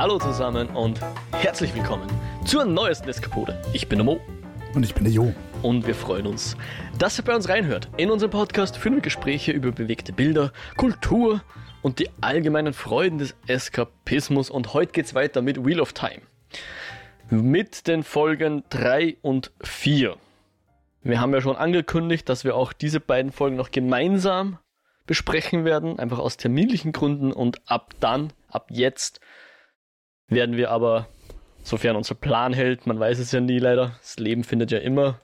Hallo zusammen und herzlich willkommen zur neuesten Eskapode. Ich bin der Mo. Und ich bin der Jo. Und wir freuen uns, dass ihr bei uns reinhört. In unserem Podcast führen wir Gespräche über bewegte Bilder, Kultur und die allgemeinen Freuden des Eskapismus. Und heute geht's weiter mit Wheel of Time. Mit den Folgen 3 und 4. Wir haben ja schon angekündigt, dass wir auch diese beiden Folgen noch gemeinsam besprechen werden, einfach aus terminlichen Gründen. Und ab dann, ab jetzt, werden wir aber, sofern unser Plan hält, man weiß es ja nie leider, das Leben findet ja immer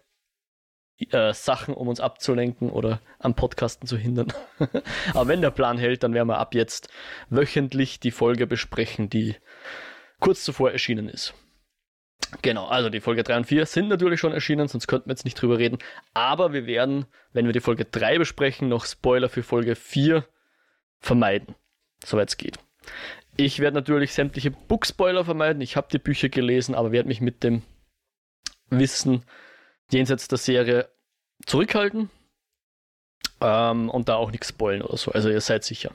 äh, Sachen, um uns abzulenken oder am Podcasten zu hindern. aber wenn der Plan hält, dann werden wir ab jetzt wöchentlich die Folge besprechen, die kurz zuvor erschienen ist. Genau, also die Folge 3 und 4 sind natürlich schon erschienen, sonst könnten wir jetzt nicht drüber reden. Aber wir werden, wenn wir die Folge 3 besprechen, noch Spoiler für Folge 4 vermeiden, soweit es geht. Ich werde natürlich sämtliche Bookspoiler vermeiden. Ich habe die Bücher gelesen, aber werde mich mit dem Wissen jenseits der Serie zurückhalten ähm, und da auch nichts spoilen oder so. Also ihr seid sicher.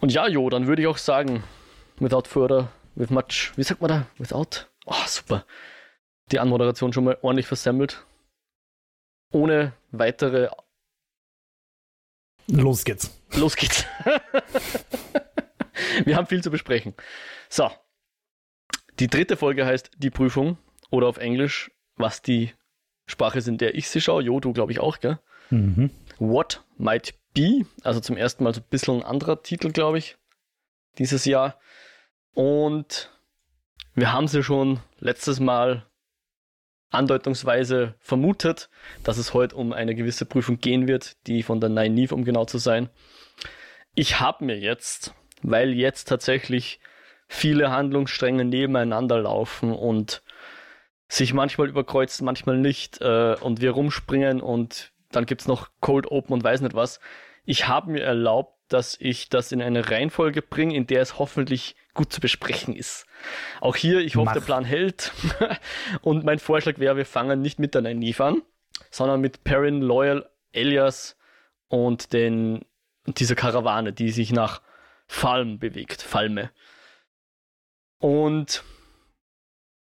Und ja, Jo, dann würde ich auch sagen, without further, with much, wie sagt man da? Without? Oh, super. Die Anmoderation schon mal ordentlich versemmelt. Ohne weitere. Los geht's. Los geht's. Wir haben viel zu besprechen. So. Die dritte Folge heißt Die Prüfung oder auf Englisch, was die Sprache ist, in der ich sie schaue. Jo, du glaube ich auch, gell? Mhm. What Might Be. Also zum ersten Mal so ein bisschen ein anderer Titel, glaube ich, dieses Jahr. Und wir haben sie schon letztes Mal andeutungsweise vermutet, dass es heute um eine gewisse Prüfung gehen wird, die von der Nine um genau zu sein. Ich habe mir jetzt weil jetzt tatsächlich viele Handlungsstränge nebeneinander laufen und sich manchmal überkreuzen, manchmal nicht äh, und wir rumspringen und dann gibt es noch Cold Open und weiß nicht was. Ich habe mir erlaubt, dass ich das in eine Reihenfolge bringe, in der es hoffentlich gut zu besprechen ist. Auch hier, ich hoffe, Mach. der Plan hält. und mein Vorschlag wäre, wir fangen nicht mit der Nynaeve an, sondern mit Perrin, Loyal, Elias und den, dieser Karawane, die sich nach Falm bewegt, Falme. Und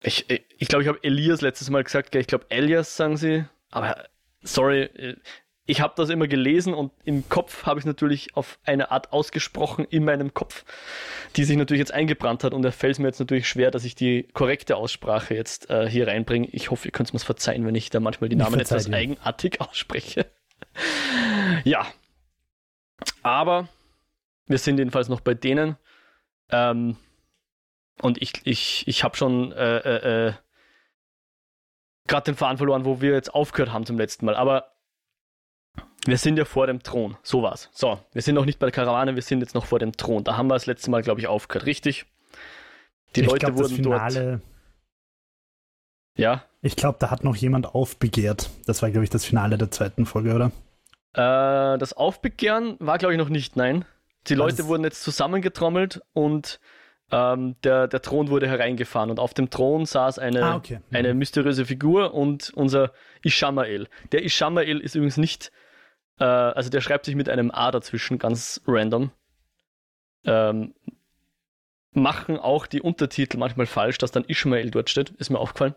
ich glaube, ich, glaub, ich habe Elias letztes Mal gesagt, ich glaube Elias sagen sie, aber sorry, ich habe das immer gelesen und im Kopf habe ich natürlich auf eine Art ausgesprochen in meinem Kopf, die sich natürlich jetzt eingebrannt hat und da fällt es mir jetzt natürlich schwer, dass ich die korrekte Aussprache jetzt äh, hier reinbringe. Ich hoffe, ihr könnt es mir verzeihen, wenn ich da manchmal die Namen etwas eigenartig ausspreche. ja. Aber wir sind jedenfalls noch bei denen. Ähm, und ich, ich, ich habe schon äh, äh, äh gerade den Faden verloren, wo wir jetzt aufgehört haben zum letzten Mal. Aber wir sind ja vor dem Thron. So war's. So, wir sind noch nicht bei der Karawane, wir sind jetzt noch vor dem Thron. Da haben wir das letzte Mal, glaube ich, aufgehört, richtig? Die ich Leute glaub, wurden Finale, dort. Ja. Ich glaube, da hat noch jemand aufbegehrt. Das war, glaube ich, das Finale der zweiten Folge, oder? Äh, das Aufbegehren war, glaube ich, noch nicht, nein. Die Leute wurden jetzt zusammengetrommelt und ähm, der, der Thron wurde hereingefahren und auf dem Thron saß eine, ah, okay. mhm. eine mysteriöse Figur und unser Ishamael. Der Ishamael ist übrigens nicht, äh, also der schreibt sich mit einem A dazwischen, ganz random. Ähm, machen auch die Untertitel manchmal falsch, dass dann Ishmael dort steht, ist mir aufgefallen.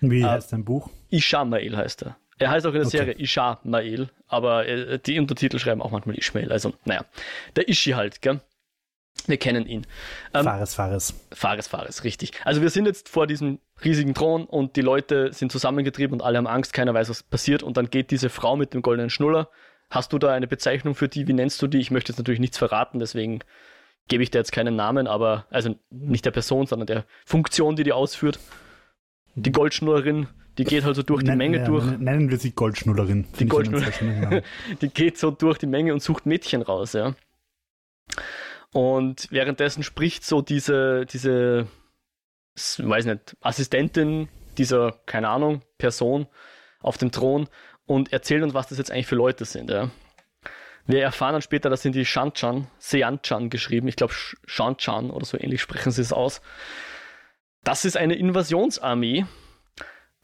Wie äh, heißt dein Buch? Ishamael heißt er. Er heißt auch in der okay. Serie Ishmael, aber äh, die Untertitel schreiben auch manchmal Ishmael. Also, naja, der Ishi halt, gell? Wir kennen ihn. Ähm, Fares, Fares. Fares, Fares, richtig. Also wir sind jetzt vor diesem riesigen Thron und die Leute sind zusammengetrieben und alle haben Angst, keiner weiß, was passiert. Und dann geht diese Frau mit dem goldenen Schnuller. Hast du da eine Bezeichnung für die? Wie nennst du die? Ich möchte jetzt natürlich nichts verraten, deswegen gebe ich dir jetzt keinen Namen, aber, also nicht der Person, sondern der Funktion, die die ausführt. Die Goldschnurrerin die geht halt so durch die Menge ja, durch. Nennen wir sie Goldschnullerin. Die Goldschnullerin. die geht so durch die Menge und sucht Mädchen raus, ja. Und währenddessen spricht so diese, diese, weiß nicht, Assistentin dieser, keine Ahnung, Person auf dem Thron und erzählt uns, was das jetzt eigentlich für Leute sind, ja. Wir erfahren dann später, das sind die Shanchan, Seanchan geschrieben. Ich glaube, Shanchan oder so ähnlich sprechen sie es aus. Das ist eine Invasionsarmee,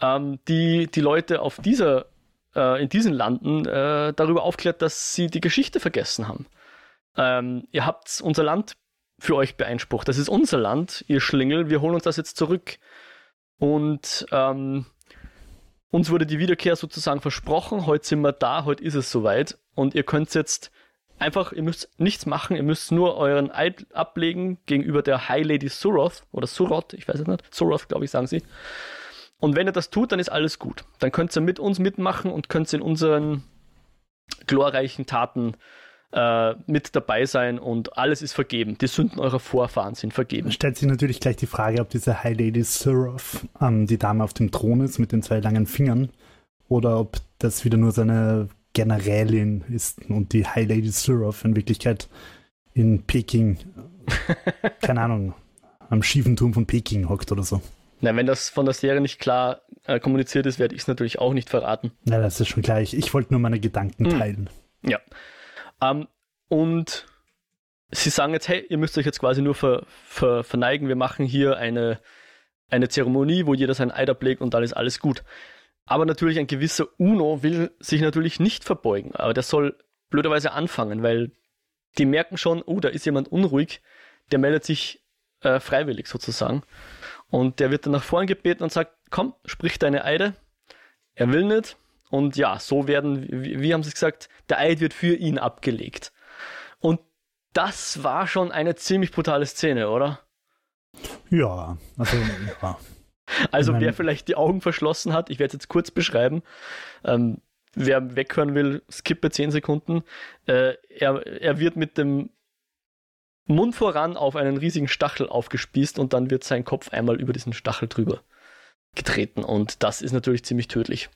ähm, die die Leute auf dieser, äh, in diesen Landen äh, darüber aufklärt, dass sie die Geschichte vergessen haben. Ähm, ihr habt unser Land für euch beeinsprucht. Das ist unser Land, ihr Schlingel. Wir holen uns das jetzt zurück. Und ähm, uns wurde die Wiederkehr sozusagen versprochen. Heute sind wir da, heute ist es soweit. Und ihr könnt jetzt einfach, ihr müsst nichts machen, ihr müsst nur euren Eid ablegen gegenüber der High Lady Suroth oder Suroth, ich weiß es nicht. Suroth, glaube ich, sagen sie. Und wenn ihr das tut, dann ist alles gut. Dann könnt ihr mit uns mitmachen und könnt in unseren glorreichen Taten äh, mit dabei sein und alles ist vergeben. Die Sünden eurer Vorfahren sind vergeben. Stellt sich natürlich gleich die Frage, ob diese High Lady Suroth ähm, die Dame auf dem Thron ist mit den zwei langen Fingern oder ob das wieder nur seine Generälin ist und die High Lady Suroth in Wirklichkeit in Peking, keine Ahnung, am schiefen Turm von Peking hockt oder so. Na, wenn das von der Serie nicht klar äh, kommuniziert ist, werde ich es natürlich auch nicht verraten. Ja, das ist schon gleich. Ich wollte nur meine Gedanken hm. teilen. Ja. Ähm, und sie sagen jetzt, hey, ihr müsst euch jetzt quasi nur ver, ver, verneigen. Wir machen hier eine, eine Zeremonie, wo jeder sein Eid ablegt und dann ist alles gut. Aber natürlich ein gewisser Uno will sich natürlich nicht verbeugen. Aber der soll blöderweise anfangen, weil die merken schon, oh, da ist jemand unruhig. Der meldet sich äh, freiwillig sozusagen. Und der wird dann nach vorn gebeten und sagt, komm, sprich deine Eide. Er will nicht. Und ja, so werden, wie, wie haben sie gesagt, der Eid wird für ihn abgelegt. Und das war schon eine ziemlich brutale Szene, oder? Ja, also ja. Also wer vielleicht die Augen verschlossen hat, ich werde es jetzt kurz beschreiben. Ähm, wer weghören will, skippe 10 Sekunden. Äh, er, er wird mit dem Mund voran auf einen riesigen Stachel aufgespießt und dann wird sein Kopf einmal über diesen Stachel drüber getreten. Und das ist natürlich ziemlich tödlich.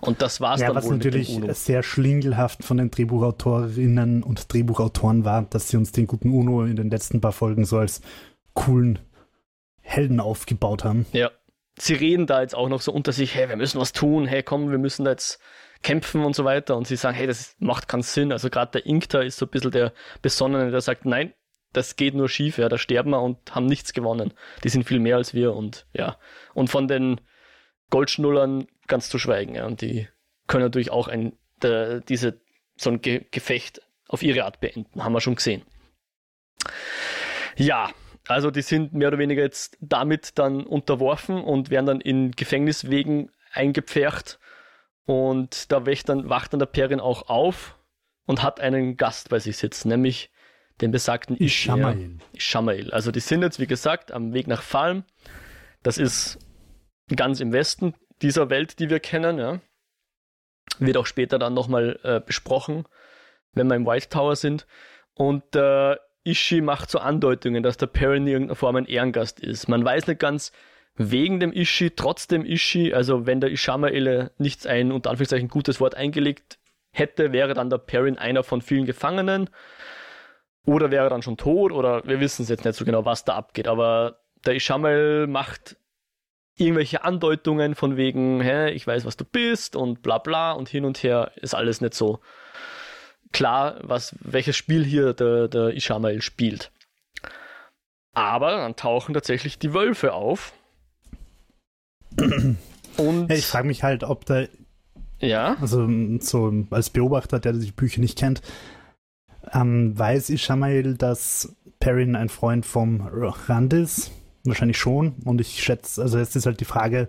Und das war es ja, dann was wohl natürlich sehr schlingelhaft von den Drehbuchautorinnen und Drehbuchautoren war, dass sie uns den guten Uno in den letzten paar Folgen so als coolen Helden aufgebaut haben. Ja. Sie reden da jetzt auch noch so unter sich, hey, wir müssen was tun, hey, komm, wir müssen da jetzt kämpfen und so weiter. Und sie sagen, hey, das macht keinen Sinn. Also gerade der Inkter ist so ein bisschen der Besonnene, der sagt, nein, das geht nur schief, ja, da sterben wir und haben nichts gewonnen. Die sind viel mehr als wir und ja. Und von den Goldschnullern ganz zu schweigen. Ja. Und die können natürlich auch ein, der, diese, so ein Ge Gefecht auf ihre Art beenden. Haben wir schon gesehen. Ja, also die sind mehr oder weniger jetzt damit dann unterworfen und werden dann in Gefängniswegen eingepfercht. Und da wacht dann, wacht dann der Perrin auch auf und hat einen Gast bei sich sitzen, nämlich den besagten Ishamael. Ishamael. Also die sind jetzt, wie gesagt, am Weg nach Falm. Das ist ganz im Westen dieser Welt, die wir kennen. Ja. Wird auch später dann nochmal äh, besprochen, wenn wir im White Tower sind. Und äh, Ishi macht so Andeutungen, dass der Perrin in irgendeiner Form ein Ehrengast ist. Man weiß nicht ganz, wegen dem Ishi, trotzdem Ishi, also wenn der Ishamaele nichts ein, unter Anführungszeichen, gutes Wort eingelegt hätte, wäre dann der Perrin einer von vielen Gefangenen. Oder wäre dann schon tot, oder wir wissen es jetzt nicht so genau, was da abgeht. Aber der Ishamael macht irgendwelche Andeutungen von wegen, hä, ich weiß, was du bist und bla bla und hin und her ist alles nicht so klar, was, welches Spiel hier der, der Ishamael spielt. Aber dann tauchen tatsächlich die Wölfe auf. Und ich frage mich halt, ob da. Ja. Also, so als Beobachter, der die Bücher nicht kennt, ähm, weiß Ishamael, dass Perrin ein Freund vom Rand ist? Wahrscheinlich schon. Und ich schätze, also jetzt ist halt die Frage,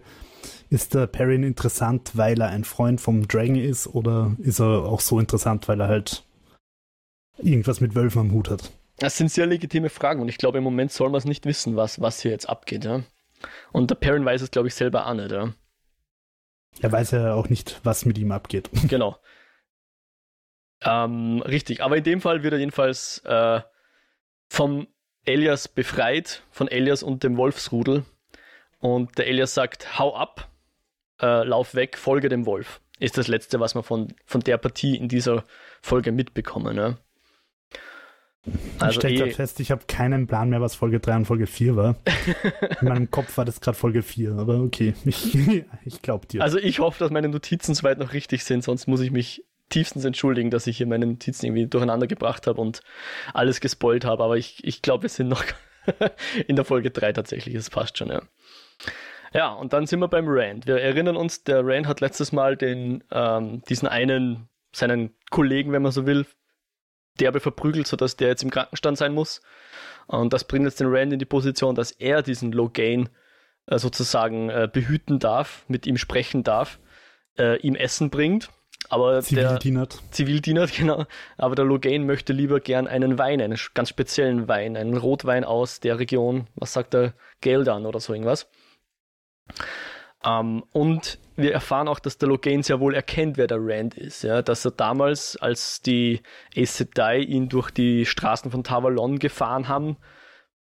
ist der Perrin interessant, weil er ein Freund vom Dragon ist, oder ist er auch so interessant, weil er halt irgendwas mit Wölfen am Hut hat? Das sind sehr legitime Fragen und ich glaube, im Moment soll man es nicht wissen, was, was hier jetzt abgeht, ja. Und der Perrin weiß es, glaube ich, selber auch nicht, ja. Er weiß ja auch nicht, was mit ihm abgeht. Genau. Ähm, richtig, aber in dem Fall wird er jedenfalls äh, vom Elias befreit, von Elias und dem Wolfsrudel. Und der Elias sagt, hau ab, äh, lauf weg, folge dem Wolf. Ist das Letzte, was wir von, von der Partie in dieser Folge mitbekommen. Ne? Also ich stelle eh, fest, ich habe keinen Plan mehr, was Folge 3 und Folge 4 war. In meinem Kopf war das gerade Folge 4, aber okay, ich, ich glaube dir. Also ich hoffe, dass meine Notizen soweit noch richtig sind, sonst muss ich mich tiefstens entschuldigen, dass ich hier meine Notizen irgendwie durcheinander gebracht habe und alles gespoilt habe, aber ich, ich glaube, wir sind noch in der Folge 3 tatsächlich, es passt schon, ja. Ja, und dann sind wir beim Rand. Wir erinnern uns, der Rand hat letztes Mal den, ähm, diesen einen, seinen Kollegen, wenn man so will, derbe verprügelt, sodass der jetzt im Krankenstand sein muss. Und das bringt jetzt den Rand in die Position, dass er diesen Logain äh, sozusagen äh, behüten darf, mit ihm sprechen darf, äh, ihm Essen bringt. Aber Zivildienert. Der, Zivildienert, genau. Aber der Logain möchte lieber gern einen Wein, einen ganz speziellen Wein, einen Rotwein aus der Region, was sagt der, Geldan oder so irgendwas. Ähm, und wir erfahren auch, dass der Logain sehr wohl erkennt, wer der Rand ist. Ja? Dass er damals, als die Aes Sedai ihn durch die Straßen von Tavalon gefahren haben,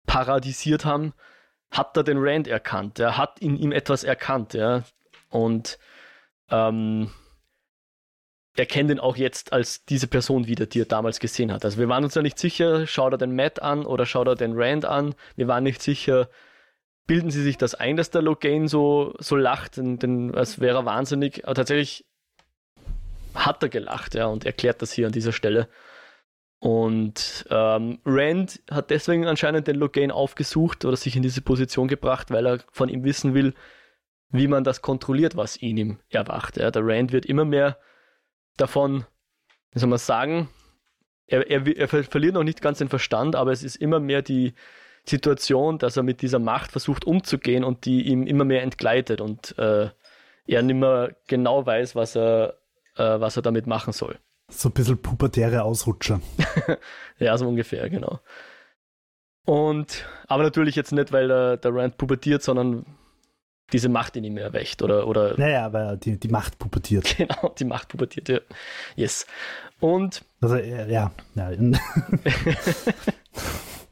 paradisiert haben, hat er den Rand erkannt. Er hat in ihm etwas erkannt. Ja? Und ähm, er kennt ihn auch jetzt als diese Person wieder, die er damals gesehen hat. Also wir waren uns ja nicht sicher, schaut er den Matt an oder schaut er den Rand an. Wir waren nicht sicher, bilden sie sich das ein, dass der Logain so, so lacht, denn, denn als wäre er wahnsinnig. Aber tatsächlich hat er gelacht, ja, und erklärt das hier an dieser Stelle. Und ähm, Rand hat deswegen anscheinend den Logain aufgesucht oder sich in diese Position gebracht, weil er von ihm wissen will, wie man das kontrolliert, was in ihm erwacht. Ja. Der Rand wird immer mehr davon, wie soll man sagen, er, er, er verliert noch nicht ganz den Verstand, aber es ist immer mehr die, Situation, dass er mit dieser Macht versucht umzugehen und die ihm immer mehr entgleitet und äh, er nicht mehr genau weiß, was er, äh, was er damit machen soll. So ein bisschen pubertäre Ausrutscher. ja, so ungefähr, genau. Und, aber natürlich jetzt nicht, weil der, der Rand pubertiert, sondern diese Macht in ihm erwächt oder, oder. Naja, aber die, die Macht pubertiert. Genau, die Macht pubertiert, ja. Yes. Und. Also, ja, ja.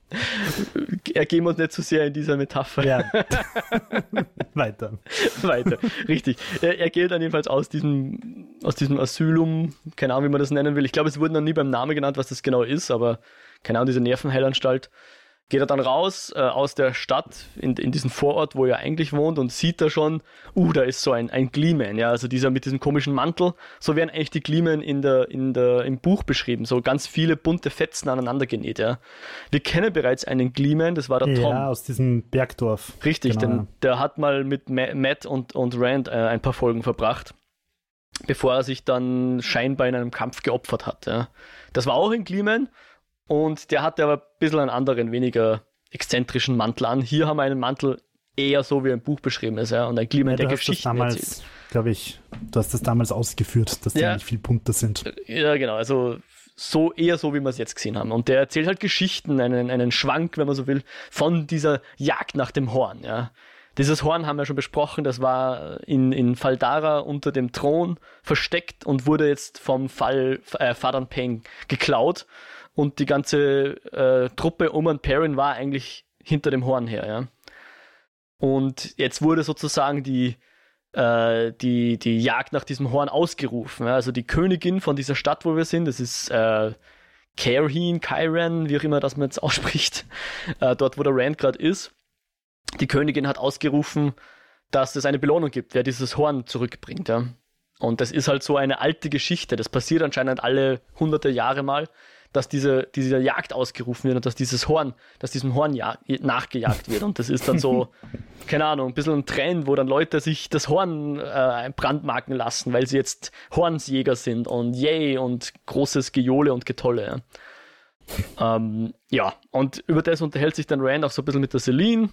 ergeben wir uns nicht zu so sehr in dieser Metapher. Ja. Weiter. Weiter, richtig. Er, er, geht dann jedenfalls aus diesem, aus diesem Asylum, keine Ahnung, wie man das nennen will. Ich glaube, es wurde noch nie beim Namen genannt, was das genau ist, aber keine Ahnung, diese Nervenheilanstalt geht er dann raus äh, aus der Stadt in, in diesen Vorort, wo er eigentlich wohnt und sieht da schon, uh, da ist so ein, ein Gleeman, ja, also dieser mit diesem komischen Mantel. So werden eigentlich die Gleeman in der, in der, im Buch beschrieben, so ganz viele bunte Fetzen aneinander genäht, ja. Wir kennen bereits einen Gleeman, das war der ja, Tom. Ja, aus diesem Bergdorf. Richtig, genau. denn der hat mal mit Matt und, und Rand äh, ein paar Folgen verbracht, bevor er sich dann scheinbar in einem Kampf geopfert hat, ja. Das war auch ein Gleeman und der hatte aber ein bisschen einen anderen, weniger exzentrischen Mantel an. Hier haben wir einen Mantel eher so, wie ein Buch beschrieben ist, ja, und ein Klima ja, der Geschichte. damals, glaube ich, du hast das damals ausgeführt, dass die ja. nicht viel bunter sind. Ja, genau, also so eher so, wie wir es jetzt gesehen haben. Und der erzählt halt Geschichten, einen, einen Schwank, wenn man so will, von dieser Jagd nach dem Horn, ja. Dieses Horn haben wir schon besprochen, das war in, in Faldara unter dem Thron versteckt und wurde jetzt vom Fall äh, Fadan Peng geklaut und die ganze äh, Truppe um an Perrin war eigentlich hinter dem Horn her, ja. Und jetzt wurde sozusagen die, äh, die, die Jagd nach diesem Horn ausgerufen. Ja? Also die Königin von dieser Stadt, wo wir sind, das ist äh, Kairhin, Kyran, wie auch immer das man jetzt ausspricht, äh, dort wo der Rand gerade ist. Die Königin hat ausgerufen, dass es eine Belohnung gibt, wer dieses Horn zurückbringt. Ja? Und das ist halt so eine alte Geschichte. Das passiert anscheinend alle hunderte Jahre mal, dass diese, diese Jagd ausgerufen wird und dass dieses Horn, dass diesem Horn ja, nachgejagt wird. Und das ist dann so, keine Ahnung, ein bisschen ein Trend, wo dann Leute sich das Horn äh, brandmarken lassen, weil sie jetzt Hornsjäger sind und yay und großes Gejohle und Getolle. Ja. ähm, ja, und über das unterhält sich dann Rand auch so ein bisschen mit der Celine,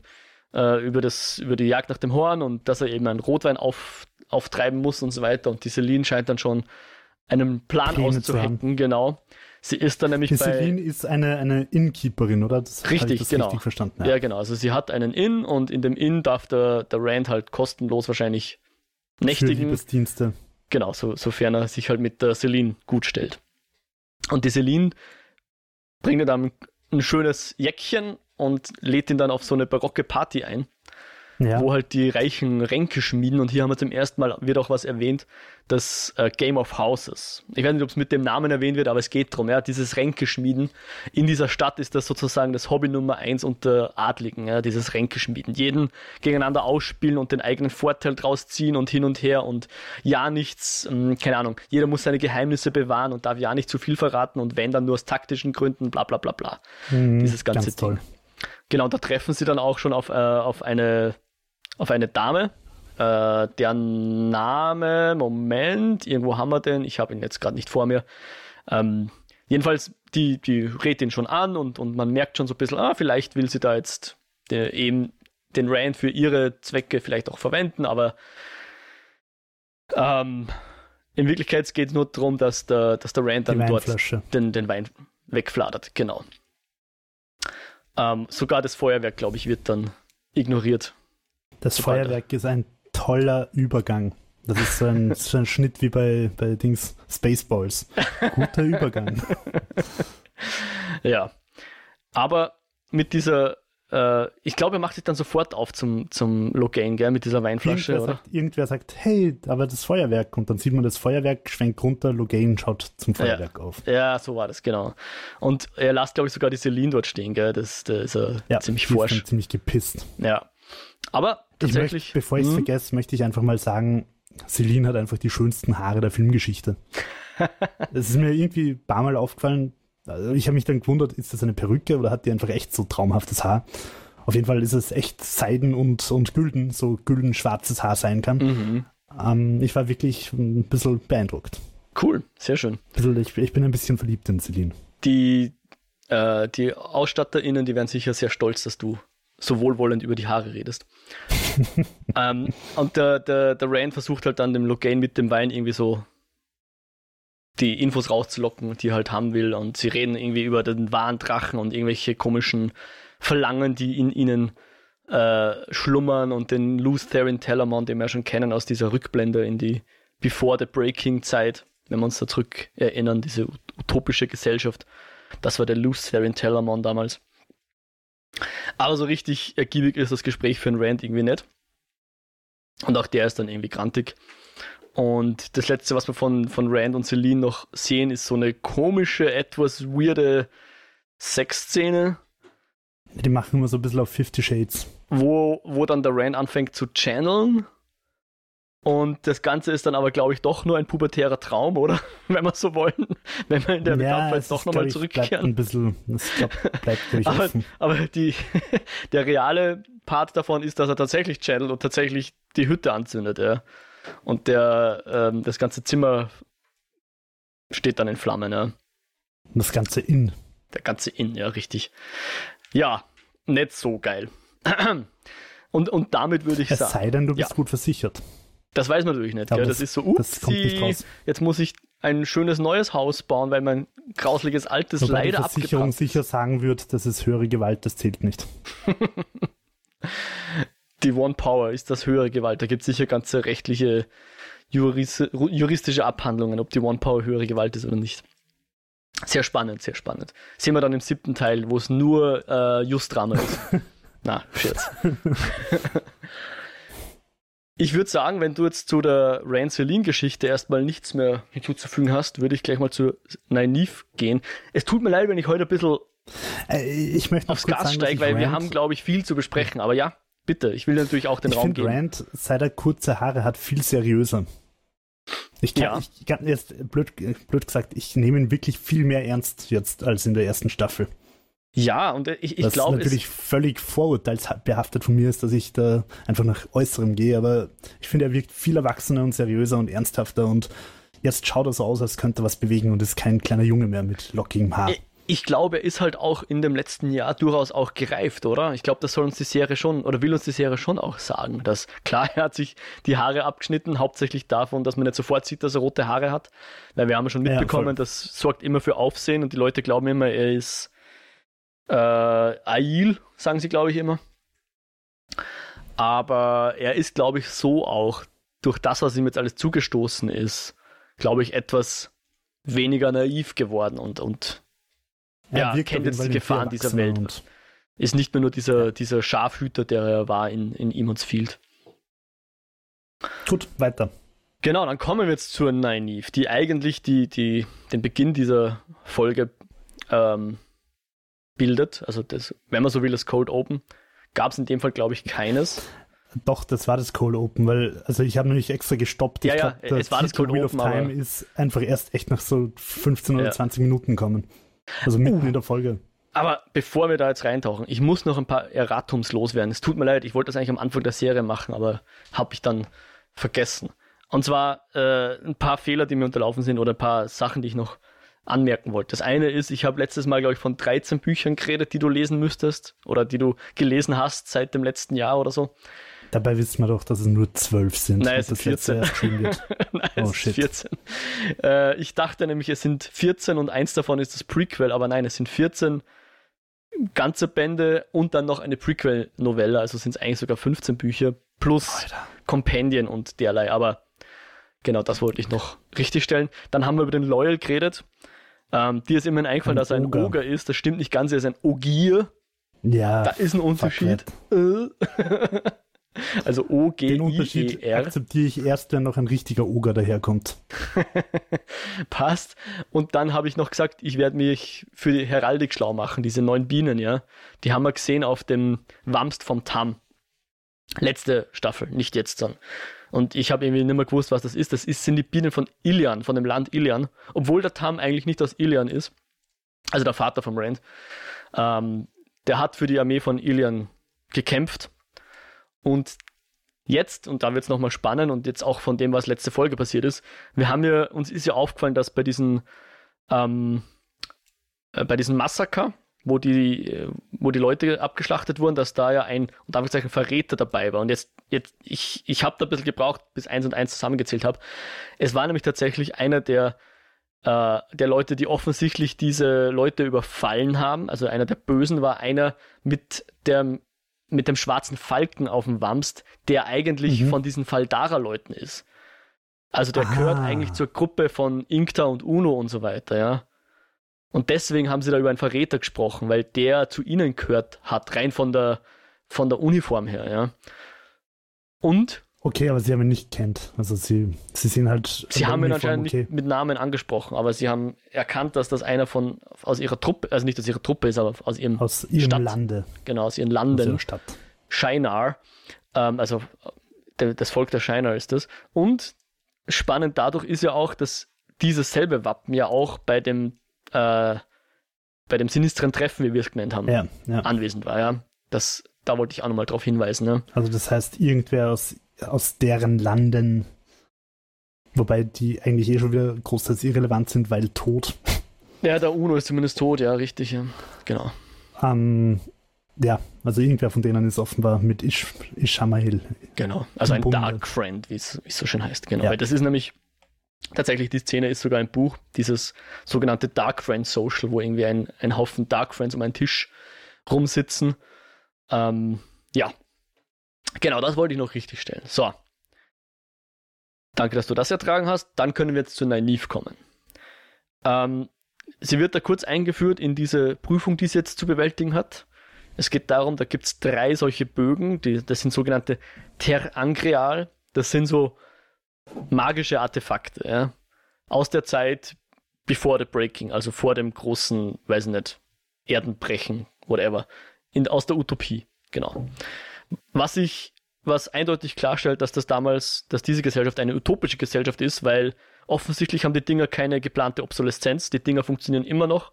äh, über, das, über die Jagd nach dem Horn und dass er eben einen Rotwein auf, auftreiben muss und so weiter. Und die Celine scheint dann schon einen Plan Pläne auszuhacken, genau. Sie ist dann nämlich die bei. Celine ist eine, eine Innkeeperin, oder? Das richtig, das genau. richtig verstanden. Ja. ja. genau. Also sie hat einen Inn und in dem Inn darf der, der Rand halt kostenlos wahrscheinlich nächtigen. Für Liebesdienste. Genau, so, sofern er sich halt mit der Celine gut stellt. Und die Celine bringt ihr dann ein schönes Jäckchen und lädt ihn dann auf so eine barocke Party ein ja. wo halt die reichen Ränke schmieden. Und hier haben wir zum ersten Mal, wird auch was erwähnt, das äh, Game of Houses. Ich weiß nicht, ob es mit dem Namen erwähnt wird, aber es geht darum, ja, dieses Ränkeschmieden. In dieser Stadt ist das sozusagen das Hobby Nummer eins unter Adligen, ja, dieses Ränkeschmieden. Jeden gegeneinander ausspielen und den eigenen Vorteil draus ziehen und hin und her und ja nichts, mh, hm, keine Ahnung, jeder muss seine Geheimnisse bewahren und darf ja nicht zu viel verraten und wenn dann nur aus taktischen Gründen, bla bla bla bla. Mhm, dieses ganze Ding. Toll. Genau, da treffen sie dann auch schon auf, äh, auf eine auf eine Dame, äh, deren Name, Moment, irgendwo haben wir den, ich habe ihn jetzt gerade nicht vor mir. Ähm, jedenfalls, die, die redet ihn schon an und, und man merkt schon so ein bisschen, ah, vielleicht will sie da jetzt der, eben den Rand für ihre Zwecke vielleicht auch verwenden, aber ähm, in Wirklichkeit geht es nur darum, dass der, dass der Rand dann dort den, den Wein wegfladert, genau. Ähm, sogar das Feuerwerk, glaube ich, wird dann ignoriert. Das Feuerwerk ist ein toller Übergang. Das ist so ein, so ein Schnitt wie bei, bei Dings Spaceballs. Guter Übergang. ja. Aber mit dieser äh, ich glaube, er macht sich dann sofort auf zum, zum Logain, gell, mit dieser Weinflasche, irgendwer oder? Sagt, irgendwer sagt, hey, aber das Feuerwerk. Und dann sieht man das Feuerwerk, schwenkt runter, Logain schaut zum Feuerwerk ja. auf. Ja, so war das, genau. Und er lässt, glaube ich, sogar die Celine dort stehen, gell. Das, da ist er ja, ziemlich forsch. ziemlich gepisst. Ja. Aber tatsächlich. Möchte, bevor ich es hm? vergesse, möchte ich einfach mal sagen, Celine hat einfach die schönsten Haare der Filmgeschichte. Es ist mir irgendwie ein paar Mal aufgefallen, also ich habe mich dann gewundert, ist das eine Perücke oder hat die einfach echt so traumhaftes Haar? Auf jeden Fall ist es echt Seiden und, und Gülden, so gülden-schwarzes Haar sein kann. Mhm. Ähm, ich war wirklich ein bisschen beeindruckt. Cool, sehr schön. Ich, ich bin ein bisschen verliebt in Celine. Die, äh, die AusstatterInnen, die werden sicher sehr stolz, dass du so wohlwollend über die Haare redest. ähm, und der, der, der Rand versucht halt dann dem Logain mit dem Wein irgendwie so die Infos rauszulocken, die er halt haben will. Und sie reden irgendwie über den wahren Drachen und irgendwelche komischen Verlangen, die in ihnen äh, schlummern und den Luz Therin Telamon, den wir schon kennen aus dieser Rückblende in die Before the Breaking Zeit, wenn wir uns da zurück erinnern, diese utopische Gesellschaft. Das war der Luz Therin Telamon damals. Aber so richtig ergiebig ist das Gespräch für einen Rand irgendwie nicht. Und auch der ist dann irgendwie grantig. Und das letzte, was wir von, von Rand und Celine noch sehen, ist so eine komische, etwas weirde Sexszene. Die machen immer so ein bisschen auf Fifty Shades. Wo, wo dann der Rand anfängt zu channeln. Und das Ganze ist dann aber, glaube ich, doch nur ein pubertärer Traum, oder? Wenn wir so wollen. Wenn wir in der ja, jetzt doch nochmal zurückkehren. Bleibt ein bisschen, das glaub, bleibt, ich, aber, offen. aber die, der reale Part davon ist, dass er tatsächlich channelt und tatsächlich die Hütte anzündet, ja. Und der, ähm, das ganze Zimmer steht dann in Flammen, ja. Das ganze Inn. Der ganze Inn, ja, richtig. Ja, nicht so geil. Und, und damit würde ich es sagen. Es sei denn, du bist ja. gut versichert. Das weiß man natürlich nicht. Ja, das, das, ist so, ups, jetzt muss ich ein schönes neues Haus bauen, weil mein grausliches altes Wobei leider die Versicherung sicher sagen wird, dass es höhere Gewalt, das zählt nicht. die One Power ist das höhere Gewalt. Da gibt es sicher ganze rechtliche, juris juristische Abhandlungen, ob die One Power höhere Gewalt ist oder nicht. Sehr spannend, sehr spannend. Sehen wir dann im siebten Teil, wo es nur äh, Just-Drama ist. Na, Scherz. ich würde sagen, wenn du jetzt zu der Rand Celine-Geschichte erstmal nichts mehr hinzuzufügen hast, würde ich gleich mal zu Nynaeve gehen. Es tut mir leid, wenn ich heute ein bisschen äh, ich möchte aufs Gas steige, weil Rand wir haben, glaube ich, viel zu besprechen. Aber ja, Bitte, ich will natürlich auch den ich Raum geben. Rand, seit er kurze Haare hat, viel seriöser. Ich kann, ja. ich kann jetzt, blöd, blöd gesagt, ich nehme ihn wirklich viel mehr ernst jetzt als in der ersten Staffel. Ja, und ich, ich Was glaube. natürlich völlig vorurteilsbehaftet von mir ist, dass ich da einfach nach Äußerem gehe, aber ich finde, er wirkt viel erwachsener und seriöser und ernsthafter und jetzt schaut er so aus, als könnte er was bewegen und ist kein kleiner Junge mehr mit lockigem Haar. Ich, ich glaube, er ist halt auch in dem letzten Jahr durchaus auch gereift, oder? Ich glaube, das soll uns die Serie schon, oder will uns die Serie schon auch sagen, dass klar, er hat sich die Haare abgeschnitten, hauptsächlich davon, dass man nicht sofort sieht, dass er rote Haare hat, weil wir haben schon mitbekommen, ja, das sorgt immer für Aufsehen und die Leute glauben immer, er ist äh, Ail, sagen sie, glaube ich, immer. Aber er ist, glaube ich, so auch, durch das, was ihm jetzt alles zugestoßen ist, glaube ich, etwas weniger naiv geworden und, und ja, kennt jetzt die Gefahren dieser Welt. Ist nicht mehr nur dieser, dieser Schafhüter, der er war in, in Emon's Field. Gut, weiter. Genau, dann kommen wir jetzt zur Nynaeve, die eigentlich die, die, den Beginn dieser Folge ähm, bildet. Also, das, wenn man so will, das Cold Open. Gab es in dem Fall, glaube ich, keines. Doch, das war das Cold Open, weil, also ich habe nämlich extra gestoppt. Ja, ich ja, glaub, es war das Cold Wheel Open. of Time ist einfach erst echt nach so 15 oder ja. 20 Minuten kommen. Also mitten uh. in der Folge. Aber bevor wir da jetzt reintauchen, ich muss noch ein paar Erratums loswerden. Es tut mir leid, ich wollte das eigentlich am Anfang der Serie machen, aber habe ich dann vergessen. Und zwar äh, ein paar Fehler, die mir unterlaufen sind oder ein paar Sachen, die ich noch anmerken wollte. Das eine ist, ich habe letztes Mal, glaube ich, von 13 Büchern geredet, die du lesen müsstest oder die du gelesen hast seit dem letzten Jahr oder so. Dabei wissen wir doch, dass es nur 12 sind. Nein, es sind 14. Nein, oh, es shit. 14. Äh, ich dachte nämlich, es sind 14 und eins davon ist das Prequel, aber nein, es sind 14 ganze Bände und dann noch eine Prequel-Novelle, also sind es eigentlich sogar 15 Bücher plus Alter. Companion und derlei, aber genau das wollte ich noch richtig stellen. Dann haben wir über den Loyal geredet. Ähm, dir ist immerhin eingefallen, ein dass er ein Oger. Oger ist. Das stimmt nicht ganz, er ist ein Ogier. Ja. Da ist ein Unterschied. Also O-G-I-E-R. Den Unterschied akzeptiere ich erst, wenn noch ein richtiger Oger daherkommt. Passt. Und dann habe ich noch gesagt, ich werde mich für die Heraldik schlau machen, diese neun Bienen, ja. Die haben wir gesehen auf dem Wamst vom Tam. Letzte Staffel, nicht jetzt dann. Und ich habe irgendwie nicht mehr gewusst, was das ist. Das ist, sind die Bienen von Ilian, von dem Land Ilian. Obwohl der Tam eigentlich nicht aus Ilian ist. Also der Vater vom Rand. Ähm, der hat für die Armee von Ilian gekämpft und jetzt, und da wird es nochmal spannend und jetzt auch von dem, was letzte Folge passiert ist, wir haben ja, uns ist ja aufgefallen, dass bei diesen, ähm, äh, bei diesen Massaker, wo die, äh, wo die Leute abgeschlachtet wurden, dass da ja ein, und ein Verräter dabei war. Und jetzt, jetzt, ich, ich habe da ein bisschen gebraucht, bis eins und eins zusammengezählt habe. Es war nämlich tatsächlich einer der, äh, der Leute, die offensichtlich diese Leute überfallen haben. Also einer der Bösen war einer mit der mit dem schwarzen Falken auf dem Wamst, der eigentlich mhm. von diesen Faldara-Leuten ist. Also der Aha. gehört eigentlich zur Gruppe von Inkta und Uno und so weiter, ja. Und deswegen haben sie da über einen Verräter gesprochen, weil der zu ihnen gehört hat, rein von der, von der Uniform her, ja. Und Okay, aber sie haben ihn nicht kennt. Also sie, sie sind halt. Sie haben ihn anscheinend okay. nicht mit Namen angesprochen, aber sie haben erkannt, dass das einer von aus ihrer Truppe, also nicht aus ihrer Truppe ist, aber aus ihrem aus ihrem Stadt, Lande. Genau, aus ihren Landen. Aus ihrer Stadt. Shinar, ähm, also das Volk der Shinar ist das. Und spannend dadurch ist ja auch, dass dieses selbe Wappen ja auch bei dem äh, bei dem sinistren Treffen, wie wir es genannt haben, ja, ja. anwesend war. Ja, das da wollte ich auch nochmal drauf hinweisen. Ne? Also das heißt, irgendwer aus aus deren Landen. Wobei die eigentlich eh schon wieder großteils irrelevant sind, weil tot. Ja, der UNO ist zumindest tot, ja, richtig, ja. Genau. Ähm, ja, also irgendwer von denen ist offenbar mit Ish, Ishamael. Genau, also ein Bunde. Dark Friend, wie es so schön heißt. Genau, ja. weil das ist nämlich tatsächlich, die Szene ist sogar ein Buch, dieses sogenannte Dark Friend Social, wo irgendwie ein, ein Haufen Dark Friends um einen Tisch rumsitzen. Ähm, ja, Genau, das wollte ich noch richtig stellen. So. Danke, dass du das ertragen hast. Dann können wir jetzt zu Nynaeve kommen. Ähm, sie wird da kurz eingeführt in diese Prüfung, die sie jetzt zu bewältigen hat. Es geht darum, da gibt es drei solche Bögen, die, das sind sogenannte Ter Angreal. Das sind so magische Artefakte, ja? aus der Zeit bevor the Breaking, also vor dem großen, weiß nicht, Erdenbrechen, whatever, in, aus der Utopie, genau. Was ich, was eindeutig klarstellt, dass das damals, dass diese Gesellschaft eine utopische Gesellschaft ist, weil offensichtlich haben die Dinger keine geplante Obsoleszenz, die Dinger funktionieren immer noch.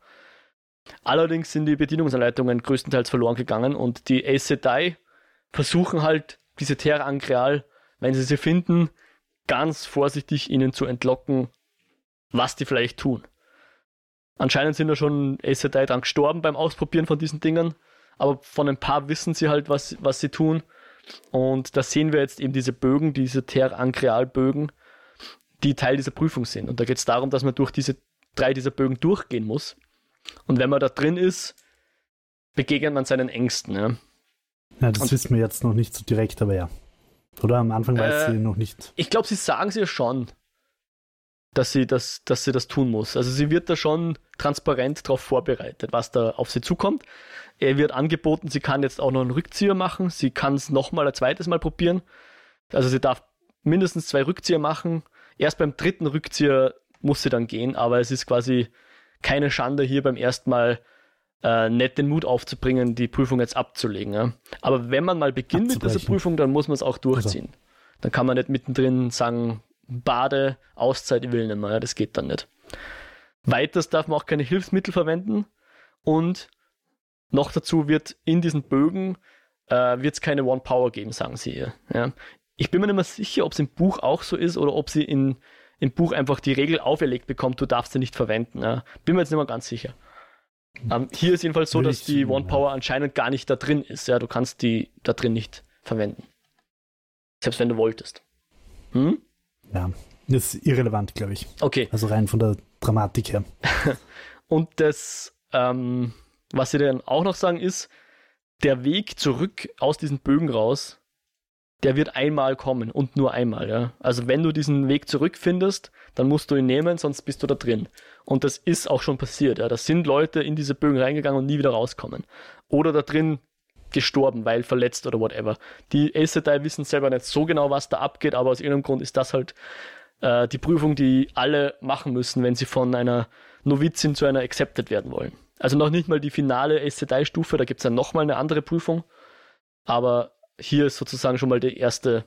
Allerdings sind die Bedienungsanleitungen größtenteils verloren gegangen und die Aes Sedai versuchen halt diese Terra Angreal, wenn sie sie finden, ganz vorsichtig ihnen zu entlocken, was die vielleicht tun. Anscheinend sind da schon Aes Sedai dran gestorben beim Ausprobieren von diesen Dingern aber von ein paar wissen sie halt, was, was sie tun. Und da sehen wir jetzt eben diese Bögen, diese Ter-Ankreal-Bögen, die Teil dieser Prüfung sind. Und da geht es darum, dass man durch diese drei dieser Bögen durchgehen muss. Und wenn man da drin ist, begegnet man seinen Ängsten. Ja, ja das Und, wissen wir jetzt noch nicht so direkt, aber ja. Oder am Anfang weiß äh, sie noch nicht. Ich glaube, sie sagen es ja schon dass sie das, dass sie das tun muss. Also sie wird da schon transparent darauf vorbereitet, was da auf sie zukommt. Er wird angeboten, sie kann jetzt auch noch einen Rückzieher machen. Sie kann es nochmal ein zweites Mal probieren. Also sie darf mindestens zwei Rückzieher machen. Erst beim dritten Rückzieher muss sie dann gehen, aber es ist quasi keine Schande hier beim ersten Mal äh, nicht den Mut aufzubringen, die Prüfung jetzt abzulegen. Ja? Aber wenn man mal beginnt mit dieser Prüfung, dann muss man es auch durchziehen. Also. Dann kann man nicht mittendrin sagen, Bade, Auszeit, ich will nicht mehr. Ja, das geht dann nicht. Weiters darf man auch keine Hilfsmittel verwenden und noch dazu wird in diesen Bögen äh, wird keine One Power geben, sagen sie ihr. Ja. Ich bin mir nicht mehr sicher, ob es im Buch auch so ist oder ob sie in, im Buch einfach die Regel auferlegt bekommt, du darfst sie nicht verwenden. Ja. Bin mir jetzt nicht mehr ganz sicher. Ähm, hier ist jedenfalls so, dass die One. Power anscheinend gar nicht da drin ist. Ja, du kannst die da drin nicht verwenden. Selbst wenn du wolltest. Hm? Ja, das ist irrelevant, glaube ich. Okay. Also rein von der Dramatik her. Und das, ähm, was sie dann auch noch sagen, ist, der Weg zurück aus diesen Bögen raus, der wird einmal kommen und nur einmal. Ja? Also wenn du diesen Weg zurückfindest, dann musst du ihn nehmen, sonst bist du da drin. Und das ist auch schon passiert. Ja? Da sind Leute in diese Bögen reingegangen und nie wieder rauskommen. Oder da drin gestorben, weil verletzt oder whatever. Die Aes Sedai wissen selber nicht so genau, was da abgeht, aber aus irgendeinem Grund ist das halt äh, die Prüfung, die alle machen müssen, wenn sie von einer Novizin zu einer Accepted werden wollen. Also noch nicht mal die finale Aes Sedai-Stufe, da gibt es dann nochmal eine andere Prüfung. Aber hier ist sozusagen schon mal die erste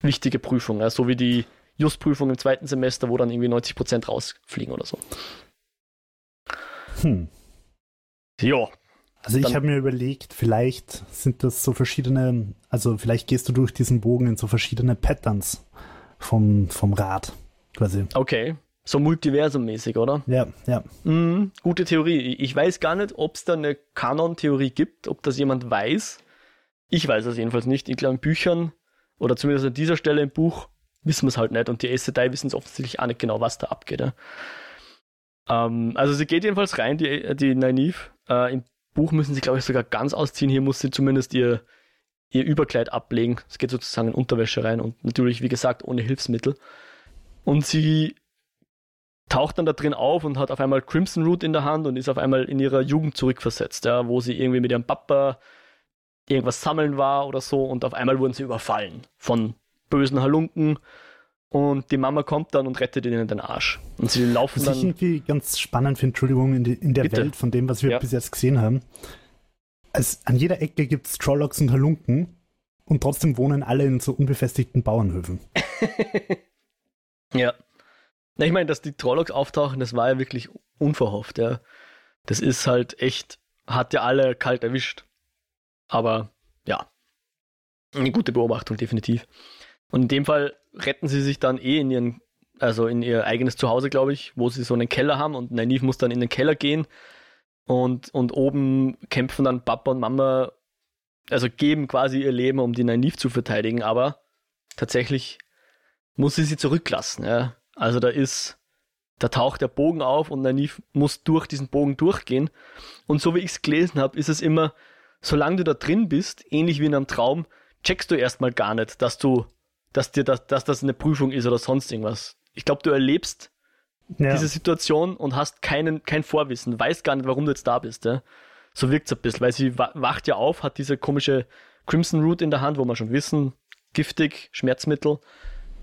wichtige Prüfung, ja, so wie die Just-Prüfung im zweiten Semester, wo dann irgendwie 90% rausfliegen oder so. Hm. Ja, Also ich habe mir überlegt, vielleicht sind das so verschiedene, also vielleicht gehst du durch diesen Bogen in so verschiedene Patterns vom, vom Rad quasi. okay. So multiversummäßig, oder? Ja, ja. Mhm, gute Theorie. Ich weiß gar nicht, ob es da eine Kanon-Theorie gibt, ob das jemand weiß. Ich weiß es jedenfalls nicht. Ich glaube, in Büchern oder zumindest an dieser Stelle im Buch wissen wir es halt nicht und die Sedai wissen es offensichtlich auch nicht genau, was da abgeht. Ja. Ähm, also sie geht jedenfalls rein, die, die Nynaeve. Äh, Im Buch müssen sie, glaube ich, sogar ganz ausziehen. Hier muss sie zumindest ihr, ihr Überkleid ablegen. Es geht sozusagen in Unterwäsche rein und natürlich, wie gesagt, ohne Hilfsmittel. Und sie taucht dann da drin auf und hat auf einmal Crimson Root in der Hand und ist auf einmal in ihrer Jugend zurückversetzt, ja, wo sie irgendwie mit ihrem Papa irgendwas sammeln war oder so und auf einmal wurden sie überfallen von bösen Halunken und die Mama kommt dann und rettet ihnen den Arsch. Und sie laufen Was ich irgendwie ganz spannend finde, Entschuldigung, in, die, in der Bitte. Welt von dem, was wir Ja. bis jetzt gesehen haben. Es, an jeder Ecke gibt es Trollocs und Halunken und trotzdem wohnen alle in so unbefestigten Bauernhöfen. Ja. Na, ich meine, dass die Trollocs auftauchen, das war ja wirklich unverhofft, ja. Das ist halt echt, hat ja alle kalt erwischt. Aber ja, eine gute Beobachtung, definitiv. Und in dem Fall retten sie sich dann eh in ihren, also in ihr eigenes Zuhause, glaube ich, wo sie so einen Keller haben und Nynaeve muss dann in den Keller gehen und, und oben kämpfen dann Papa und Mama, also geben quasi ihr Leben, um die Nynaeve zu verteidigen, aber tatsächlich muss sie sie zurücklassen, ja. Also da ist, da taucht der Bogen auf und Nynaeve muss durch diesen Bogen durchgehen. Und so wie ich es gelesen habe, ist es immer, solange du da drin bist, ähnlich wie in einem Traum, checkst du erstmal gar nicht, dass du, dass dir das, dass das eine Prüfung ist oder sonst irgendwas. Ich glaube, du erlebst Ja, diese Situation und hast keinen, kein Vorwissen, weißt gar nicht, warum du jetzt da bist. Ja? So wirkt es ein bisschen, weil sie wa- wacht ja auf, hat diese komische Crimson Root in der Hand, wo wir schon wissen, giftig, Schmerzmittel,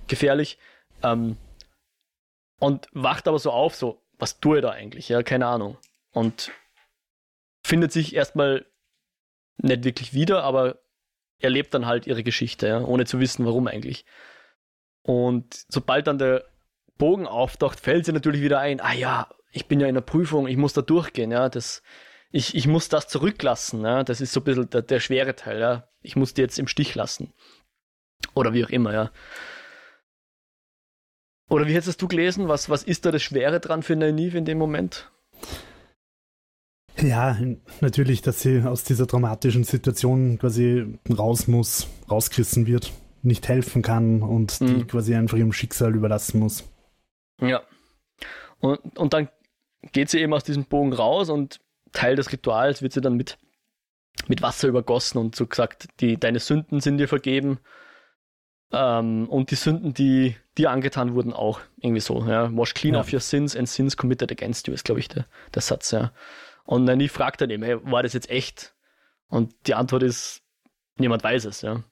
gefährlich. Ähm, und wacht aber so auf, so, was tue ich da eigentlich? Ja, keine Ahnung. Und findet sich erstmal nicht wirklich wieder, aber erlebt dann halt ihre Geschichte, ja, ohne zu wissen, warum eigentlich. Und sobald dann der Bogen auftaucht, fällt sie natürlich wieder ein, ah ja, ich bin ja in der Prüfung, ich muss da durchgehen, ja, das, ich, ich muss das zurücklassen, ja, das ist so ein bisschen der, der schwere Teil, ja, ich muss die jetzt im Stich lassen. Oder wie auch immer, ja. Oder wie hättest du gelesen? Was, was ist da das Schwere dran für Nynaeve in dem Moment? Ja, natürlich, dass sie aus dieser dramatischen Situation quasi raus muss, rausgerissen wird, nicht helfen kann und die Mhm. quasi einfach ihrem Schicksal überlassen muss. Ja. Und, und dann geht sie eben aus diesem Bogen raus und Teil des Rituals wird sie dann mit, mit Wasser übergossen und so gesagt, die, deine Sünden sind dir vergeben. Ähm, und die Sünden, die dir angetan wurden, auch irgendwie so. Ja? Wash clean Ja. of your sins and sins committed against you, ist, glaube ich, der, der Satz, ja. Und die fragt dann eben, hey, war das jetzt echt? Und die Antwort ist, niemand weiß es, ja.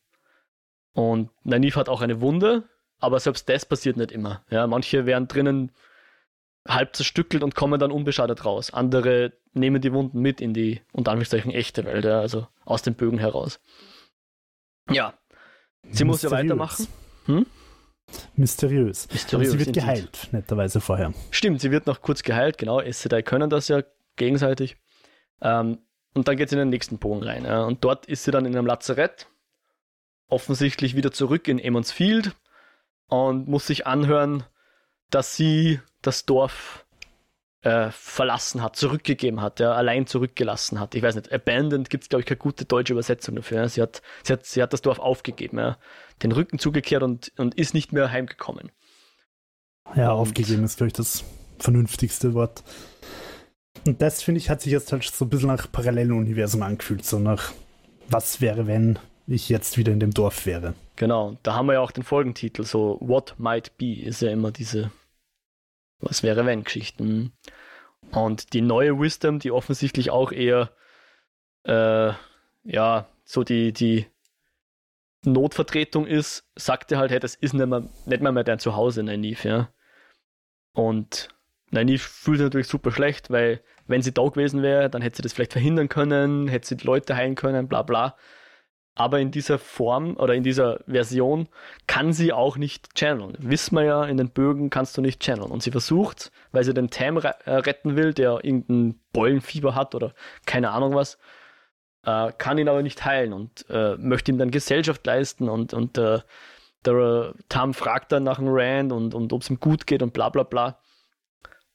Und Nynaeve hat auch eine Wunde, aber selbst das passiert nicht immer. Ja, manche werden drinnen halb zerstückelt und kommen dann unbeschadet raus. Andere nehmen die Wunden mit in die, unter Anführungszeichen, echte Welt, ja, also aus den Bögen heraus. Ja, sie muss ja Mysteriös. weitermachen. Hm? Mysteriös. Mysteriös, Aber sie wird indeed. geheilt, netterweise vorher. Stimmt, sie wird noch kurz geheilt, genau. Aes Sedai können das ja gegenseitig. Ähm, und dann geht sie in den nächsten Bogen rein. Ja. Und dort ist sie dann in einem Lazarett, offensichtlich wieder zurück in Emmons Field. und muss sich anhören, dass sie das Dorf äh, verlassen hat, zurückgegeben hat, ja, allein zurückgelassen hat. Ich weiß nicht, abandoned gibt es, glaube ich, keine gute deutsche Übersetzung dafür. Ja. Sie, hat, sie, hat, sie hat das Dorf aufgegeben, ja, den Rücken zugekehrt und, und ist nicht mehr heimgekommen. Ja, und aufgegeben ist, glaube ich, das vernünftigste Wort. Und das, finde ich, hat sich jetzt halt so ein bisschen nach Paralleluniversum angefühlt, so nach was wäre, wenn ich jetzt wieder in dem Dorf wäre. Genau, da haben wir ja auch den Folgentitel, so What Might Be ist ja immer diese Was wäre wenn Geschichten. Und die neue Wisdom, die offensichtlich auch eher, äh, ja, so die, die Notvertretung ist, sagte halt, hey, das ist nicht mehr, nicht mehr, mehr dein Zuhause, Nynaeve, ja. Und Nynaeve fühlt sich natürlich super schlecht, weil wenn sie da gewesen wäre, dann hätte sie das vielleicht verhindern können, hätte sie die Leute heilen können, bla bla. Aber in dieser Form oder in dieser Version kann sie auch nicht channeln. Wissen wir ja, in den Bögen kannst du nicht channeln. Und sie versucht, weil sie den Tam äh, retten will, der irgendein Beulenfieber hat oder keine Ahnung was, äh, kann ihn aber nicht heilen und äh, möchte ihm dann Gesellschaft leisten und, und äh, der Tam fragt dann nach einem Rand und, und ob es ihm gut geht und bla bla bla.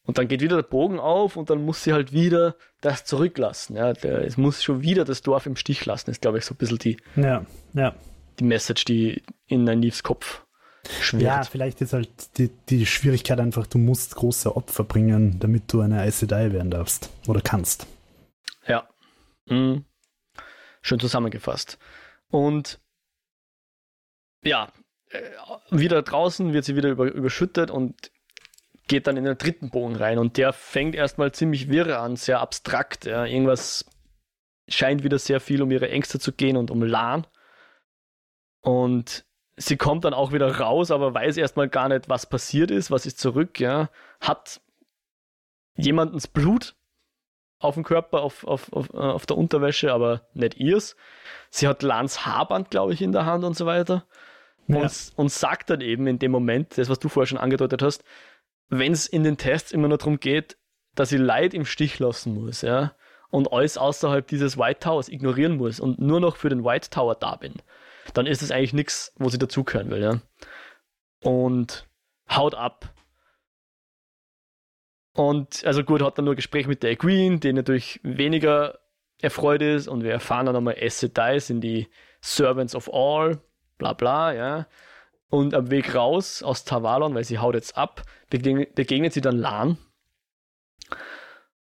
Und dann geht wieder der Bogen auf und dann muss sie halt wieder das zurücklassen. Ja, der, es muss schon wieder das Dorf im Stich lassen, ist, glaube ich, so ein bisschen die, ja, ja. die Message, die in Nynaeves Kopf schwirrt. Ja, vielleicht ist halt die, die Schwierigkeit einfach, du musst große Opfer bringen, damit du eine Aes Sedai werden darfst oder kannst. Ja. Mhm. Schön zusammengefasst. Und ja, äh, wieder draußen wird sie wieder über, überschüttet und geht dann in den dritten Bogen rein und der fängt erstmal ziemlich wirr an, sehr abstrakt. Ja. Irgendwas scheint wieder sehr viel um ihre Ängste zu gehen und um Lan. Und sie kommt dann auch wieder raus, aber weiß erstmal gar nicht, was passiert ist, was ist zurück, ja. Hat jemandens Blut auf dem Körper, auf, auf, auf, äh, auf der Unterwäsche, aber nicht ihrs. Sie hat Lans Haarband, glaube ich, in der Hand und so weiter. Ja. Und, und sagt dann eben in dem Moment, das, was du vorher schon angedeutet hast, wenn es in den Tests immer nur darum geht, dass ich Leid im Stich lassen muss, ja, und alles außerhalb dieses White Towers ignorieren muss und nur noch für den White Tower da bin, dann ist es eigentlich nichts, wo sie dazugehören will, ja. Und haut ab. Und also gut, hat dann nur ein Gespräch mit der Queen, die natürlich weniger erfreut ist und wir erfahren dann nochmal Aes Sedai sind die Servants of All, bla bla, ja. Und am Weg raus aus Tavalon, weil sie haut jetzt ab, begegnet, begegnet sie dann Lan.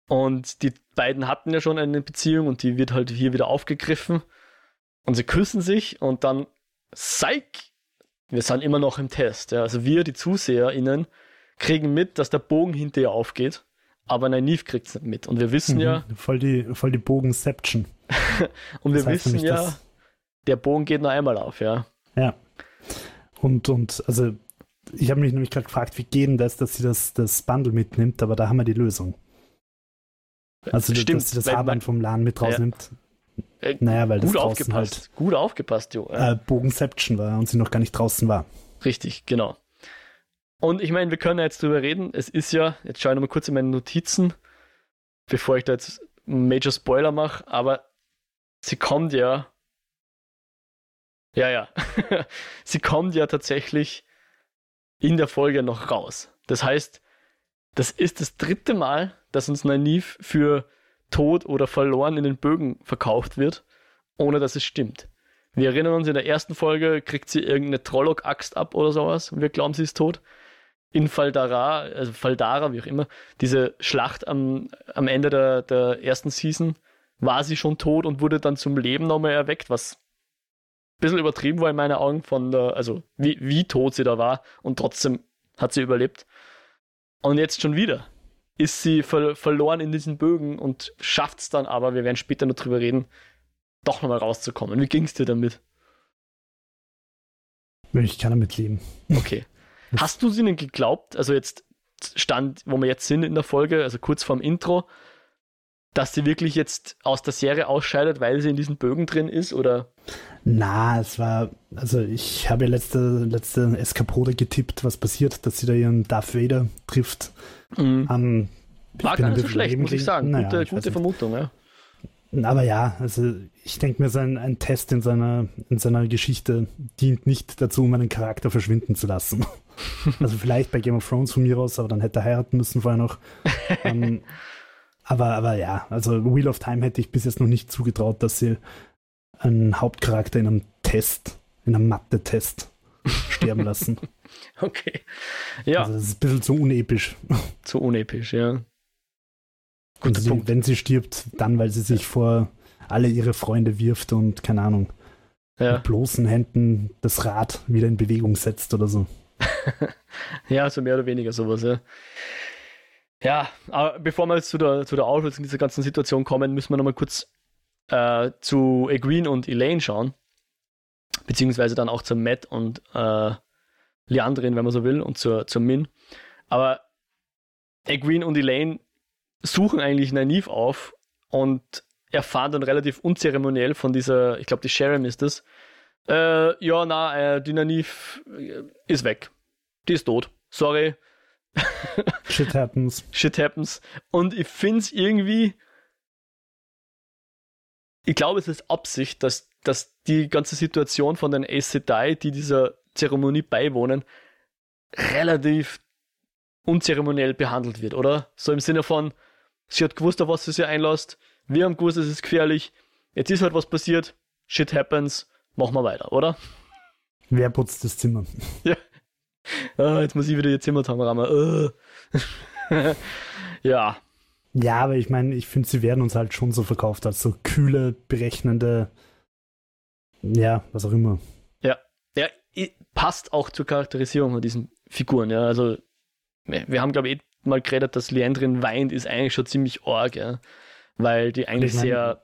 Und die beiden hatten ja schon eine Beziehung und die wird halt hier wieder aufgegriffen. Und sie küssen sich und dann, Psych! Wir sind immer noch im Test. Ja. Also wir, die ZuseherInnen, kriegen mit, dass der Bogen hinter ihr aufgeht, aber Nynaeve kriegt es nicht mit. Und wir wissen mhm, ja. Voll die, voll die Bogenception. und wir wissen ja, der Bogen geht nur einmal auf, ja. Ja. Und, und also ich habe mich nämlich gerade gefragt, wie geht denn das, dass sie das, das Bundle mitnimmt, aber da haben wir die Lösung. Also, Stimmt, dass sie das Armband vom LAN mit rausnimmt. Ja. Äh, naja, weil das gut aufgepasst. Halt, gut aufgepasst, Jo. Äh, Bogenception war und sie noch gar nicht draußen war. Richtig, genau. Und ich meine, wir können ja jetzt drüber reden. Es ist ja, jetzt schaue ich nochmal kurz in meine Notizen, bevor ich da jetzt einen Major Spoiler mache, aber sie kommt ja ja, ja. sie kommt ja tatsächlich in der Folge noch raus. Das heißt, das ist das dritte Mal, dass uns Nynaeve für tot oder verloren in den Bögen verkauft wird, ohne dass es stimmt. Wir erinnern uns, in der ersten Folge kriegt sie irgendeine Trolloc-Axt ab oder sowas und wir glauben, sie ist tot. In Faldara, also Faldara, wie auch immer, diese Schlacht am, am Ende der, der ersten Season, war sie schon tot und wurde dann zum Leben nochmal erweckt, was bisschen übertrieben war in meinen Augen von der, also wie, wie tot sie da war und trotzdem hat sie überlebt. Und jetzt schon wieder ist sie ver verloren in diesen Bögen und schafft es dann aber, wir werden später noch drüber reden, doch nochmal rauszukommen. Wie ging es dir damit? Ich kann damit leben. Okay. Hast du sie denn geglaubt, also jetzt stand, wo wir jetzt sind in der Folge, also kurz vorm Intro, dass sie wirklich jetzt aus der Serie ausscheidet, weil sie in diesen Bögen drin ist, oder? Na, es war, also ich habe ja letzte, letzte Eskapode getippt, was passiert, dass sie da ihren Darth Vader trifft. Mhm. Um, war gar nicht so schlecht, muss ich sagen. Naja, gute, gute Vermutung, ja. Aber ja, also ich denke mir, sein ein Test in seiner, in seiner Geschichte dient nicht dazu, um einen Charakter verschwinden zu lassen. also vielleicht bei Game of Thrones von mir aus, aber dann hätte er heiraten müssen vorher noch. ähm, aber, aber ja, also Wheel of Time hätte ich bis jetzt noch nicht zugetraut, dass sie einen Hauptcharakter in einem Test, in einem Mathe-Test sterben lassen. Okay. Ja. Also das ist ein bisschen zu unepisch. Zu unepisch, ja. Und sie, wenn sie stirbt, dann, weil sie sich vor alle ihre Freunde wirft und, keine Ahnung, ja. mit bloßen Händen das Rad wieder in Bewegung setzt oder so. ja, so mehr oder weniger sowas, ja. Ja, aber bevor wir jetzt zu der, zu der Auflösung dieser ganzen Situation kommen, müssen wir nochmal kurz äh, zu Egwene und Elaine schauen. Beziehungsweise dann auch zu Matt und äh, Leandrin, wenn man so will, und zur, zur Min. Aber Egwene und Elaine suchen eigentlich Nynaeve auf und erfahren dann relativ unzeremoniell von dieser, ich glaube, die Sharon ist das. Äh, ja, na, äh, die Nynaeve äh, ist weg. Die ist tot. Sorry. Shit happens. Shit happens. Und ich finde es irgendwie. Ich glaube, es ist Absicht, dass, dass die ganze Situation von den Aes Sedai, die dieser Zeremonie beiwohnen, relativ unzeremoniell behandelt wird, oder? So im Sinne von, Sie hat gewusst, auf was sie sich einlässt. Wir haben gewusst, es ist gefährlich. Jetzt ist halt was passiert. Shit happens. Machen wir weiter, oder? Wer putzt das Zimmer? Ja. Ah, jetzt muss ich wieder ihr Zimmer rammen. Uh. ja. Ja, aber ich meine, ich finde, sie werden uns halt schon so verkauft als so kühle, berechnende, ja, was auch immer. Ja, ja, passt auch zur Charakterisierung von diesen Figuren. Ja, also wir haben glaube ich mal geredet, dass Leandrin weint, ist eigentlich schon ziemlich arg, ja? weil die eigentlich meine, sehr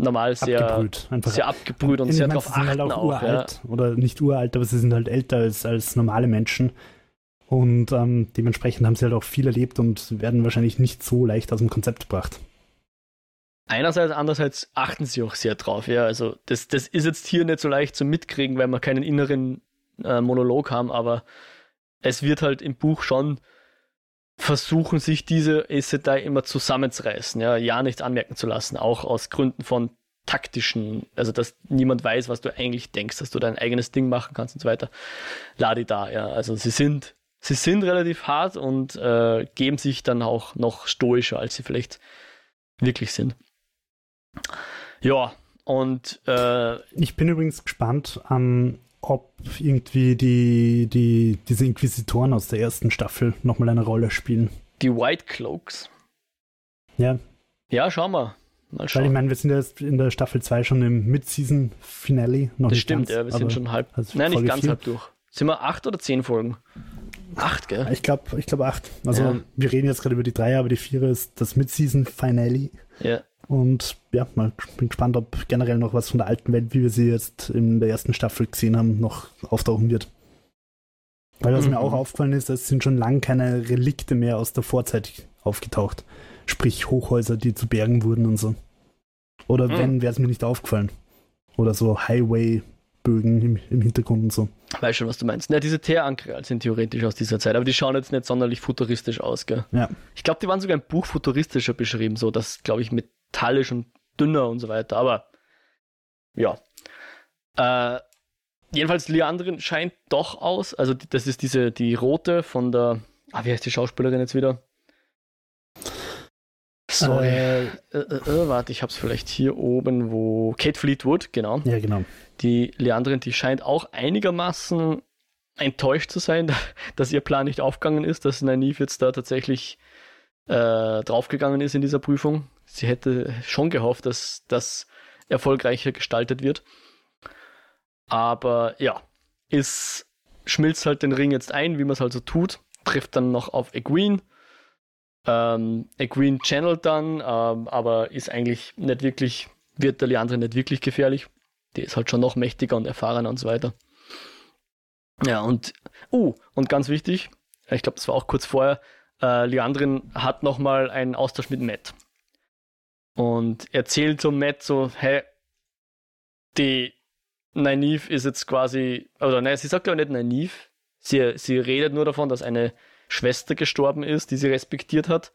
normal sehr abgebrüht, einfach. sehr abgebrüht und ich sehr darauf achten halt auch, auch uralt ja. oder nicht uralt, aber sie sind halt älter als, als normale Menschen und ähm, dementsprechend haben sie halt auch viel erlebt und werden wahrscheinlich nicht so leicht aus dem Konzept gebracht. Einerseits, andererseits achten sie auch sehr drauf. Ja, also das, das ist jetzt hier nicht so leicht zu mitkriegen, weil wir keinen inneren äh, Monolog haben, aber es wird halt im Buch schon versuchen sich diese Ace immer zusammenzureißen, ja, ja nichts anmerken zu lassen, auch aus Gründen von taktischen, also dass niemand weiß, was du eigentlich denkst, dass du dein eigenes Ding machen kannst und so weiter. Ladi da, ja. Also sie sind, sie sind relativ hart und äh, geben sich dann auch noch stoischer, als sie vielleicht wirklich sind. Ja, und äh, ich bin übrigens gespannt, ähm, ob irgendwie die, die, diese Inquisitoren aus der ersten Staffel nochmal eine Rolle spielen. Die White Cloaks. Ja. Ja, schauen wir. Mal schauen. Weil ich meine, wir sind jetzt in der Staffel 2 schon im Mid-Season-Finale. Das stimmt, ganz, ja, wir sind schon halb. Also nein, nicht ganz vier. halb durch. Sind wir acht oder zehn Folgen? Acht, gell? Ich glaube ich glaub acht. Also ja. wir reden jetzt gerade über die drei, aber die vier ist das Mid-Season-Finale. Ja. Und ja, mal bin gespannt, ob generell noch was von der alten Welt, wie wir sie jetzt in der ersten Staffel gesehen haben, noch auftauchen wird. Weil was mhm. mir auch aufgefallen ist, es sind schon lange keine Relikte mehr aus der Vorzeit aufgetaucht. Sprich Hochhäuser, die zu Bergen wurden und so. Oder mhm. wenn, wäre es mir nicht aufgefallen. Oder so Highway-Bögen im, im, Hintergrund und so. Weiß schon, was du meinst. Ja, diese Teeranker sind theoretisch aus dieser Zeit, aber die schauen jetzt nicht sonderlich futuristisch aus, gell? Ja. Ich glaube, die waren sogar im Buch futuristischer beschrieben, so dass, glaube ich, mit metallisch und dünner und so weiter. Aber ja. Äh, jedenfalls Leandrin scheint doch aus. Also das ist diese, die rote von der. Ah, wie heißt die Schauspielerin jetzt wieder? Sorry. Äh, äh, äh, warte, ich hab's vielleicht hier oben, wo. Kate Fleetwood, genau. Ja, genau. Die Leandrin, die scheint auch einigermaßen enttäuscht zu sein, dass ihr Plan nicht aufgegangen ist, dass Nynaeve jetzt da tatsächlich äh, draufgegangen ist in dieser Prüfung. Sie hätte schon gehofft, dass das erfolgreicher gestaltet wird. Aber ja, es schmilzt halt den Ring jetzt ein, wie man es halt so tut, trifft dann noch auf Egwene. Ähm, Egwene channelt dann, ähm, aber ist eigentlich nicht wirklich, wird der Leandre nicht wirklich gefährlich. Die ist halt schon noch mächtiger und erfahrener und so weiter. Ja, und, uh, und ganz wichtig, ich glaube, das war auch kurz vorher, äh, Leandrin hat nochmal einen Austausch mit Matt. Und erzählt so Matt so, hey, die Nynaeve ist jetzt quasi, oder nein, sie sagt ja nicht Nynaeve, sie, sie redet nur davon, dass eine Schwester gestorben ist, die sie respektiert hat.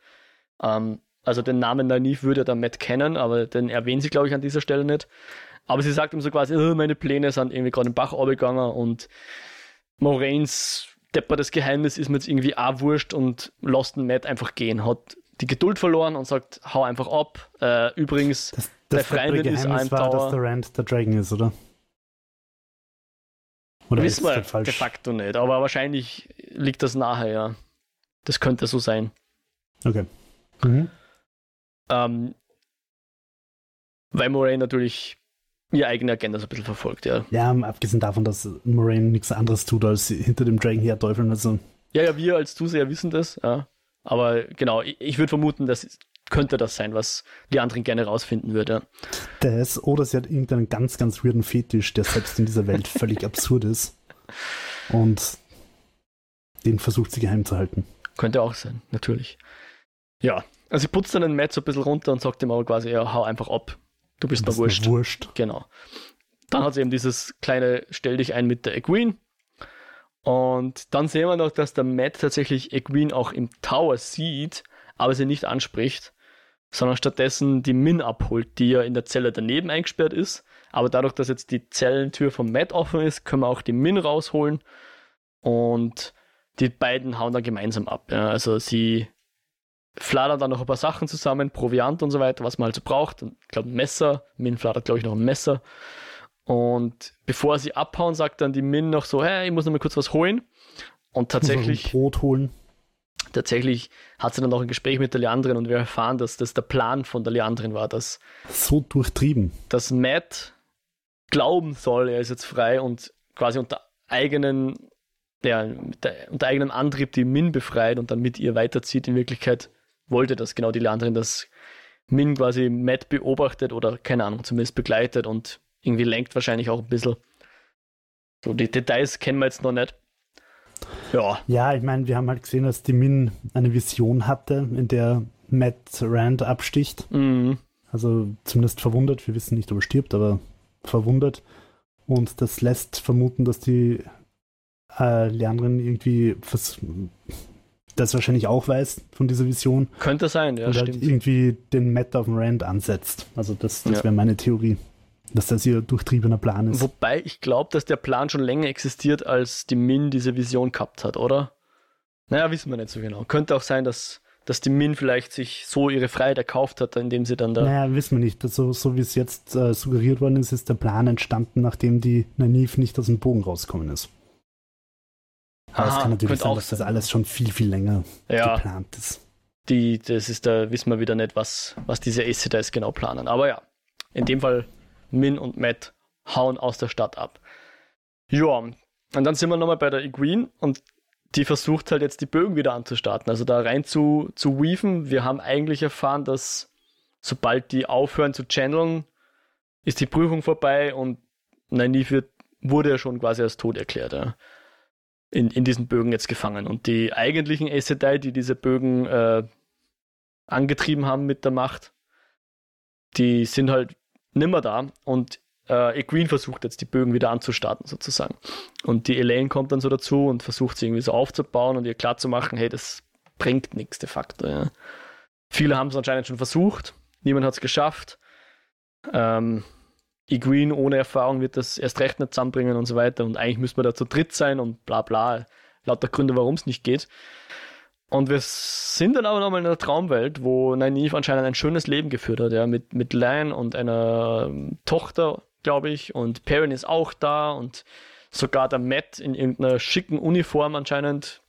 Ähm, Also den Namen Nynaeve würde der Matt kennen, aber den erwähnen sie, glaube ich, an dieser Stelle nicht. Aber sie sagt ihm so quasi, oh, meine Pläne sind irgendwie gerade im Bach abgegangen und Moraines deppertes Geheimnis ist mir jetzt irgendwie auch wurscht und lässt den Matt einfach gehen. Hat die Geduld verloren und sagt, hau einfach ab. Äh, übrigens, Das, das Der Freundin ist ein war, dass der Rand der Dragon ist, oder? Oder ist wissen das wir falsch? de facto nicht, aber wahrscheinlich liegt das nahe, ja. Das könnte so sein. Okay. Mhm. Ähm, weil Moraine natürlich ihre eigene Agenda so ein bisschen verfolgt, ja. Ja, abgesehen davon, dass Moraine nichts anderes tut, als hinter dem Dragon her teufeln. Also, Ja, ja, wir als Zuseher wissen das, ja. Aber genau, ich, ich würde vermuten, das könnte das sein, was die anderen gerne rausfinden würde. Das oder sie hat irgendeinen ganz, ganz weirden Fetisch, der selbst in dieser Welt völlig absurd ist. Und den versucht sie geheim zu halten. Könnte auch sein, natürlich. Ja, also sie putzt dann den Matt so ein bisschen runter und sagt ihm aber quasi, ja, hau einfach ab. Du bist mir wurscht. wurscht. Genau. Dann hat sie eben dieses kleine Stell dich ein mit der Egwene. Und dann sehen wir noch, dass der Matt tatsächlich Egwene auch im Tower sieht, aber sie nicht anspricht, sondern stattdessen die Min abholt, die ja in der Zelle daneben eingesperrt ist. Aber dadurch, dass jetzt die Zellentür vom Matt offen ist, können wir auch die Min rausholen. Und die beiden hauen dann gemeinsam ab. Ja. Also sie fladern dann noch ein paar Sachen zusammen, Proviant und so weiter, was man halt so braucht. Ich glaube, ein Messer. Min fladert, glaube ich, noch ein Messer. Und bevor sie abhauen, sagt dann die Min noch so, hey, ich muss noch mal kurz was holen. Und tatsächlich, Brot holen. tatsächlich hat sie dann noch ein Gespräch mit der Leandrin und wir erfahren, dass das der Plan von der Leandrin war, dass, So durchtrieben. dass Matt glauben soll, er ist jetzt frei und quasi unter eigenen, ja, der, unter eigenem Antrieb die Min befreit und dann mit ihr weiterzieht. In Wirklichkeit wollte das genau die Leandrin, dass Min quasi Matt beobachtet oder keine Ahnung, zumindest begleitet und irgendwie lenkt wahrscheinlich auch ein bisschen. So, die Details kennen wir jetzt noch nicht. Ja, Ja, ich meine, wir haben halt gesehen, dass die Min eine Vision hatte, in der Matt Rand absticht. mhm. Also zumindest verwundert. Wir wissen nicht, ob er stirbt, aber verwundert. Und das lässt vermuten, dass die äh, Leandrin irgendwie das wahrscheinlich auch weiß von dieser Vision könnte sein, ja, und halt stimmt. irgendwie den Matt auf den Rand ansetzt. Also das, das Ja. wäre meine Theorie, dass das ihr durchtriebener Plan ist. Wobei ich glaube, dass der Plan schon länger existiert, als die Min diese Vision gehabt hat, oder? Naja, wissen wir nicht so genau. Könnte auch sein, dass, dass die Min vielleicht sich so ihre Freiheit erkauft hat, indem sie dann da. Naja, wissen wir nicht. Also, so wie es jetzt äh, suggeriert worden ist, ist der Plan entstanden, nachdem die Nynaeve nicht aus dem Bogen rausgekommen ist. Aber es Aha, kann natürlich sein, dass das alles schon viel, viel länger ja, geplant ist. die, das ist da, wissen wir wieder nicht, was, was diese Aes genau planen. Aber ja, in dem Fall Min und Matt hauen aus der Stadt ab. Ja, und dann sind wir nochmal bei der Egwene und die versucht halt jetzt die Bögen wieder anzustarten, also da rein zu, zu weaven. Wir haben eigentlich erfahren, dass sobald die aufhören zu channeln, ist die Prüfung vorbei und Nynaeve wurde ja schon quasi als tot erklärt. Ja. In, in diesen Bögen jetzt gefangen. Und die eigentlichen Aes Sedai, die diese Bögen äh, angetrieben haben mit der Macht, die sind halt nimmer da und äh, Egwene versucht jetzt die Bögen wieder anzustarten sozusagen. Und die Elaine kommt dann so dazu und versucht sie irgendwie so aufzubauen und ihr klarzumachen, hey, das bringt nichts de facto. Ja. Viele haben es anscheinend schon versucht, niemand hat es geschafft. Ähm, Egwene ohne Erfahrung wird das erst recht nicht zusammenbringen und so weiter und eigentlich müssen wir da zu dritt sein und bla bla, lauter Gründe, warum es nicht geht. Und wir sind dann aber nochmal in einer Traumwelt, wo Nynaeve anscheinend ein schönes Leben geführt hat, ja, mit, mit Lan und einer ähm, Tochter, glaube ich, und Perrin ist auch da und sogar der Matt in irgendeiner schicken Uniform anscheinend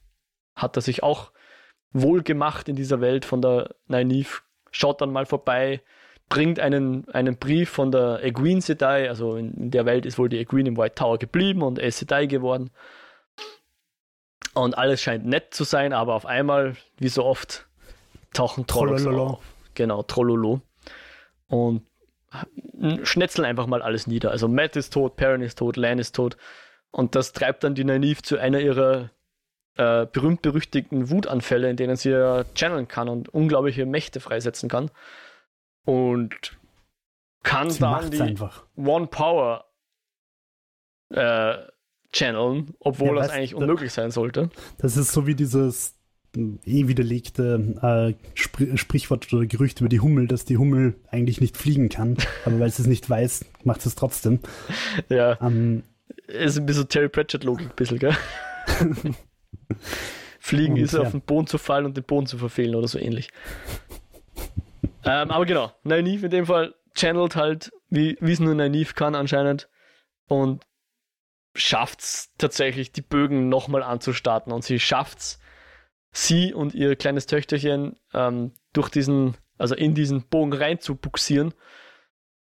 hat er sich auch wohl gemacht in dieser Welt von der Nynaeve, schaut dann mal vorbei, bringt einen, einen Brief von der Egwene Sedai, also in, in der Welt ist wohl die Egwene im White Tower geblieben und Sedai geworden. Und alles scheint nett zu sein, aber auf einmal, wie so oft, tauchen Trollocs auf. Genau, Trollolo. Und schnetzeln einfach mal alles nieder. Also Matt ist tot, Perrin ist tot, Lan ist tot. Und das treibt dann die Nynaeve zu einer ihrer äh, berühmt-berüchtigten Wutanfälle, in denen sie ja channeln kann und unglaubliche Mächte freisetzen kann. Und kann Sie dann die einfach. One Power äh, channeln, obwohl Ja, das eigentlich unmöglich sein sollte. Das ist so wie dieses eh widerlegte äh, Spr Sprichwort oder Gerücht über die Hummel, dass die Hummel eigentlich nicht fliegen kann, aber weil sie es nicht weiß, macht sie es trotzdem. Ja. Ähm, ist ein bisschen Terry Pratchett-Logik, ein bisschen, gell? Fliegen und, ist ja. auf den Boden zu fallen und den Boden zu verfehlen oder so ähnlich. ähm, aber genau, Naive in dem Fall channelt halt, wie es nur Naive kann anscheinend und schafft es tatsächlich, die Bögen nochmal anzustarten und sie schafft es, sie und ihr kleines Töchterchen ähm, durch diesen, also in diesen Bogen rein zu buxieren.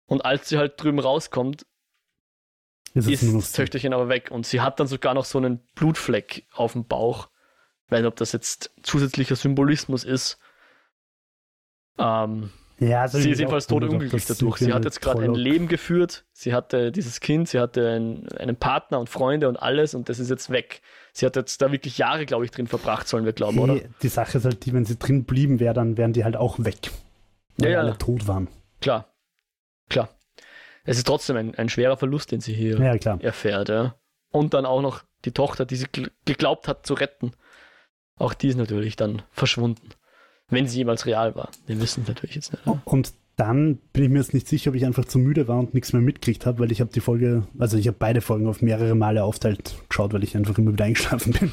Und als sie halt drüben rauskommt, ist, ist das Töchterchen aber weg. Und sie hat dann sogar noch so einen Blutfleck auf dem Bauch. Ich weiß nicht, ob das jetzt zusätzlicher Symbolismus ist. Ähm, ja, also sie ist jedenfalls totunglücklich dadurch. Sie hat jetzt gerade ein Leben geführt, sie hatte dieses Kind, sie hatte einen, einen, Partner und Freunde und alles und das ist jetzt weg. Sie hat jetzt da wirklich Jahre, glaube ich, drin verbracht, sollen wir glauben, oder? Die Sache ist halt die, wenn sie drin blieben wäre, dann wären die halt auch weg. Weil ja, ja. alle tot waren. Klar. Klar. Es ist trotzdem ein, ein schwerer Verlust, den sie hier ja, erfährt, ja. Und dann auch noch die Tochter, die sie geglaubt hat zu retten. Auch die ist natürlich dann verschwunden. Wenn sie jemals real war. Wir wissen es natürlich jetzt nicht. Und dann bin ich mir jetzt nicht sicher, ob ich einfach zu müde war und nichts mehr mitgekriegt habe, weil ich habe die Folge, also ich habe beide Folgen auf mehrere Male aufteilt geschaut, weil ich einfach immer wieder eingeschlafen bin.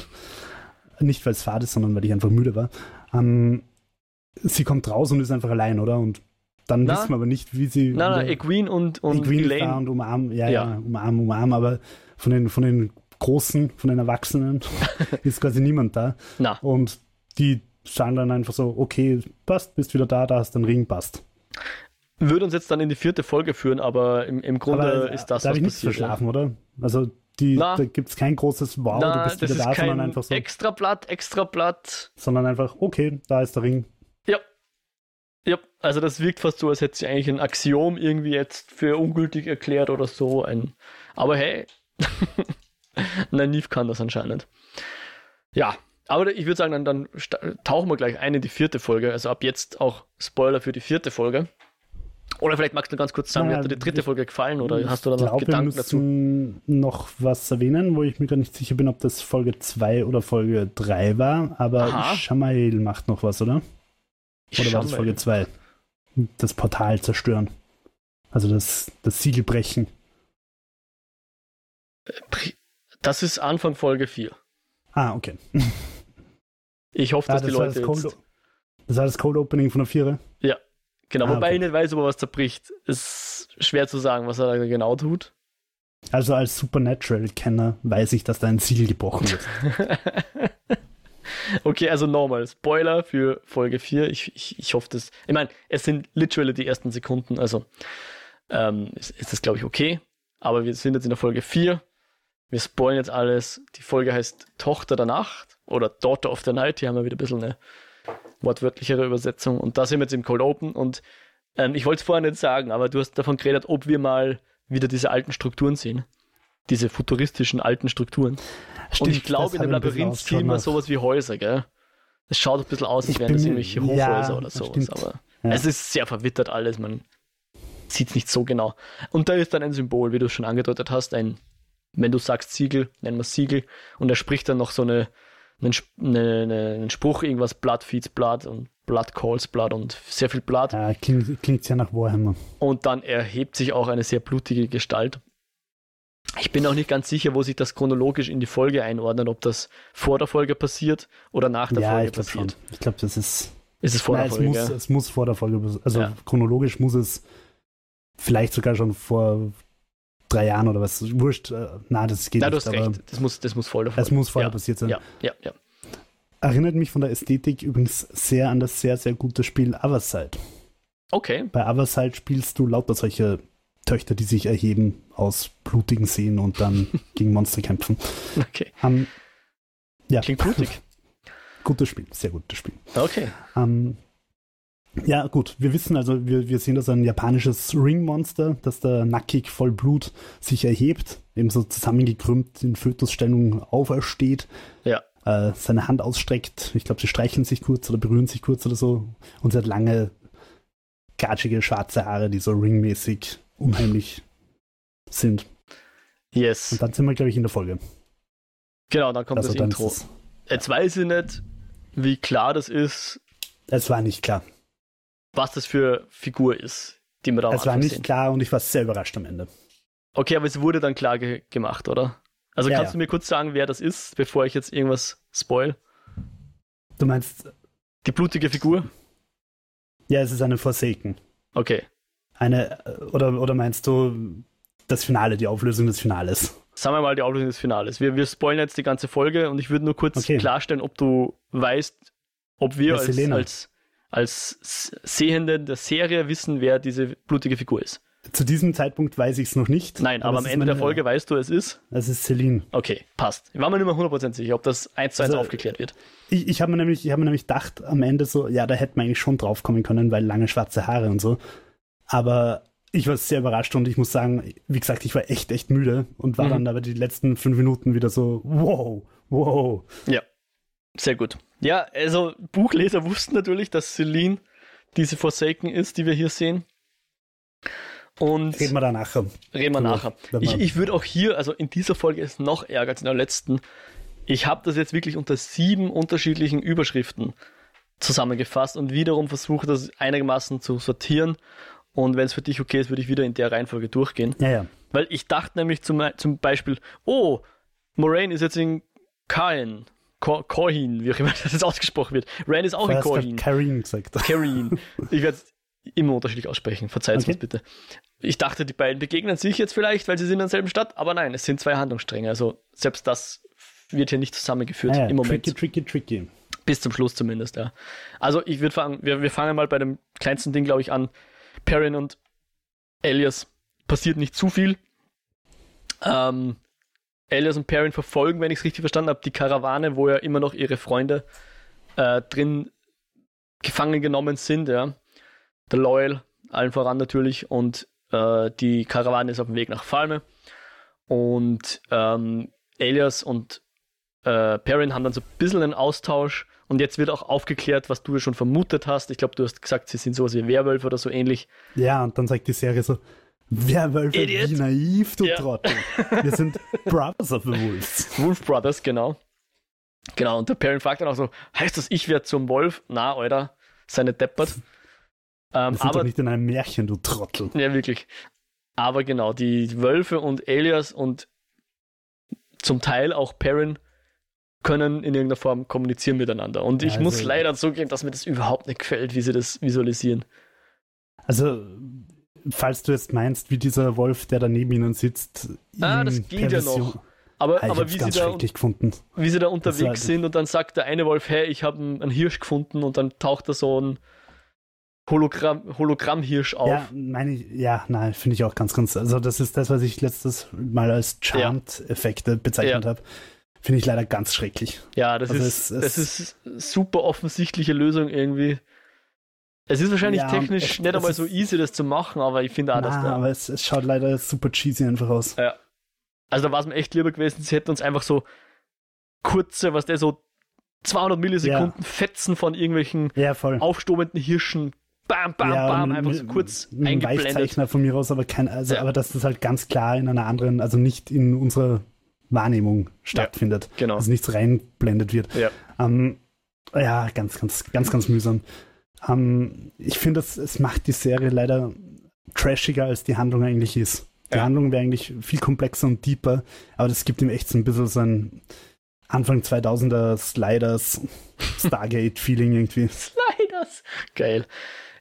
Nicht, weil es fad ist, sondern weil ich einfach müde war. Ähm, sie kommt raus und ist einfach allein, oder? Und dann na, wissen wir aber nicht, wie sie. Nein, nein, Egwene und, und Egwene Elaine. Und umarmen, ja, ja, ja, umarmen, umarmen, aber von den, von den Großen, von den Erwachsenen ist quasi niemand da. Na. Und die sagen dann einfach so, okay, passt, bist wieder da, da hast du den Ring, passt. Würde uns jetzt dann in die vierte Folge führen, aber im, im Grunde aber, ist das, da was ich nichts verschlafen, oder? Also die, Na, da gibt es kein großes Wow, Na, du bist wieder da, sondern einfach so. Extra Blatt, extra Blatt. Sondern einfach, okay, da ist der Ring. Ja. Ja, also das wirkt fast so, als hätte sie eigentlich ein Axiom irgendwie jetzt für ungültig erklärt oder so. Ein, aber hey, Naiv kann das anscheinend. Ja, aber ich würde sagen, dann, dann tauchen wir gleich ein in die vierte Folge. Also ab jetzt auch Spoiler für die vierte Folge. Oder vielleicht magst du ganz kurz sagen, naja, wie hat dir die dritte Folge gefallen oder hast du da noch glaub, Gedanken wir dazu? noch was erwähnen, wo ich mir gar nicht sicher bin, ob das Folge 2 oder Folge 3 war, aber Aha. Shamael macht noch was, oder? Oder war das Folge 2? Das Portal zerstören. Also das, das Siegel brechen. Das ist Anfang Folge 4. Ah, okay. Ich hoffe, dass ah, das die Leute das jetzt... Das war das Cold Opening von der Vierer? Ja, genau. Ah, Wobei okay. ich nicht weiß, ob er was zerbricht. Ist schwer zu sagen, was er da genau tut. Also als Supernatural-Kenner weiß ich, dass da ein Siegel gebrochen wird. okay, also nochmal, Spoiler für Folge 4. Ich, ich, ich hoffe, das. Ich meine, es sind literally die ersten Sekunden, also ähm, ist, ist das, glaube ich, okay. Aber wir sind jetzt in der Folge 4. Wir spoilen jetzt alles. Die Folge heißt Tochter der Nacht oder Daughter of the Night. Hier haben wir wieder ein bisschen eine wortwörtlichere Übersetzung. Und da sind wir jetzt im Cold Open. Und ähm, ich wollte es vorher nicht sagen, aber du hast davon geredet, ob wir mal wieder diese alten Strukturen sehen. Diese futuristischen alten Strukturen. Stimmt, und ich glaube, in dem Labyrinth sehen wir sowas wie Häuser, gell? Es schaut ein bisschen aus, als wären das irgendwelche Hochhäuser ja, oder sowas. Aber ja. es ist sehr verwittert alles. Man sieht es nicht so genau. Und da ist dann ein Symbol, wie du es schon angedeutet hast, ein wenn du sagst Siegel, nennen wir Siegel, und er spricht dann noch so eine, einen, eine, eine, einen Spruch, irgendwas Blood feeds Blood und Blood calls Blood und sehr viel Blood. Ja, klingt, klingt sehr nach Warhammer. Und dann erhebt sich auch eine sehr blutige Gestalt. Ich bin auch nicht ganz sicher, wo sich das chronologisch in die Folge einordnet, ob das vor der Folge passiert oder nach der ja, Folge ich passiert. Schon. Ich glaube, das ist. Ist es vor Nein, der Folge? Es muss, es muss vor der Folge, also ja. chronologisch muss es vielleicht sogar schon vor drei Jahren oder was. Wurscht, äh, na, das geht na, nicht. Du hast recht. Das muss, das muss voll davor. Das muss vorher ja. passiert sein. Ja, ja, ja. Erinnert mich von der Ästhetik übrigens sehr an das sehr, sehr gute Spiel Otherside. Okay. Bei Otherside spielst du lauter solche Töchter, die sich erheben aus blutigen Seen und dann gegen Monster kämpfen. Okay. Um, ähm, ja. Klingt blutig. gutes Spiel, sehr gutes Spiel. Okay. Um, ähm, ja, gut, wir wissen also, wir, wir sehen das ein japanisches Ringmonster, das da nackig voll Blut sich erhebt, eben so zusammengekrümmt in Fötusstellung aufersteht. Ja. Äh, seine Hand ausstreckt. Ich glaube, sie streicheln sich kurz oder berühren sich kurz oder so. Und sie hat lange, gatschige, schwarze Haare, die so ringmäßig unheimlich sind. Yes. Und dann sind wir, glaube ich, in der Folge. Genau, dann kommt also das Intro. Jetzt weiß ich nicht, wie klar das ist, Es war nicht klar. Was das für Figur ist, die wir da Es war nicht sehen. klar und ich war sehr überrascht am Ende. Okay, aber es wurde dann klar ge gemacht, oder? Also Ja, kannst ja. du mir kurz sagen, wer das ist, bevor ich jetzt irgendwas spoil? Du meinst, Die blutige Figur? ja, es ist eine Forsaken. Okay. Eine, oder, oder meinst du das Finale, die Auflösung des Finales? Sagen wir mal die Auflösung des Finales. Wir, wir spoilern jetzt die ganze Folge und ich würde nur kurz Okay. klarstellen, ob du weißt, ob wir ist als, als, als Sehende der Serie wissen, wer diese blutige Figur ist. Zu diesem Zeitpunkt weiß ich es noch nicht. Nein, aber, am es ist Ende der Folge weißt du, es ist. Es ist Celine. Okay, passt. Ich war mir nicht mehr 100% sicher, ob das eins zu eins Also, aufgeklärt wird. Ich, ich habe mir nämlich, ich habe mir nämlich gedacht am Ende so, ja, da hätte man eigentlich schon drauf kommen können, weil lange schwarze Haare und so. Aber ich war sehr überrascht und ich muss sagen, wie gesagt, ich war echt, echt müde und war Mhm. dann aber die letzten fünf Minuten wieder so, wow, wow. Ja, sehr gut. Ja, also Buchleser wussten natürlich, dass Celine diese Forsaken ist, die wir hier sehen. Und Reden wir da nachher. reden wir nachher. Ich, ich würde auch hier, also in dieser Folge ist noch ärger als in der letzten. Ich habe das jetzt wirklich unter sieben unterschiedlichen Überschriften zusammengefasst und wiederum versucht, das einigermaßen zu sortieren. Und wenn es für dich okay ist, würde ich wieder in der Reihenfolge durchgehen. Ja, ja. Weil ich dachte nämlich zum, zum Beispiel, oh, Moraine ist jetzt in Caen. Co- Cohin, wie auch immer das jetzt ausgesprochen wird. Ran ist auch in hast du Cohin. Karin gesagt. Karin. Ich werde es immer unterschiedlich aussprechen. Verzeiht Okay. mir bitte. Ich dachte, die beiden begegnen sich jetzt vielleicht, weil sie sind in derselben Stadt, aber nein, es sind zwei Handlungsstränge. Also selbst das wird hier nicht zusammengeführt ja. im Moment. Tricky, tricky, tricky. Bis zum Schluss zumindest, ja. Also ich würde fangen, wir, wir fangen mal bei dem kleinsten Ding, glaube ich, an. Perrin und Elias passiert nicht zu viel. Ähm, Elias und Perrin verfolgen, wenn ich es richtig verstanden habe, die Karawane, wo ja immer noch ihre Freunde äh, drin gefangen genommen sind, ja. Der Loyal, allen voran natürlich, und äh, die Karawane ist auf dem Weg nach Falme. Und ähm, Elias und äh, Perrin haben dann so ein bisschen einen Austausch und jetzt wird auch aufgeklärt, was du schon vermutet hast. Ich glaube, du hast gesagt, sie sind sowas wie Werwölfe oder so ähnlich. Ja, und dann sagt die Serie so, Werwölfe, Idiot. wie naiv, du Ja. Trottel. Wir sind Brothers of the Wolves. Wolf Brothers, genau. Genau, und der Perrin fragt dann auch so, heißt das, ich werde zum Wolf? Na, Alter, seine deppert. Ähm, Wir sind aber, doch nicht in einem Märchen, du Trottel. ja, wirklich. Aber genau, die Wölfe und Elias und zum Teil auch Perrin können in irgendeiner Form kommunizieren miteinander. Und ich Ja, muss also- leider zugeben, dass mir das überhaupt nicht gefällt, wie sie das visualisieren. Also, falls du jetzt meinst, wie dieser Wolf, der da neben ihnen sitzt. Ah, das geht ja Perversion- noch. Aber, Ah, ich aber wie, sie ganz da, schrecklich gefunden. wie sie da unterwegs war- sind und dann sagt der eine Wolf, hey, ich habe einen, einen Hirsch gefunden und dann taucht da so ein Hologramm, Hologrammhirsch auf. Ja, meine ich, ja, nein, finde ich auch ganz, ganz. Also, das ist das, was ich letztes Mal als Charmed-Effekte bezeichnet Ja. habe. Finde ich leider ganz schrecklich. Ja, das, Also ist, es- das es- ist super offensichtliche Lösung irgendwie. Es ist wahrscheinlich Ja, technisch es- nicht einmal so easy, das zu machen, aber ich finde auch, dass da, aber es, es schaut leider super cheesy einfach aus. ja. Also da war es mir echt lieber gewesen, sie hätten uns einfach so kurze, was der so 200 Millisekunden Fetzen von irgendwelchen Ja, aufstobenden Hirschen, bam, bam, ja, bam, mit- einfach so kurz mit eingeblendet. Weichzeichner von mir aus, aber kein, also, Ja. aber dass das halt ganz klar in einer anderen, also nicht in unserer Wahrnehmung stattfindet. Genau. Also nichts reinblendet wird. Ja. Ähm, ja, ganz, ganz, ganz, ganz mühsam. Ähm, ich finde, es, es macht die Serie leider trashiger, als die Handlung eigentlich ist. Die Ja. Handlung wäre eigentlich viel komplexer und deeper, aber das gibt ihm echt so ein bisschen so ein Anfang 2000er Sliders Stargate-Feeling irgendwie. Sliders. Geil.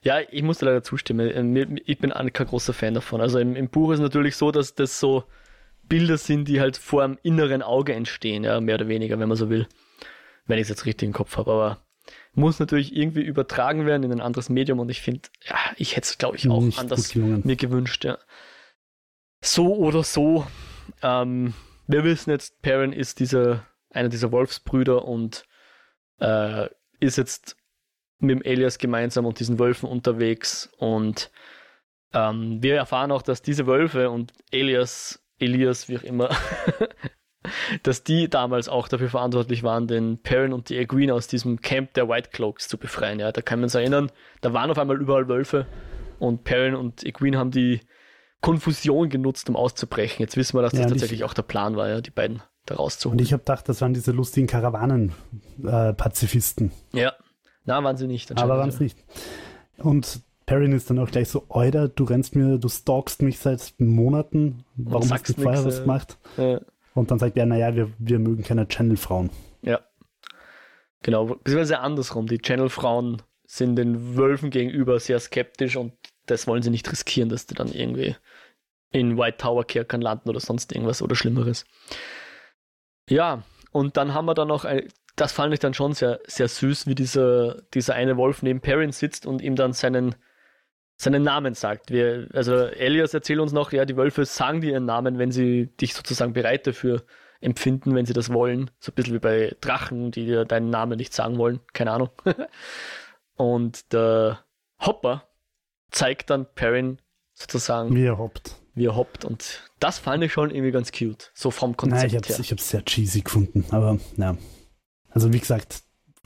Ja, ich muss dir leider zustimmen. Äh, mir- Ich bin kein großer Fan davon. Also im, im Buch ist natürlich so, dass das so Bilder sind, die halt vor dem inneren Auge entstehen, ja, mehr oder weniger, wenn man so will. Wenn ich es jetzt richtig im Kopf habe. Aber muss natürlich irgendwie übertragen werden in ein anderes Medium und ich finde, ja, ich hätte es, glaube ich, auch Nicht anders mir gewünscht, ja. So oder so. Ähm, wir wissen jetzt, Perrin ist dieser, einer dieser Wolfsbrüder und äh, ist jetzt mit dem Elias gemeinsam und diesen Wölfen unterwegs. Und ähm, wir erfahren auch, dass diese Wölfe und Elias, Elias, wie auch immer, dass die damals auch dafür verantwortlich waren, den Perrin und die Egwene aus diesem Camp der White Cloaks zu befreien. Ja, da kann man sich erinnern, da waren auf einmal überall Wölfe und Perrin und Egwene haben die Konfusion genutzt, um auszubrechen. Jetzt wissen wir, dass das Ja, und ich- tatsächlich auch der Plan war, ja, die beiden da rauszuholen. Und ich habe gedacht, das waren diese lustigen Karawanen-Pazifisten. Äh, ja, na, waren sie nicht. Aber waren es nicht. Und Perrin ist dann auch gleich so, Euder, du rennst mir, du stalkst mich seit Monaten, warum hast du vorher was gemacht? Ja. Und dann sagt er, naja, wir, wir mögen keine Channel-Frauen. Ja. Genau, beziehungsweise andersrum. Die Channel-Frauen sind den Wölfen gegenüber sehr skeptisch und das wollen sie nicht riskieren, dass die dann irgendwie in White Tower Kerkern landen oder sonst irgendwas oder Schlimmeres. Ja, und dann haben wir dann noch, ein, das fand ich dann schon sehr, sehr süß, wie dieser, dieser eine Wolf neben Perrin sitzt und ihm dann seinen, seinen Namen sagt. Wir, also Elias erzählt uns noch, ja, die Wölfe sagen dir ihren Namen, wenn sie dich sozusagen bereit dafür empfinden, wenn sie das wollen. So ein bisschen wie bei Drachen, die dir deinen Namen nicht sagen wollen. Keine Ahnung. und der Hopper zeigt dann Perrin sozusagen. Wie er hoppt. Wie er hoppt. Und das fand ich schon irgendwie ganz cute. So vom Konzept Nein, ich hab's, her. Ich habe es sehr cheesy gefunden. Aber ja. Also wie gesagt,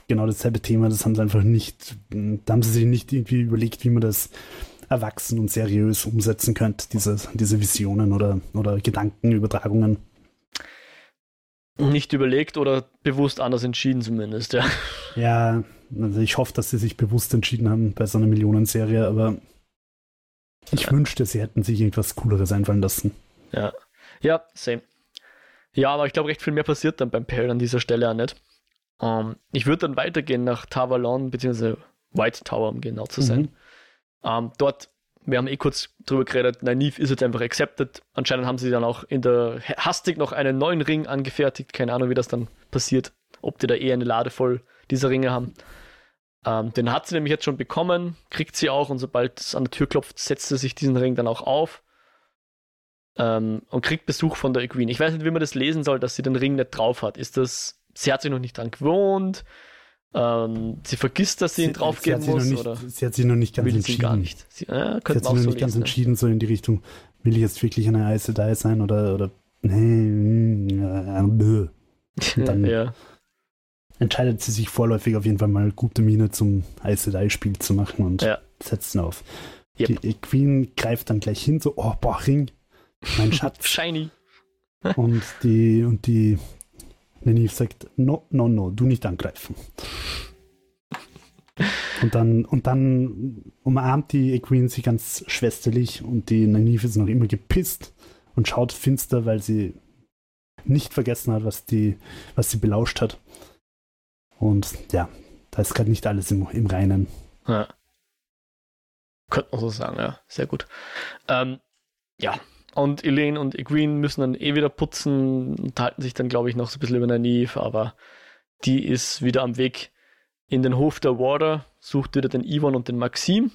genau dasselbe Thema, das haben sie einfach nicht, da haben sie sich nicht irgendwie überlegt, wie man das erwachsen und seriös umsetzen könnte, diese, diese Visionen oder, oder Gedankenübertragungen. Nicht überlegt oder bewusst anders entschieden zumindest, ja. Ja, also ich hoffe, dass sie sich bewusst entschieden haben bei so einer Millionenserie, aber ich ja. wünschte, sie hätten sich irgendwas Cooleres einfallen lassen. Ja, ja, same. Ja, aber ich glaube, recht viel mehr passiert dann beim Peril an dieser Stelle auch nicht. Um, ähm, ich würde dann weitergehen nach Tavalon, beziehungsweise White Tower, um genau zu sein. Mhm. Um, ähm, dort, wir haben eh kurz drüber geredet, Nynaeve ist jetzt einfach accepted. Anscheinend haben sie dann auch in der hastig noch einen neuen Ring angefertigt. Keine Ahnung, wie das dann passiert. Ob die da eh eine Lade voll dieser Ringe haben. Um, ähm, den hat sie nämlich jetzt schon bekommen, kriegt sie auch und sobald es an der Tür klopft, setzt sie sich diesen Ring dann auch auf und kriegt Besuch von der Queen. Ich weiß nicht, wie man das lesen soll, dass sie den Ring nicht drauf hat. Ist das sie hat sich noch nicht dran gewohnt. Ähm, sie vergisst, dass sie, sie ihn draufgeben muss. Nicht, oder sie hat sich noch nicht ganz entschieden. gar nicht. Sie, äh, sie hat sich noch nicht ganz entschieden, so in die Richtung, will ich jetzt wirklich eine Ice Die sein oder, oder nee, äh, Und dann ja. entscheidet sie sich vorläufig auf jeden Fall mal gute Miene zum Ice Die Spiel zu machen und ja. setzt ihn auf. Yep. Die Queen greift dann gleich hin, so, oh, boah, Ring, mein Schatz. Shiny. und die, und die Nynaeve sagt, no, no, no, du nicht angreifen. Und dann, und dann umarmt die Equine sie ganz schwesterlich und die Nynaeve ist noch immer gepisst und schaut finster, weil sie nicht vergessen hat, was, die, was sie belauscht hat. Und ja, da ist gerade nicht alles im, im Reinen. Ja. Könnte man so sagen, ja. Sehr gut. Ähm, ja, und Elaine und Egwene müssen dann eh wieder putzen, unterhalten sich dann, glaube ich, noch so ein bisschen über Nynaeve, aber die ist wieder am Weg in den Hof der Warder, sucht wieder den Ivan und den Maxim,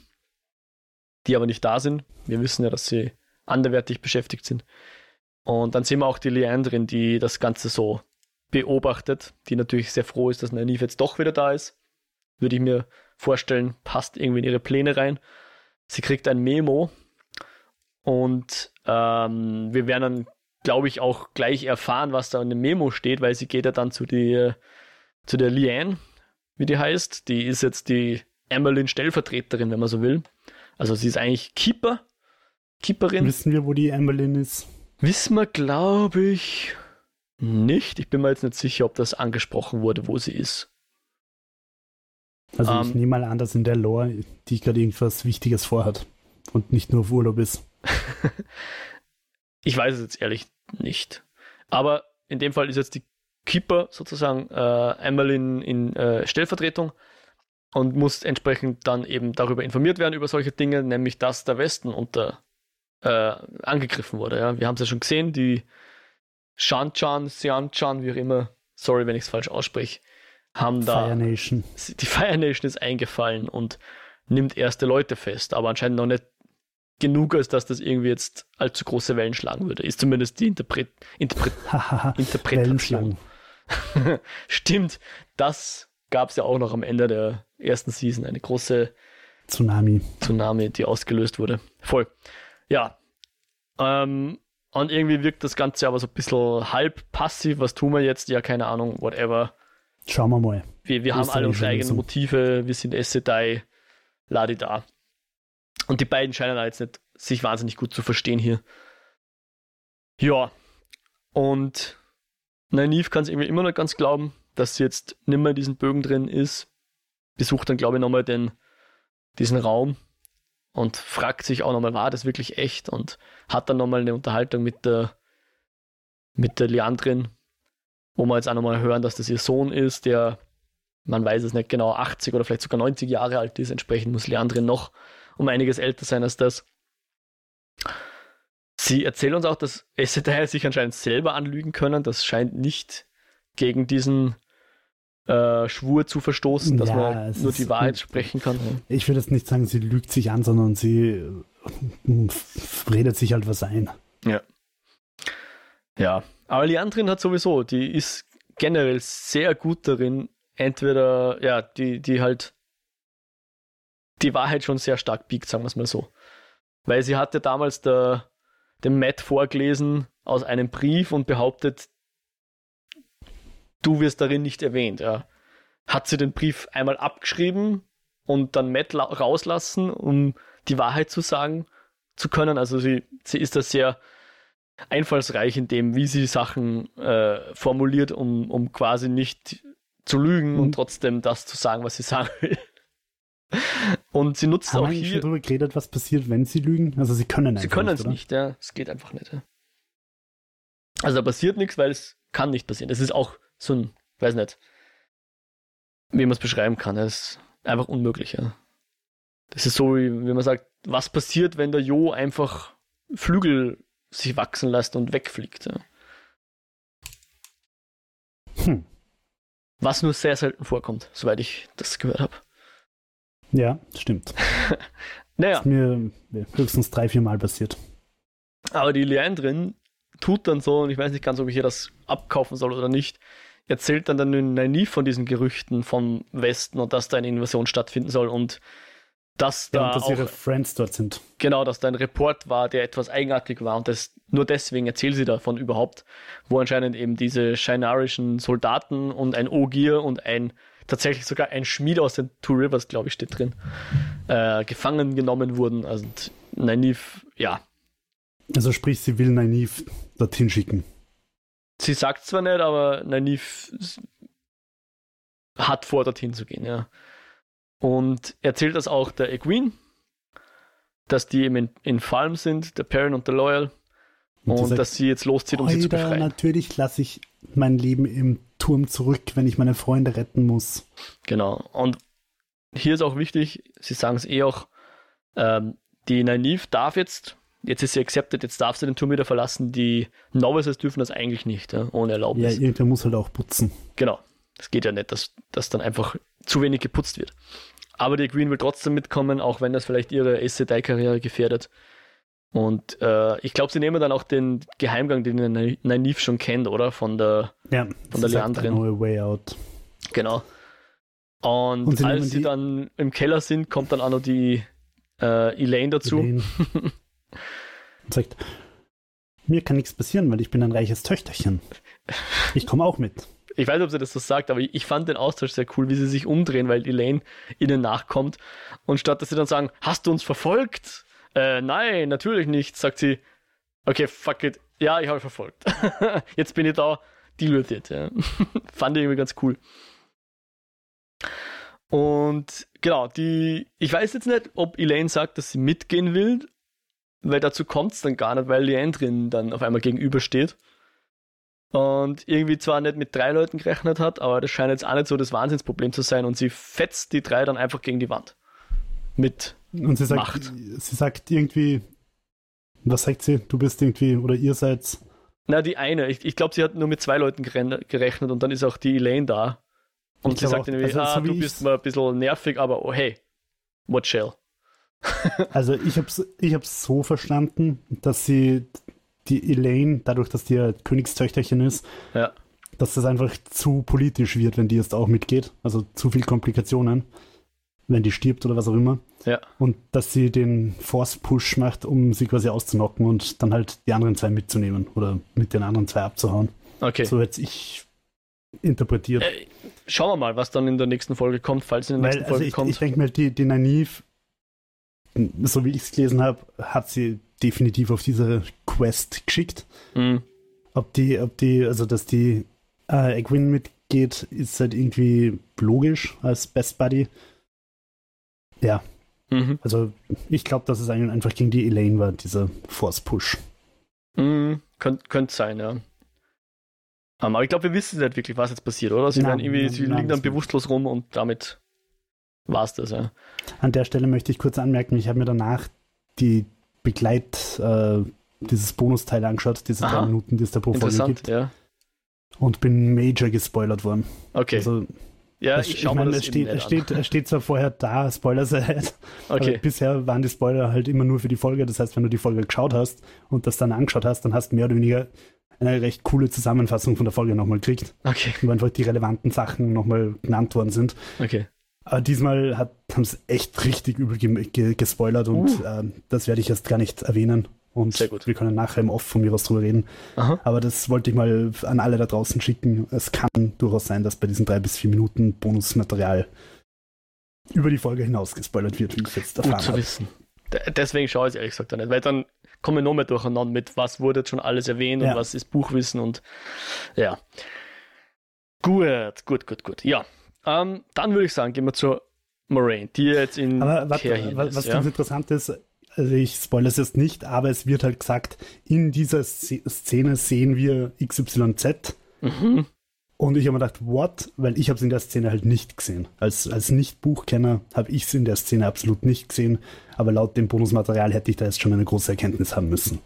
die aber nicht da sind. Wir wissen ja, dass sie anderwertig beschäftigt sind. Und dann sehen wir auch die Leandrin, die das Ganze so beobachtet, die natürlich sehr froh ist, dass Nynaeve jetzt doch wieder da ist. Würde ich mir vorstellen, passt irgendwie in ihre Pläne rein. Sie kriegt ein Memo und ähm, wir werden dann, glaube ich, auch gleich erfahren, was da in dem Memo steht, weil sie geht ja dann zu, die, zu der Liane, wie die heißt. Die ist jetzt die Emmeline-Stellvertreterin, wenn man so will. Also sie ist eigentlich Keeper. Keeperin. Wissen wir, wo die Emmeline ist? Wissen wir, glaube ich, nicht. Ich bin mir jetzt nicht sicher, ob das angesprochen wurde, wo sie ist. Also um, ich ähm, nehme mal an, dass in der Lore die gerade irgendwas Wichtiges vorhat und nicht nur auf Urlaub ist. ich weiß es jetzt ehrlich nicht. Aber in dem Fall ist jetzt die Keeper sozusagen äh, einmal in, in äh, Stellvertretung und muss entsprechend dann eben darüber informiert werden, über solche Dinge, nämlich dass der Westen unter äh, angegriffen wurde. Ja. Wir haben es ja schon gesehen, die Shanchan, Sianchan, wie auch immer, sorry, wenn ich es falsch ausspreche, haben da. Fire Nation. Die Fire Nation ist eingefallen und nimmt erste Leute fest, aber anscheinend noch nicht genug, als dass das irgendwie jetzt allzu große Wellen schlagen würde. Ist zumindest die Interpret Interpret Interpretation. Stimmt, das gab es ja auch noch am Ende der ersten Season, eine große Tsunami. Tsunami, die ausgelöst wurde. Voll. Ja. Ähm, und irgendwie wirkt das Ganze aber so ein bisschen halb passiv. Was tun wir jetzt? Ja, keine Ahnung, whatever. Schauen wir mal. Wir, wir haben alle unsere eigenen Motive, wir sind Essedai, Ladida. Und die beiden scheinen da jetzt nicht sich wahnsinnig gut zu verstehen hier. Ja. Und Nynaeve kann es irgendwie immer noch ganz glauben, dass sie jetzt nicht mehr in diesen Bögen drin ist. Besucht dann, glaube ich, nochmal den, diesen Raum und fragt sich auch nochmal, war das wirklich echt? Und hat dann nochmal eine Unterhaltung mit der, mit der Leandrin, wo wir jetzt auch nochmal hören, dass das ihr Sohn ist, der, man weiß es nicht genau, 80 oder vielleicht sogar 90 Jahre alt ist. Entsprechend muss Leandrin noch um einiges älter sein als das. Sie erzählen uns auch, dass Essedai sich anscheinend selber anlügen können. Das scheint nicht gegen diesen äh, Schwur zu verstoßen, dass ja, man nur die Wahrheit sprechen kann. Ich würde jetzt nicht sagen, sie lügt sich an, sondern sie äh, redet sich halt was ein. Ja. Ja, aber Leandrin hat sowieso, die ist generell sehr gut darin, entweder, ja, die, die halt die Wahrheit schon sehr stark biegt, sagen wir es mal so. Weil sie hatte damals der, dem Matt vorgelesen aus einem Brief und behauptet, du wirst darin nicht erwähnt. Ja. Hat sie den Brief einmal abgeschrieben und dann Matt rauslassen, um die Wahrheit zu sagen zu können. Also sie, sie ist da sehr einfallsreich in dem, wie sie Sachen äh, formuliert, um, um quasi nicht zu lügen mhm. und trotzdem das zu sagen, was sie sagen will. Und sie nutzt Haben auch hier. schon darüber geredet, was passiert, wenn sie lügen? Also sie können einfach Sie können es nicht, ja. Es geht einfach nicht. Ja. Also da passiert nichts, weil es kann nicht passieren. Es ist auch so ein, weiß nicht, wie man es beschreiben kann. Es ist einfach unmöglich, ja. Das ist so, wie, wie man sagt, was passiert, wenn der Jo einfach Flügel sich wachsen lässt und wegfliegt. Ja. Hm. Was nur sehr selten vorkommt, soweit ich das gehört habe. Ja, stimmt. naja. Das ist mir höchstens drei, vier Mal passiert. Aber die Leandrin tut dann so, und ich weiß nicht ganz, ob ich ihr das abkaufen soll oder nicht, erzählt dann dann nie von diesen Gerüchten vom Westen und dass da eine Invasion stattfinden soll und dass ja, da und dass auch, ihre Friends dort sind. Genau, dass da ein Report war, der etwas eigenartig war und das, nur deswegen erzählt sie davon überhaupt, wo anscheinend eben diese scheinarischen Soldaten und ein Ogier und ein tatsächlich sogar ein Schmied aus den Two Rivers, glaube ich, steht drin, äh, gefangen genommen wurden. Also Nynaeve, ja. Also sprich, sie will Nynaeve dorthin schicken. Sie sagt zwar nicht, aber Nynaeve hat vor, dorthin zu gehen, ja. Und erzählt das auch der Egwene, dass die eben in, in Falm sind, der Perrin und der Loyal. Und, und sagt, dass sie jetzt loszieht, um sie zu befreien. Natürlich lasse ich mein Leben im Turm zurück, wenn ich meine Freunde retten muss. Genau. Und hier ist auch wichtig, Sie sagen es eh auch, ähm, die Nynaeve darf jetzt, jetzt ist sie accepted, jetzt darf sie den Turm wieder verlassen. Die Novices dürfen das eigentlich nicht, ja, ohne Erlaubnis. Ja, irgendwer muss halt auch putzen. Genau. Das geht ja nicht, dass, dass dann einfach zu wenig geputzt wird. Aber die Green will trotzdem mitkommen, auch wenn das vielleicht ihre SCDI-Karriere gefährdet. Und äh, ich glaube, sie nehmen dann auch den Geheimgang, den Nynaeve schon kennt, oder? Von der, ja, von der Leandrin. No way out. Genau. Und, Und sie als sie dann im Keller sind, kommt dann auch noch die äh, Elaine dazu. Elaine. Und sagt, mir kann nichts passieren, weil ich bin ein reiches Töchterchen. Ich komme auch mit. Ich weiß nicht, ob sie das so sagt, aber ich fand den Austausch sehr cool, wie sie sich umdrehen, weil Elaine ihnen nachkommt. Und statt dass sie dann sagen, hast du uns verfolgt? Äh, nein, natürlich nicht, sagt sie. Okay, fuck it. Ja, ich habe verfolgt. Jetzt bin ich da, deal with it. Ja. Fand ich irgendwie ganz cool. Und genau, die, ich weiß jetzt nicht, ob Elaine sagt, dass sie mitgehen will, weil dazu kommt es dann gar nicht, weil Leandrin dann auf einmal gegenübersteht. Und irgendwie zwar nicht mit drei Leuten gerechnet hat, aber das scheint jetzt auch nicht so das Wahnsinnsproblem zu sein und sie fetzt die drei dann einfach gegen die Wand. Mit und sie sagt, Macht. sie sagt irgendwie, was sagt sie? Du bist irgendwie, oder ihr seid. Na, die eine. Ich, ich glaube, sie hat nur mit zwei Leuten gerechnet und dann ist auch die Elaine da. Und ich sie sagt irgendwie, also, ah, so du bist mal ein bisschen nervig, aber oh hey, what shall? also ich habe es ich hab's so verstanden, dass sie die Elaine, dadurch, dass die ja Königstöchterchen ist, ja. dass das einfach zu politisch wird, wenn die jetzt auch mitgeht. Also zu viel Komplikationen wenn die stirbt oder was auch immer. Ja. Und dass sie den Force-Push macht, um sie quasi auszunocken und dann halt die anderen zwei mitzunehmen oder mit den anderen zwei abzuhauen. Okay. So hätte ich interpretiert. Äh, schauen wir mal, was dann in der nächsten Folge kommt, falls in der Weil, nächsten also Folge ich, kommt. Ich denke mal, die, die Naive, so wie ich es gelesen habe, hat sie definitiv auf diese Quest geschickt. Mhm. Ob die, ob die, also dass die äh, Egwin mitgeht, ist halt irgendwie logisch als Best Buddy. Ja, Mhm. also ich glaube, dass es einfach gegen die Elaine war, dieser Force-Push. Mhm. Könnte könnt sein, ja. Aber ich glaube, wir wissen nicht wirklich, was jetzt passiert, oder? Sie, Nein, irgendwie, nein, sie nein, liegen dann bewusstlos rum und damit war es das, ja. An der Stelle möchte ich kurz anmerken, ich habe mir danach die Begleit, äh, dieses Bonusteil angeschaut, diese Aha. drei Minuten, die es da pro Folge gibt, ja. und bin major gespoilert worden. Okay. Also, ja, es- ich schaue mir meine, das es eben steht, steht, es steht zwar vorher da, Spoilers ahead, an. aber Okay. bisher waren die Spoiler halt immer nur für die Folge. Das heißt, wenn du die Folge geschaut hast und das dann angeschaut hast, dann hast du mehr oder weniger eine recht coole Zusammenfassung von der Folge nochmal gekriegt, Okay. wo einfach die relevanten Sachen nochmal genannt worden sind. Okay. Aber diesmal haben sie echt richtig übel ge ge gespoilert und ähm, das werde ich jetzt gar nicht erwähnen. Und. Sehr gut. wir können nachher im Off von mir was drüber reden. Aha. Aber das wollte ich mal an alle da draußen schicken. Es kann durchaus sein, dass bei diesen drei bis vier Minuten Bonusmaterial über die Folge hinaus gespoilert wird, wie ich jetzt Gut erfahren zu habe. wissen. Deswegen schaue ich es ehrlich gesagt auch nicht, weil dann komme ich noch mehr durcheinander mit, was wurde jetzt schon alles erwähnt und Ja. was ist Buchwissen und ja. Gut, gut, gut, gut. Ja. Ähm, dann würde ich sagen, gehen wir zur Moraine, die jetzt in Aber was, Cairhien was, was ja? ganz interessant ist, also ich spoilere es jetzt nicht, aber es wird halt gesagt, in dieser Sz- Szene sehen wir XYZ. Mhm. Und ich habe mir gedacht, what? Weil ich habe es in der Szene halt nicht gesehen. Als, als Nicht-Buchkenner habe ich es in der Szene absolut nicht gesehen. Aber laut dem Bonusmaterial hätte ich da jetzt schon eine große Erkenntnis haben müssen.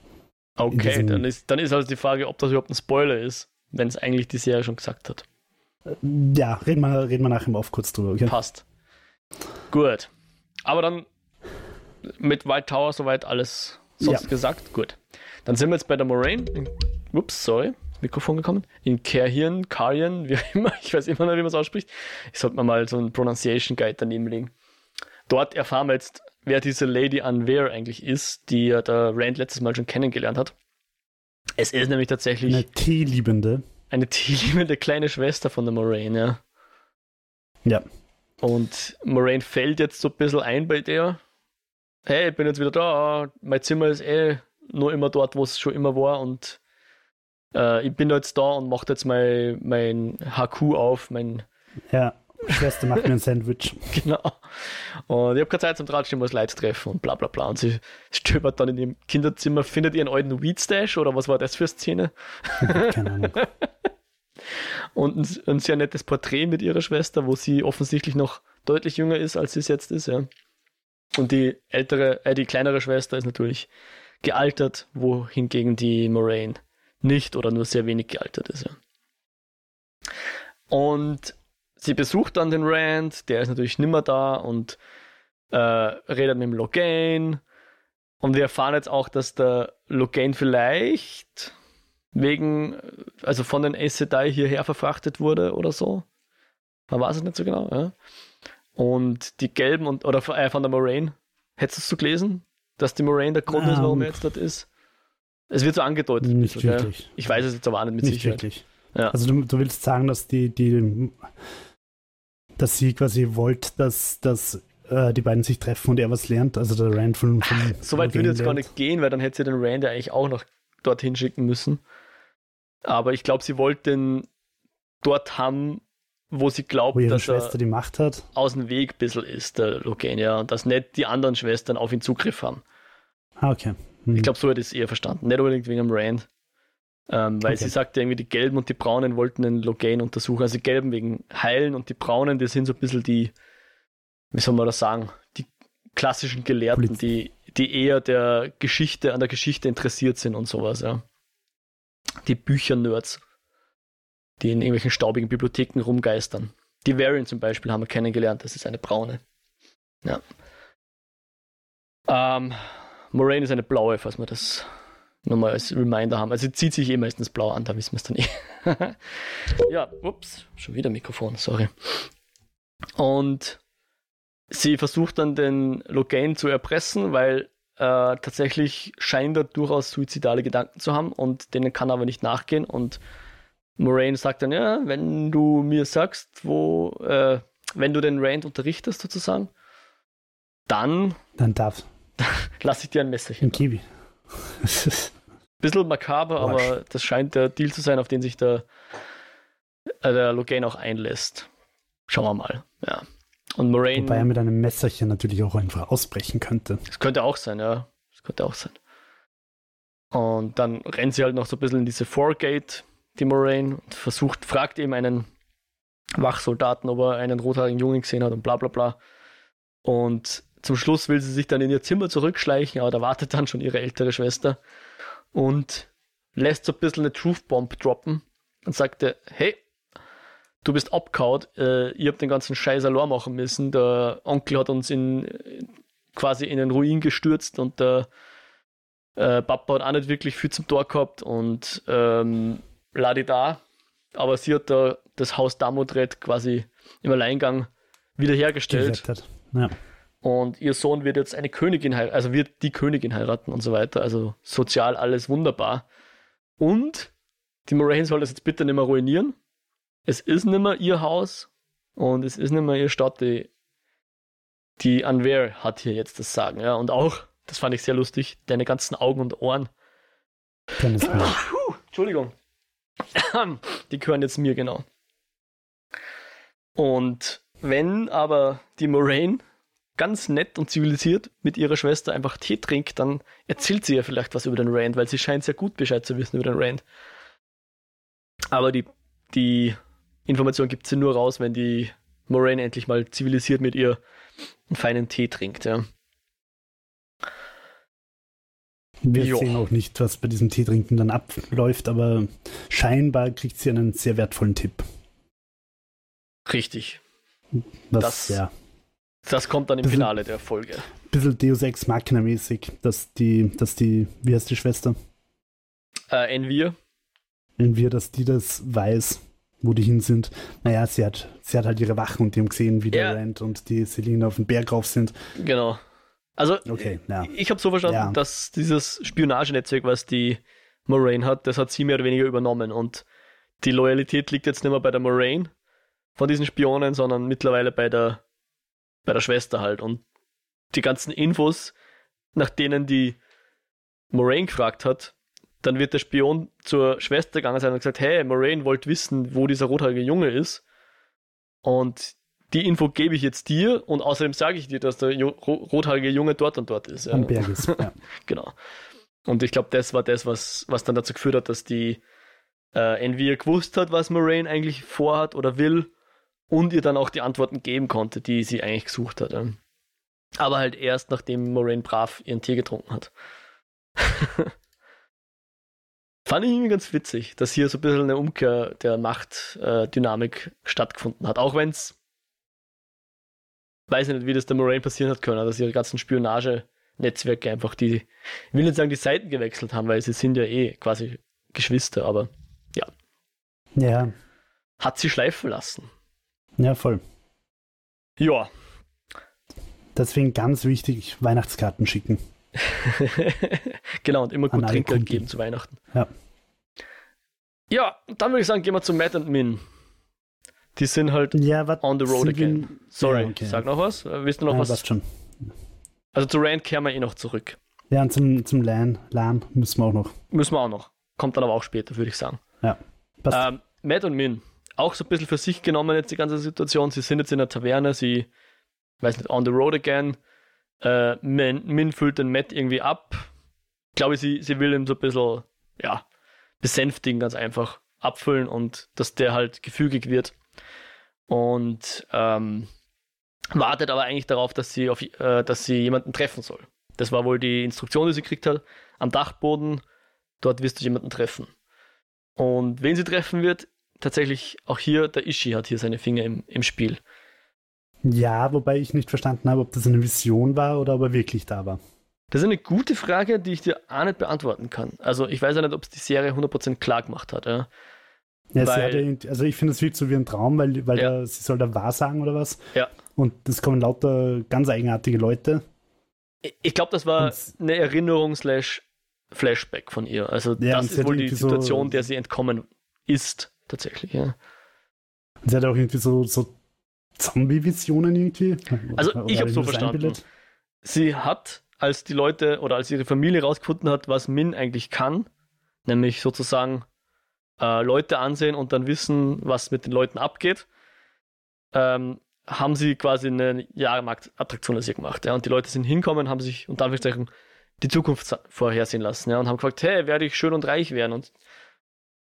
Okay, dann ist, dann ist also die Frage, ob das überhaupt ein Spoiler ist, wenn es eigentlich die Serie schon gesagt hat. Ja, reden wir, reden wir nachher mal auf kurz drüber. Okay? Passt. Gut. Aber dann mit White Tower soweit alles sonst Ja. gesagt. Gut. Dann sind wir jetzt bei der Moraine. In, ups, sorry. Mikrofon gekommen. In Carhien, Carhien, wie auch immer. Ich weiß immer noch, wie man es ausspricht. Ich sollte mir mal so einen Pronunciation Guide daneben legen. Dort erfahren wir jetzt, wer diese Lady Unwear eigentlich ist, die ja der Rand letztes Mal schon kennengelernt hat. Es ist nämlich tatsächlich Eine Teeliebende. eine tierliebende kleine Schwester von der Moraine, ja. Ja. Und Moraine fällt jetzt so ein bisschen ein bei der. Hey, ich bin jetzt wieder da. Mein Zimmer ist eh nur immer dort, wo es schon immer war. Und äh, ich bin jetzt da und mache jetzt mein, mein HQ auf, mein Ja, Schwester macht mir ein Sandwich. Genau. Und ich habe keine Zeit zum Drahtstehen, muss Leute treffen und bla bla bla. Und sie stöbert dann in ihrem Kinderzimmer, findet ihren alten Weedstash oder was war das für eine Szene? Keine Ahnung. Und ein, ein sehr nettes Porträt mit ihrer Schwester, wo sie offensichtlich noch deutlich jünger ist, als sie es jetzt ist, ja. Und die ältere, äh, die kleinere Schwester ist natürlich gealtert, wohingegen die Moraine nicht oder nur sehr wenig gealtert ist, ja. Und sie besucht dann den Rand, der ist natürlich nimmer da und äh, redet mit dem Logain. Und wir erfahren jetzt auch, dass der Logain vielleicht wegen, also von den Sedai hierher verfrachtet wurde oder so. Man weiß es nicht so genau, ja. Und die gelben und, oder äh, von der Moraine, hättest du es so gelesen? Dass die Moraine der Grund ist, warum Ähm, er jetzt dort ist? Es wird so angedeutet. Nicht gell? wirklich. Ich weiß es jetzt aber auch nicht mit Nicht Sicherheit. wirklich. Ja. Also du, du willst sagen, dass die, die dass sie quasi wollt, dass, dass äh, die beiden sich treffen und er was lernt, also der Rand von, von So weit würde jetzt gar nicht gehen, weil dann hätte sie den Rand ja eigentlich auch noch dorthin schicken müssen. Aber ich glaube, sie wollte den dort haben, wo sie glaubt, wo dass er Schwester die Macht hat. aus dem Weg ein bisschen ist, der Logenia, und dass nicht die anderen Schwestern auf ihn Zugriff haben. Ah, okay. Hm. Ich glaube, so hätte ich es eher verstanden. Nicht unbedingt wegen dem Rand. Ähm, weil Okay. sie sagte irgendwie, die Gelben und die Braunen wollten den Logain untersuchen. Also die Gelben wegen Heilen und die Braunen, die sind so ein bisschen die, wie soll man das sagen, die klassischen Gelehrten, Poliz- die, die eher der Geschichte, an der Geschichte interessiert sind und sowas, ja. Die Bücher-Nerds, die in irgendwelchen staubigen Bibliotheken rumgeistern. Die Varian zum Beispiel haben wir kennengelernt, das ist eine braune. Ja. Ähm, Moraine ist eine blaue, falls wir das nochmal als Reminder haben. Also sie zieht sich eh meistens blau an, da wissen wir es dann eh. ja, ups, schon wieder Mikrofon, sorry. Und sie versucht dann den Logain zu erpressen, weil äh, tatsächlich scheint er durchaus suizidale Gedanken zu haben und denen kann er aber nicht nachgehen. Und Moraine sagt dann, ja, wenn du mir sagst, wo, äh, wenn du den Rand unterrichtest sozusagen, dann Dann darf lasse ich dir ein Messerchen. ein Kiwi. Bisschen makaber, aber das scheint der Deal zu sein, auf den sich der äh, der Logan auch einlässt. Schauen wir mal. Ja. Und Moraine. Wobei er mit einem Messerchen natürlich auch einfach ausbrechen könnte. Das könnte auch sein, ja. Das könnte auch sein. Und dann rennt sie halt noch so ein bisschen in diese Foregate, die Moraine, und versucht, fragt eben einen Wachsoldaten, ob er einen rothaarigen Jungen gesehen hat und bla bla bla. Und zum Schluss will sie sich dann in ihr Zimmer zurückschleichen, aber da wartet dann schon ihre ältere Schwester und lässt so ein bisschen eine Truth Bomb droppen und sagte, hey, du bist abgehauen, äh, ihr habt den ganzen Scheiß allein machen müssen, der Onkel hat uns in quasi in den Ruin gestürzt und der äh, Papa hat auch nicht wirklich viel zum Tor gehabt und ähm, ladi da, aber sie hat da das Haus Damodred quasi im Alleingang wiederhergestellt. Ja. Und ihr Sohn wird jetzt eine Königin heiraten, also wird die Königin heiraten und so weiter. Also sozial alles wunderbar. Und die Moraine soll das jetzt bitte nicht mehr ruinieren. Es ist nicht mehr ihr Haus und es ist nicht mehr ihre Stadt. Die, die Anwer hat hier jetzt das Sagen. Ja. Und auch, das fand ich sehr lustig, deine ganzen Augen und Ohren. Entschuldigung. Die gehören jetzt mir genau. Und wenn aber die Moraine ganz nett und zivilisiert mit ihrer Schwester einfach Tee trinkt, dann erzählt sie ja vielleicht was über den Rand, weil sie scheint sehr gut Bescheid zu wissen über den Rand. Aber die, die Information gibt sie nur raus, wenn die Moraine endlich mal zivilisiert mit ihr einen feinen Tee trinkt, ja. Wir Jo. sehen auch nicht, was bei diesem Teetrinken dann abläuft, aber scheinbar kriegt sie einen sehr wertvollen Tipp. Richtig. Was Das- ja Das kommt dann im sind- Finale der Folge. bisschen Deus Ex Machina mäßig, dass die, dass die, wie heißt die Schwester? Äh, Envir, Wenn wir, dass die das weiß, wo die hin sind. Naja, sie hat, sie hat halt ihre Wachen und die haben gesehen, wie Ja. der Rand und die Celine auf den Berg rauf sind. genau. Also, Okay, ja. Ich habe so verstanden, Ja. dass dieses Spionagenetzwerk, was die Moraine hat, das hat sie mehr oder weniger übernommen. Und die Loyalität liegt jetzt nicht mehr bei der Moraine von diesen Spionen, sondern mittlerweile bei der, bei der Schwester halt. Und die ganzen Infos, nach denen die Moraine gefragt hat, dann wird der Spion zur Schwester gegangen sein und gesagt, hey, Moraine wollte wissen, wo dieser rothaarige Junge ist. Und die Info gebe ich jetzt dir und außerdem sage ich dir, dass der rothaarige Junge dort und dort ist. Ja. Am Berg ist. Ja. Genau. Und ich glaube, das war das, was, was dann dazu geführt hat, dass die äh, Envir gewusst hat, was Moraine eigentlich vorhat oder will und ihr dann auch die Antworten geben konnte, die sie eigentlich gesucht hat. ja. Aber halt erst, nachdem Moraine brav ihren Tee getrunken hat. Fand ich irgendwie ganz witzig, dass hier so ein bisschen eine Umkehr der Machtdynamik stattgefunden hat. Auch wenn es, weiß ich nicht, wie das der Moraine passieren hat können, dass ihre ganzen Spionage-Netzwerke einfach die, ich will nicht sagen, die Seiten gewechselt haben, weil sie sind ja eh quasi Geschwister, aber ja, hat sie schleifen lassen. ja, voll. Ja. Deswegen ganz wichtig, Weihnachtskarten schicken. genau, und immer gut Trinkgeld geben zu Weihnachten. Ja. Ja, dann würde ich sagen, gehen wir zu Matt und Min. Die sind halt Ja, was on the road again. Sorry, Ja, okay. sag noch was? Äh, Willst du noch ja, was? schon. Also zu Rand kehren wir eh noch zurück. Ja, und zum, zum LAN, LAN müssen wir auch noch. Müssen wir auch noch. Kommt dann aber auch später, würde ich sagen. Passt. Ähm, Matt und Min, auch so ein bisschen für sich genommen jetzt die ganze Situation. Sie sind jetzt in der Taverne, sie, weiß nicht, on the road again. Äh, Min, Min füllt den Matt irgendwie ab. Ich glaube, sie, sie will ihn so ein bisschen, ja, besänftigen, ganz einfach. Abfüllen und dass der halt gefügig wird. Und ähm, wartet aber eigentlich darauf, dass sie, auf, äh, dass sie jemanden treffen soll. Das war wohl die Instruktion, die sie gekriegt hat. Am Dachboden, dort wirst du jemanden treffen. Und wen sie treffen wird, tatsächlich auch hier, der Ishi hat hier seine Finger im, im Spiel. ja, wobei ich nicht verstanden habe, ob das eine Vision war oder ob er wirklich da war. Das ist eine gute Frage, die ich dir auch nicht beantworten kann. Also ich weiß ja nicht, ob es die Serie 100% klar gemacht hat. Ja. Ja, Weil- hat ja, irgendwie- also ich finde, es wirkt so wie ein Traum, weil, weil Ja. da, sie soll da wahrsagen oder was. Ja. Und es kommen lauter ganz eigenartige Leute. Ich- glaube, das war Und- eine Erinnerung slash Flashback von ihr. Also Ja, das ist wohl die irgendwie so- Situation, der sie entkommen ist, tatsächlich. Ja. Und sie hat auch irgendwie so, so Zombie-Visionen irgendwie. Also Oder ich habe so verstanden. eingebildet? Sie hat, als die Leute oder als ihre Familie rausgefunden hat, was Min eigentlich kann, nämlich sozusagen äh, Leute ansehen und dann wissen, was mit den Leuten abgeht, ähm, haben sie quasi eine Jahrmarktattraktion aus ihr gemacht. Ja? Und die Leute sind hinkommen, haben sich unter Anführungszeichen die Zukunft vorhersehen lassen ja? und haben gefragt, hey, werde ich schön und reich werden? Und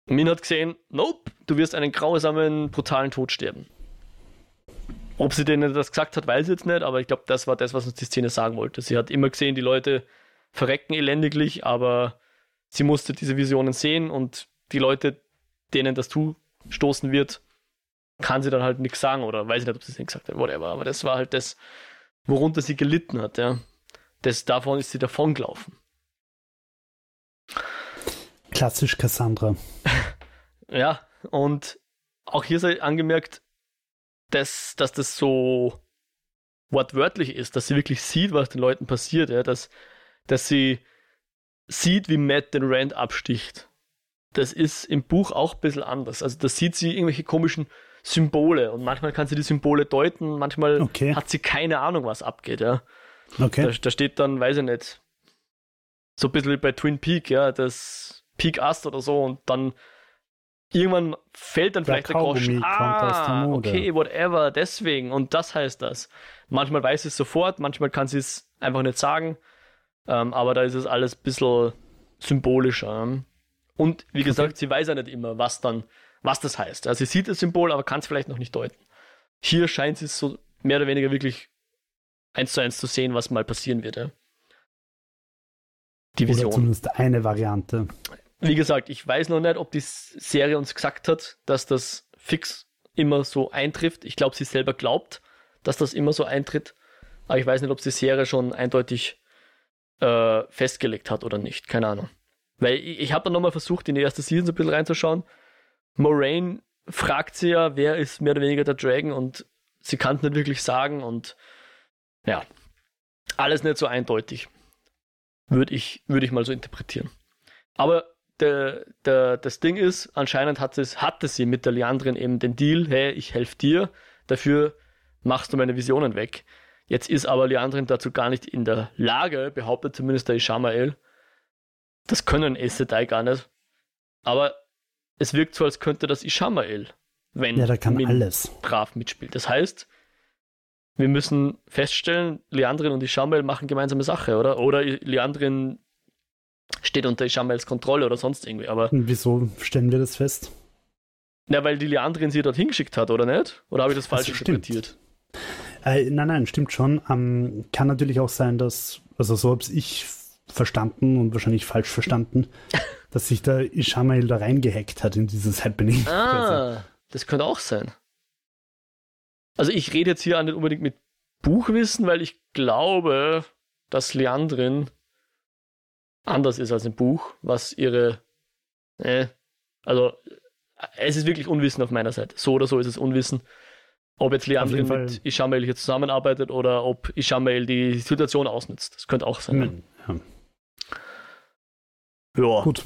Min hat gesehen, nope, du wirst einen grausamen, brutalen Tod sterben. Ob sie denen das gesagt hat, weiß ich jetzt nicht, aber ich glaube, das war das, was uns die Szene sagen wollte. Sie hat immer gesehen, die Leute verrecken elendiglich, aber sie musste diese Visionen sehen und die Leute, denen das zustoßen wird, kann sie dann halt nichts sagen oder weiß ich nicht, ob sie es nicht gesagt hat, whatever. Aber das war halt das, worunter sie gelitten hat, ja. Das, davon ist sie davongelaufen. Klassisch Cassandra. ja, und auch hier sei angemerkt, dass, dass das so wortwörtlich ist, dass sie wirklich sieht, was den Leuten passiert, ja, dass, dass sie sieht, wie Matt den Rand absticht. Das ist im Buch auch ein bisschen anders. Also da sieht sie irgendwelche komischen Symbole und manchmal kann sie die Symbole deuten, manchmal okay. hat sie keine Ahnung, was abgeht, ja. Okay. Da, da, steht dann, weiß ich nicht, so ein bisschen wie bei Twin Peak, ja, das Peak Ast oder so und dann irgendwann fällt dann der vielleicht der Groschen. Ah, okay, whatever, deswegen und das heißt das. Manchmal weiß sie es sofort, manchmal kann sie es einfach nicht sagen, ähm, aber da ist es alles ein bisschen symbolischer. Und wie gesagt, okay. sie weiß ja nicht immer, was dann was das heißt. Also sie sieht das Symbol, aber kann es vielleicht noch nicht deuten. Hier scheint sie es so mehr oder weniger wirklich eins zu eins zu sehen, was mal passieren wird. Ja. Die Vision. Oder zumindest eine Variante. Wie gesagt, ich weiß noch nicht, ob die Serie uns gesagt hat, dass das fix immer so eintrifft. Ich glaube, sie selber glaubt, dass das immer so eintritt. Aber ich weiß nicht, ob die Serie schon eindeutig äh, festgelegt hat oder nicht. Keine Ahnung. Weil ich, ich habe dann nochmal versucht, in die erste Season so ein bisschen reinzuschauen. Moraine fragt sie ja, wer ist mehr oder weniger der Dragon und sie kann es nicht wirklich sagen und ja, alles nicht so eindeutig. Würde ich, würd ich mal so interpretieren. Aber der, der, das Ding ist, anscheinend hat es, hatte sie mit der Leandrin eben den Deal, hey, ich helfe dir, dafür machst du meine Visionen weg. Jetzt ist aber Leandrin dazu gar nicht in der Lage, behauptet zumindest der Ishamael. Das können Aes Sedai gar nicht. Aber es wirkt so, als könnte das Ishamael, wenn ja, da kann Min alles. brav mitspielt. Das heißt, wir müssen feststellen, Leandrin und Ishamael machen gemeinsame Sache, oder? Oder Leandrin steht unter Ishamaels Kontrolle oder sonst irgendwie. Aber wieso stellen wir das fest? Na, weil die Leandrin sie dorthin geschickt hat, oder nicht? Oder habe ich das falsch das interpretiert? Äh, nein, nein, stimmt schon. Ähm, kann natürlich auch sein, dass, also so habe ich verstanden und wahrscheinlich falsch verstanden, dass sich der Ishamael da reingehackt hat in dieses Happening. Ah, das könnte auch sein. Also ich rede jetzt hier nicht unbedingt mit Buchwissen, weil ich glaube, dass Leandrin anders ist als im Buch, was ihre. Äh, also es ist wirklich Unwissen auf meiner Seite. So oder so ist es Unwissen. Ob jetzt Leandrin mit Ishamael hier zusammenarbeitet oder ob Ishamael die Situation ausnutzt. Das könnte auch sein. Ja. Ja. Gut.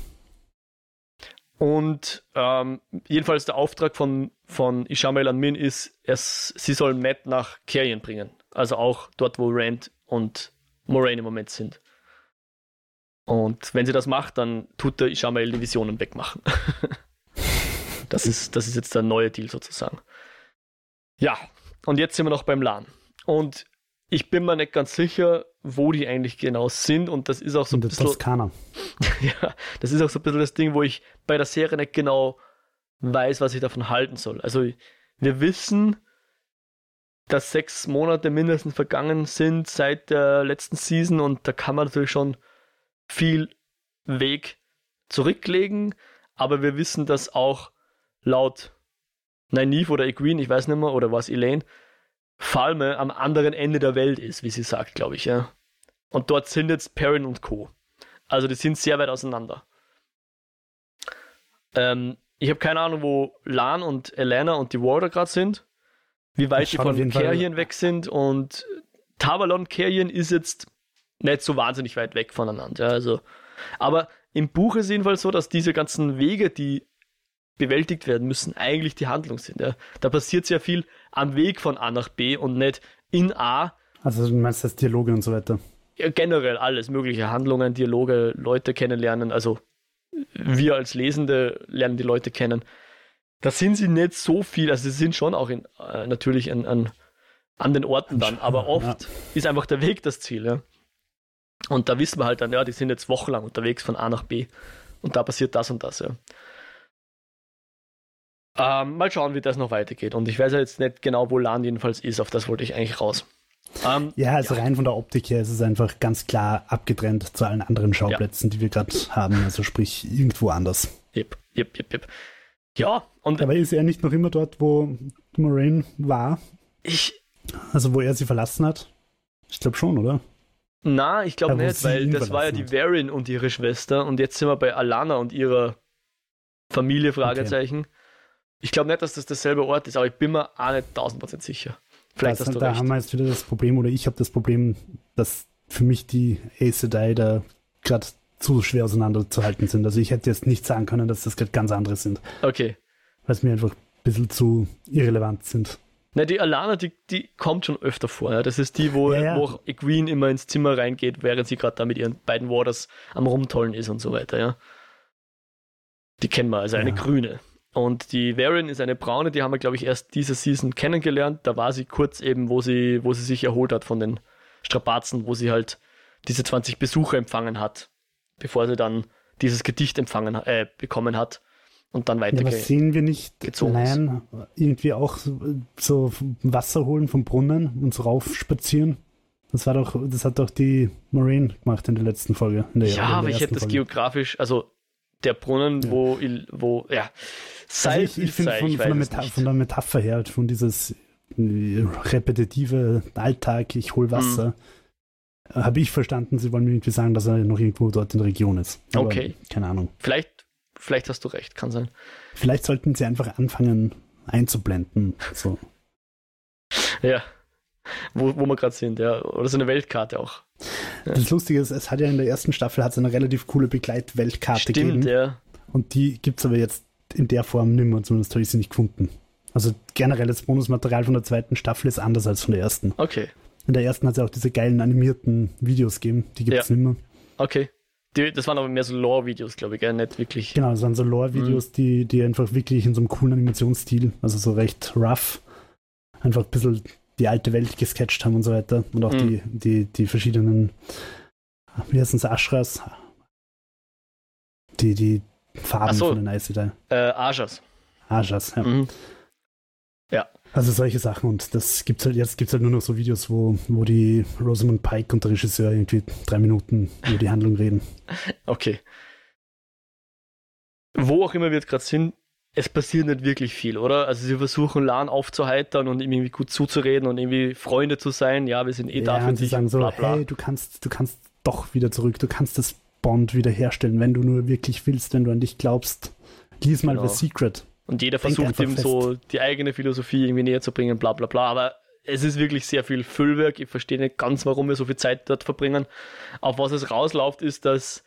Und ähm, jedenfalls der Auftrag von, von Ishamael an Min ist, es, sie sollen Matt nach Carrion bringen. Also auch dort, wo Rand und Moraine im Moment sind. Und wenn sie das macht, dann tut der Ishamael die Visionen wegmachen. das, ist, das ist jetzt der neue Deal sozusagen. Ja, und jetzt sind wir noch beim LAN. Und ich bin mir nicht ganz sicher, wo die eigentlich genau sind und das ist auch so ein bisschen. Toskana. ja, das ist auch so ein bisschen das Ding, wo ich bei der Serie nicht genau weiß, was ich davon halten soll. Also wir wissen, dass sechs Monate mindestens vergangen sind seit der letzten Season und da kann man natürlich schon viel Weg zurücklegen, aber wir wissen, dass auch laut Nynaeve oder Egwene, ich weiß nicht mehr, oder was Elaine, Falme am anderen Ende der Welt ist, wie sie sagt, glaube ich, ja. Und dort sind jetzt Perrin und Co. Also die sind sehr weit auseinander. Ähm, ich habe keine Ahnung, wo Lan und Elena und die Warder gerade sind. Wie weit die von Carrion weg sind. Und Tavalon Carrion ist jetzt nicht so wahnsinnig weit weg voneinander. Ja, also, aber im Buch ist es jedenfalls so, dass diese ganzen Wege, die bewältigt werden müssen, eigentlich die Handlung sind. Ja. Da passiert sehr viel am Weg von A nach B und nicht in A. Also du meinst das Dialoge und so weiter? Ja, generell alles mögliche, Handlungen, Dialoge, Leute kennenlernen, also wir als Lesende lernen die Leute kennen. Da sind sie nicht so viel, also sie sind schon auch in, äh, natürlich an, an, an den Orten dann, aber oft ja. ist einfach der Weg das Ziel. Ja? Und da wissen wir halt dann, ja, die sind jetzt wochenlang unterwegs von A nach B und da passiert das und das. Ja. Ähm, mal schauen, wie das noch weitergeht. Und ich weiß ja jetzt nicht genau, wo Lan jedenfalls ist, auf das wollte ich eigentlich raus. Ähm, ja, also ja. rein von der Optik her ist es einfach ganz klar abgetrennt zu allen anderen Schauplätzen, ja. die wir gerade haben. Also sprich irgendwo anders. Yep, yep, yep, yep. Ja, und. Aber ist er nicht noch immer dort, wo Moraine war? Ich. Also wo er sie verlassen hat? Ich glaube schon, oder? Na, ich glaube nicht, weil das war ja die Varin und ihre Schwester und jetzt sind wir bei Alana und ihrer Familie, Fragezeichen. Okay. Ich glaube nicht, dass das derselbe Ort ist, aber ich bin mir auch nicht tausend sicher. Vielleicht das, hast du da recht. haben wir jetzt wieder das Problem, oder ich habe das Problem, dass für mich die Ace Sedai da gerade zu schwer auseinanderzuhalten sind. Also ich hätte jetzt nicht sagen können, dass das gerade ganz andere sind. Okay. Weil es mir einfach ein bisschen zu irrelevant sind. Na, die Alana, die, die kommt schon öfter vor. Ja. Das ist die, wo, ja, ja. wo Queen immer ins Zimmer reingeht, während sie gerade da mit ihren beiden Waters am Rumtollen ist und so weiter, ja. Die kennen wir, also eine grüne. Und die Varian ist eine braune, die haben wir, glaube ich, erst diese Season kennengelernt. Da war sie kurz eben, wo sie, wo sie sich erholt hat von den Strapazen, wo sie halt diese 20 Besucher empfangen hat, bevor sie dann dieses Gedicht empfangen, äh, bekommen hat und dann weiter. Ja, sehen wir nicht Lion irgendwie auch so Wasser holen vom Brunnen und so raufspazieren? Das war doch, das hat doch die Moraine gemacht in der letzten Folge. Der, ja, aber ich hätte das Folge. geografisch, also der Brunnen, ja. wo, wo, ja, sei also ich, ich finde von, von, von, der Metapher her, von dieses äh, repetitive Alltag, ich hol Wasser, mhm. habe ich verstanden, sie wollen mir irgendwie sagen, dass er noch irgendwo dort in der Region ist. Aber okay. Keine Ahnung. Vielleicht, vielleicht hast du recht, kann sein. Vielleicht sollten sie einfach anfangen einzublenden. So. ja. Wo, wo wir gerade sind, ja. Oder so eine Weltkarte auch. Ja. Das Lustige ist, es hat ja in der ersten Staffel hat eine relativ coole Begleitweltkarte gegeben. Stimmt, ja. Und die gibt es aber jetzt in der Form nimmer, zumindest habe ich sie nicht gefunden. Also generell das Bonusmaterial von der zweiten Staffel ist anders als von der ersten. Okay. In der ersten hat es ja auch diese geilen animierten Videos gegeben, die gibt es ja. nimmer. Okay. Die, das waren aber mehr so Lore-Videos, glaube ich, gell? nicht wirklich. Genau, das waren so Lore-Videos, mhm. die, die einfach wirklich in so einem coolen Animationsstil, also so recht rough, einfach ein bisschen die alte Welt gesketcht haben und so weiter. Und auch mhm. die, die, die verschiedenen, wie heißen es, Ashras, die, die Farben so, von den Aes Sedai. Äh, Ajas. Ajas, ja. Mhm. Ja. Also solche Sachen und das gibt's halt, jetzt gibt es halt nur noch so Videos, wo, wo die Rosamund Pike und der Regisseur irgendwie drei Minuten über die Handlung reden. Okay. Wo auch immer wir jetzt gerade sind, es passiert nicht wirklich viel, oder? Also sie versuchen Lan aufzuheitern und ihm irgendwie gut zuzureden und irgendwie Freunde zu sein. Ja, wir sind eh ja, da für dich. Sie sagen so, bla, bla. hey, du kannst, du kannst doch wieder zurück, du kannst das Bond wiederherstellen, wenn du nur wirklich willst, wenn du an dich glaubst. Lies mal genau. The Secret. Und jeder Denk versucht ihm fest. so die eigene Philosophie irgendwie näher zu bringen, bla bla bla. Aber es ist wirklich sehr viel Füllwerk. Ich verstehe nicht ganz, warum wir so viel Zeit dort verbringen. Auf was es rausläuft, ist, dass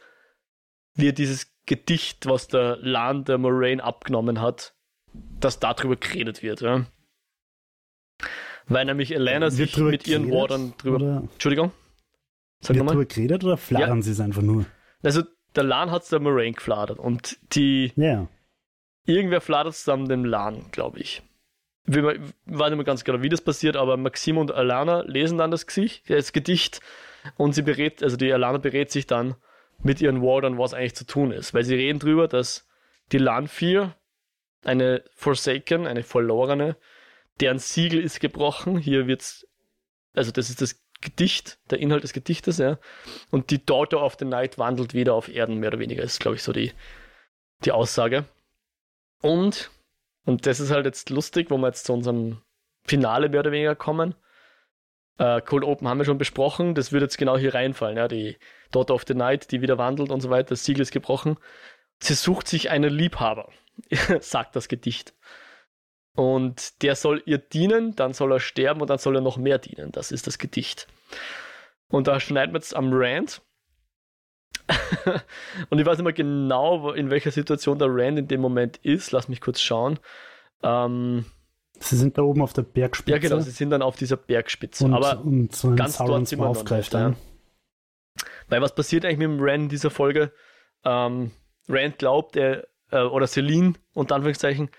wir dieses Gedicht, was der Lan der Moraine abgenommen hat, dass darüber geredet wird. Ja? Weil nämlich Elena sich mit ihren Worten drüber. Oder? Entschuldigung? Sag wird drüber geredet oder flattern ja. sie es einfach nur? Also der Lan hat es der Moraine gefladert und die. Ja. Irgendwer fladert zusammen dem Lan, glaube ich. Ich weiß nicht mehr ganz genau, wie das passiert, aber Maxim und Alana lesen dann das, Gesicht, das Gedicht und sie berät, also die Alana berät sich dann mit ihren Wardern, was eigentlich zu tun ist. Weil sie reden darüber, dass die Lanfir, eine Forsaken, eine Verlorene, deren Siegel ist gebrochen. Hier wird's, also das ist das Gedicht, der Inhalt des Gedichtes, ja. Und die Daughter of the Night wandelt wieder auf Erden, mehr oder weniger, ist, glaube ich, so die, die Aussage. Und, und das ist halt jetzt lustig, wo wir jetzt zu unserem Finale mehr oder weniger kommen. Äh, Cold Open haben wir schon besprochen, das würde jetzt genau hier reinfallen, ja. Die Daughter of the Night, die wieder wandelt und so weiter, das Siegel ist gebrochen. Sie sucht sich einen Liebhaber, sagt das Gedicht. Und der soll ihr dienen, dann soll er sterben und dann soll er noch mehr dienen. Das ist das Gedicht. Und da schneiden wir jetzt am Rand. und ich weiß nicht mehr genau, in welcher Situation der Rand in dem Moment ist. Lass mich kurz schauen. Ähm, sie sind da oben auf der Bergspitze. Ja, genau, sie sind dann auf dieser Bergspitze. Und, Aber und so ganz dort sind wir aufgreift, noch nicht, ja. Weil was passiert eigentlich mit dem Rand in dieser Folge? Ähm, Rand glaubt, er, äh, oder Celine, unter Anführungszeichen,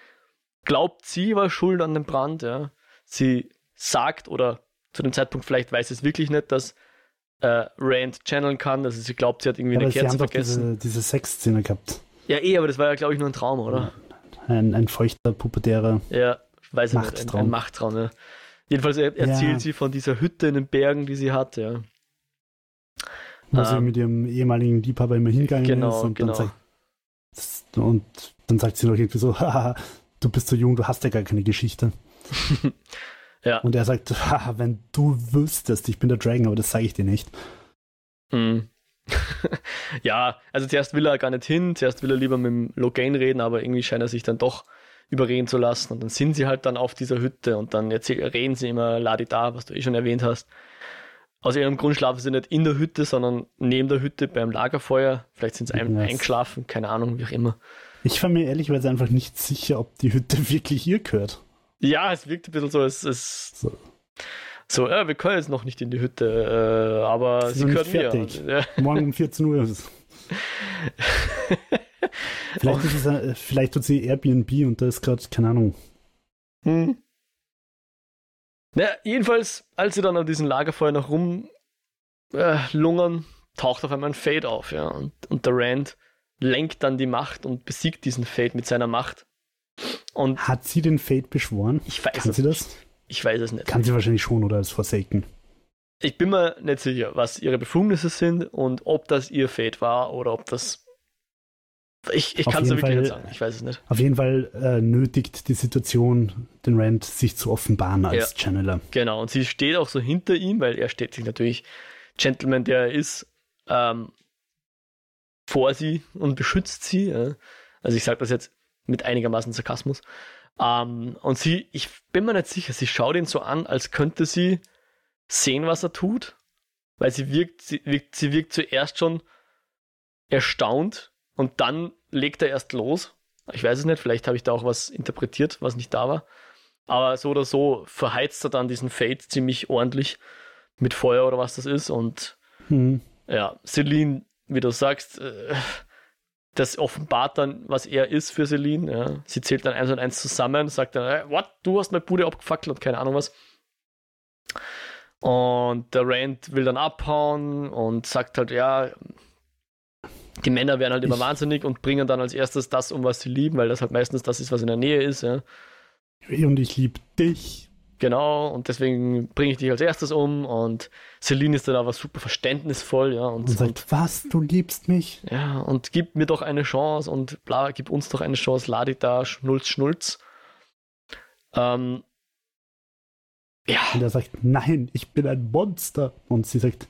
glaubt, sie war schuld an dem Brand, ja. Sie sagt, oder zu dem Zeitpunkt vielleicht weiß es wirklich nicht, dass äh, Rand channeln kann, also sie glaubt, sie hat irgendwie Aber eine sie Kerze haben doch vergessen. diese, diese Sexszene gehabt. Ja, eh, aber das war ja, glaube ich, nur ein Traum, oder? Ein, ein feuchter, pubertärer. Ja, weiß ich nicht, ein, ein Machttraum, ja. Jedenfalls er, Ja. erzählt sie von dieser Hütte in den Bergen, die sie hat, ja. wo sie Ähm, mit ihrem ehemaligen Liebhaber immer hingegangen Genau, ist und genau. dann sagt und dann sagt sie noch irgendwie so, haha, du bist so jung, du hast ja gar keine Geschichte. Ja. Und er sagt, haha, wenn du wüsstest, ich bin der Dragon, aber das sage ich dir nicht. Mhm. ja, also zuerst will er gar nicht hin, zuerst will er lieber mit dem Logain reden, aber irgendwie scheint er sich dann doch überreden zu lassen und dann sind sie halt dann auf dieser Hütte und dann reden sie immer Ladida, was du eh schon erwähnt hast. Aus ihrem Grund schlafen sie nicht in der Hütte, sondern neben der Hütte beim Lagerfeuer. Vielleicht sind sie ein, Yes. eingeschlafen, keine Ahnung, wie auch immer. Ich war mir ehrlicherweise einfach nicht sicher, ob die Hütte wirklich ihr gehört. Ja, es wirkt ein bisschen so, es ist So. so, ja, wir können jetzt noch nicht in die Hütte, äh, aber Sie mir. fertig. Ja. Morgen um 14 Uhr. ist es. vielleicht, ist es, ein- vielleicht tut sie Airbnb und da ist gerade, keine Ahnung. Hm. Naja, jedenfalls, als sie dann an diesem Lagerfeuer noch rum äh, taucht auf einmal ein Fade auf, ja. Und, und der Rand lenkt dann die Macht und besiegt diesen Fade mit seiner Macht. Und Hat sie den Fate beschworen? ich weiß Kann es sie nicht. das? Ich weiß es nicht. Kann sie wahrscheinlich schon oder als Forsaken. Ich bin mir nicht sicher, was ihre Befugnisse sind und ob das ihr Fade war oder ob das. Ich, ich kann es wirklich nicht Fall- sagen. Ich weiß es nicht. Auf jeden Fall äh, nötigt die Situation den Rand, sich zu offenbaren als Channeler. Genau, und sie steht auch so hinter ihm, weil er steht sich natürlich, Gentleman, der er ist, ähm, vor sie und beschützt sie. Ja. Also ich sage das jetzt mit einigermaßen Sarkasmus. Ähm, und sie, ich bin mir nicht sicher, sie schaut ihn so an, als könnte sie sehen, was er tut, weil sie wirkt, sie wirkt, sie wirkt zuerst schon erstaunt und dann legt er erst los. Ich weiß es nicht, vielleicht habe ich da auch was interpretiert, was nicht da war. Aber so oder so verheizt er dann diesen Fade ziemlich ordentlich mit Feuer oder was das ist. Und Hm. ja, Celine, wie du sagst, äh, das offenbart dann, was er ist für Celine. Ja. Sie zählt dann eins und eins zusammen, sagt dann, äh, what, du hast meine Bude abgefackelt und keine Ahnung was. Und der Rand will dann abhauen und sagt halt, ja, die Männer werden halt immer Ich- wahnsinnig und bringen dann als erstes das um, was sie lieben, weil das halt meistens das ist, was in der Nähe ist. Ja. Und ich liebe dich. Genau, und deswegen bringe ich dich als erstes um und Celine ist dann aber super verständnisvoll, ja, und, Und sagt, was, du liebst mich? und ja, und gib mir doch eine Chance und bla, gib uns doch eine Chance, Ladida, Schnulz, Schnulz. Ähm, ja, Und er sagt, nein, ich bin ein Monster. Und sie sagt,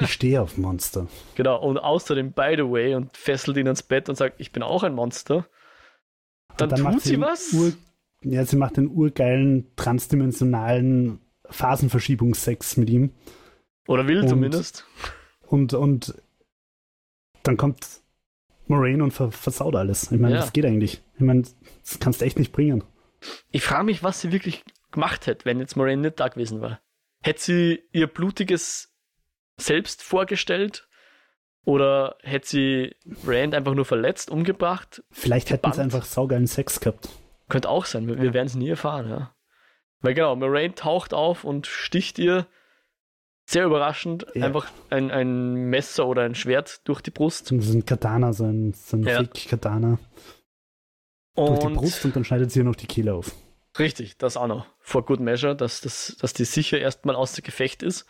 ich stehe auf Monster. genau, und außerdem, by the way, und fesselt ihn ans Bett und sagt, ich bin auch ein Monster. Dann, Und tut sie was? Ur, ja, sie macht den urgeilen, transdimensionalen Phasenverschiebungsex mit ihm. Oder will und- zumindest. Und, und dann kommt Moraine und ver versaut alles. Ich meine, Ja. das geht eigentlich. Ich meine, das kannst du echt nicht bringen. Ich frage mich, was sie wirklich gemacht hätte, wenn jetzt Moraine nicht da gewesen war. Hätte sie ihr blutiges Selbst vorgestellt? Oder hätte sie Rand einfach nur verletzt, umgebracht? Vielleicht hätten sie einfach saugeilen Sex gehabt. Könnte auch sein, wir, wir werden es nie erfahren, ja. Weil genau, Moraine taucht auf und sticht ihr sehr überraschend Ja. einfach ein, ein Messer oder ein Schwert durch die Brust. Ist ein Katana, so ein, so ein Ja. Fake-Katana durch die Und Brust und dann schneidet sie ihr noch die Kehle auf. Richtig, das auch noch. For good measure, dass, dass, dass die sicher erstmal außer Gefecht ist.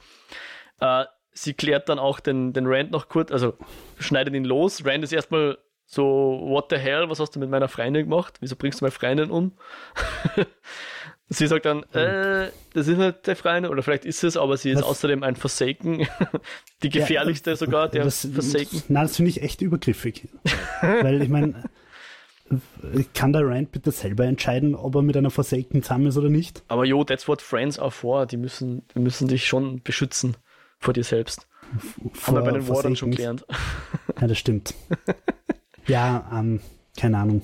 Äh, sie klärt dann auch den, den Rand noch kurz, also schneidet ihn los. Rand ist erstmal so, what the hell, was hast du mit meiner Freundin gemacht? Wieso bringst du meine Freundin um? sie sagt dann, äh, das ist nicht der Freundin, oder vielleicht ist es, aber sie ist Was? außerdem ein Forsaken. die gefährlichste Ja, sogar, der das, Forsaken. Na, das finde ich echt übergriffig. Weil ich meine, kann der Rand bitte selber entscheiden, ob er mit einer Forsaken zusammen ist oder nicht? Aber jo, that's what friends are for. Die müssen, die müssen dich schon beschützen vor dir selbst. Haben wir bei den Wardern schon gelernt. Ja, das stimmt. ja, ähm, keine Ahnung.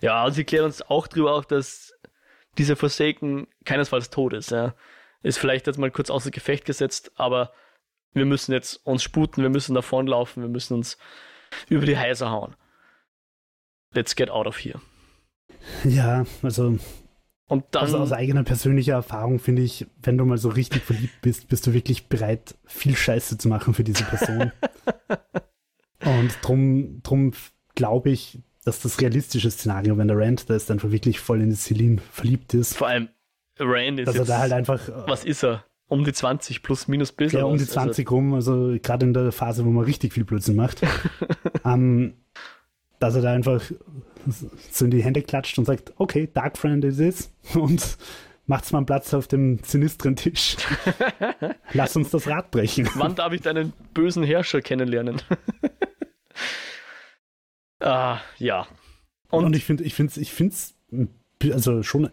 Ja, und sie klärt uns auch drüber auf, dass dieser Forsaken keinesfalls tot ist. Ja. Ist vielleicht jetzt mal kurz außer Gefecht gesetzt, aber wir müssen jetzt uns sputen, wir müssen davonlaufen, wir müssen uns über die Häuser hauen. Let's get out of here. Ja, also Und dann, also aus eigener persönlicher Erfahrung finde ich, wenn du mal so richtig verliebt bist, bist du wirklich bereit, viel Scheiße zu machen für diese Person. Und drum, drum glaube ich, dass das realistische Szenario, wenn der Rand da ist, einfach wirklich voll in die Celine verliebt ist, vor allem, Rand ist dass er jetzt, da halt einfach äh, was ist er? Um die 20 plus minus bisschen. ja, um die was? Also, 20 rum, also gerade in der Phase, wo man richtig viel Blödsinn macht, ähm, dass er da einfach so in die Hände klatscht und sagt, okay, Dark Friend it is und macht's mal einen Platz auf dem sinistren Tisch. Lass uns das Rad brechen. Wann darf ich deinen bösen Herrscher kennenlernen? ah, ja. Und, Und, ich finde, ich finde, ich finde es, also schon,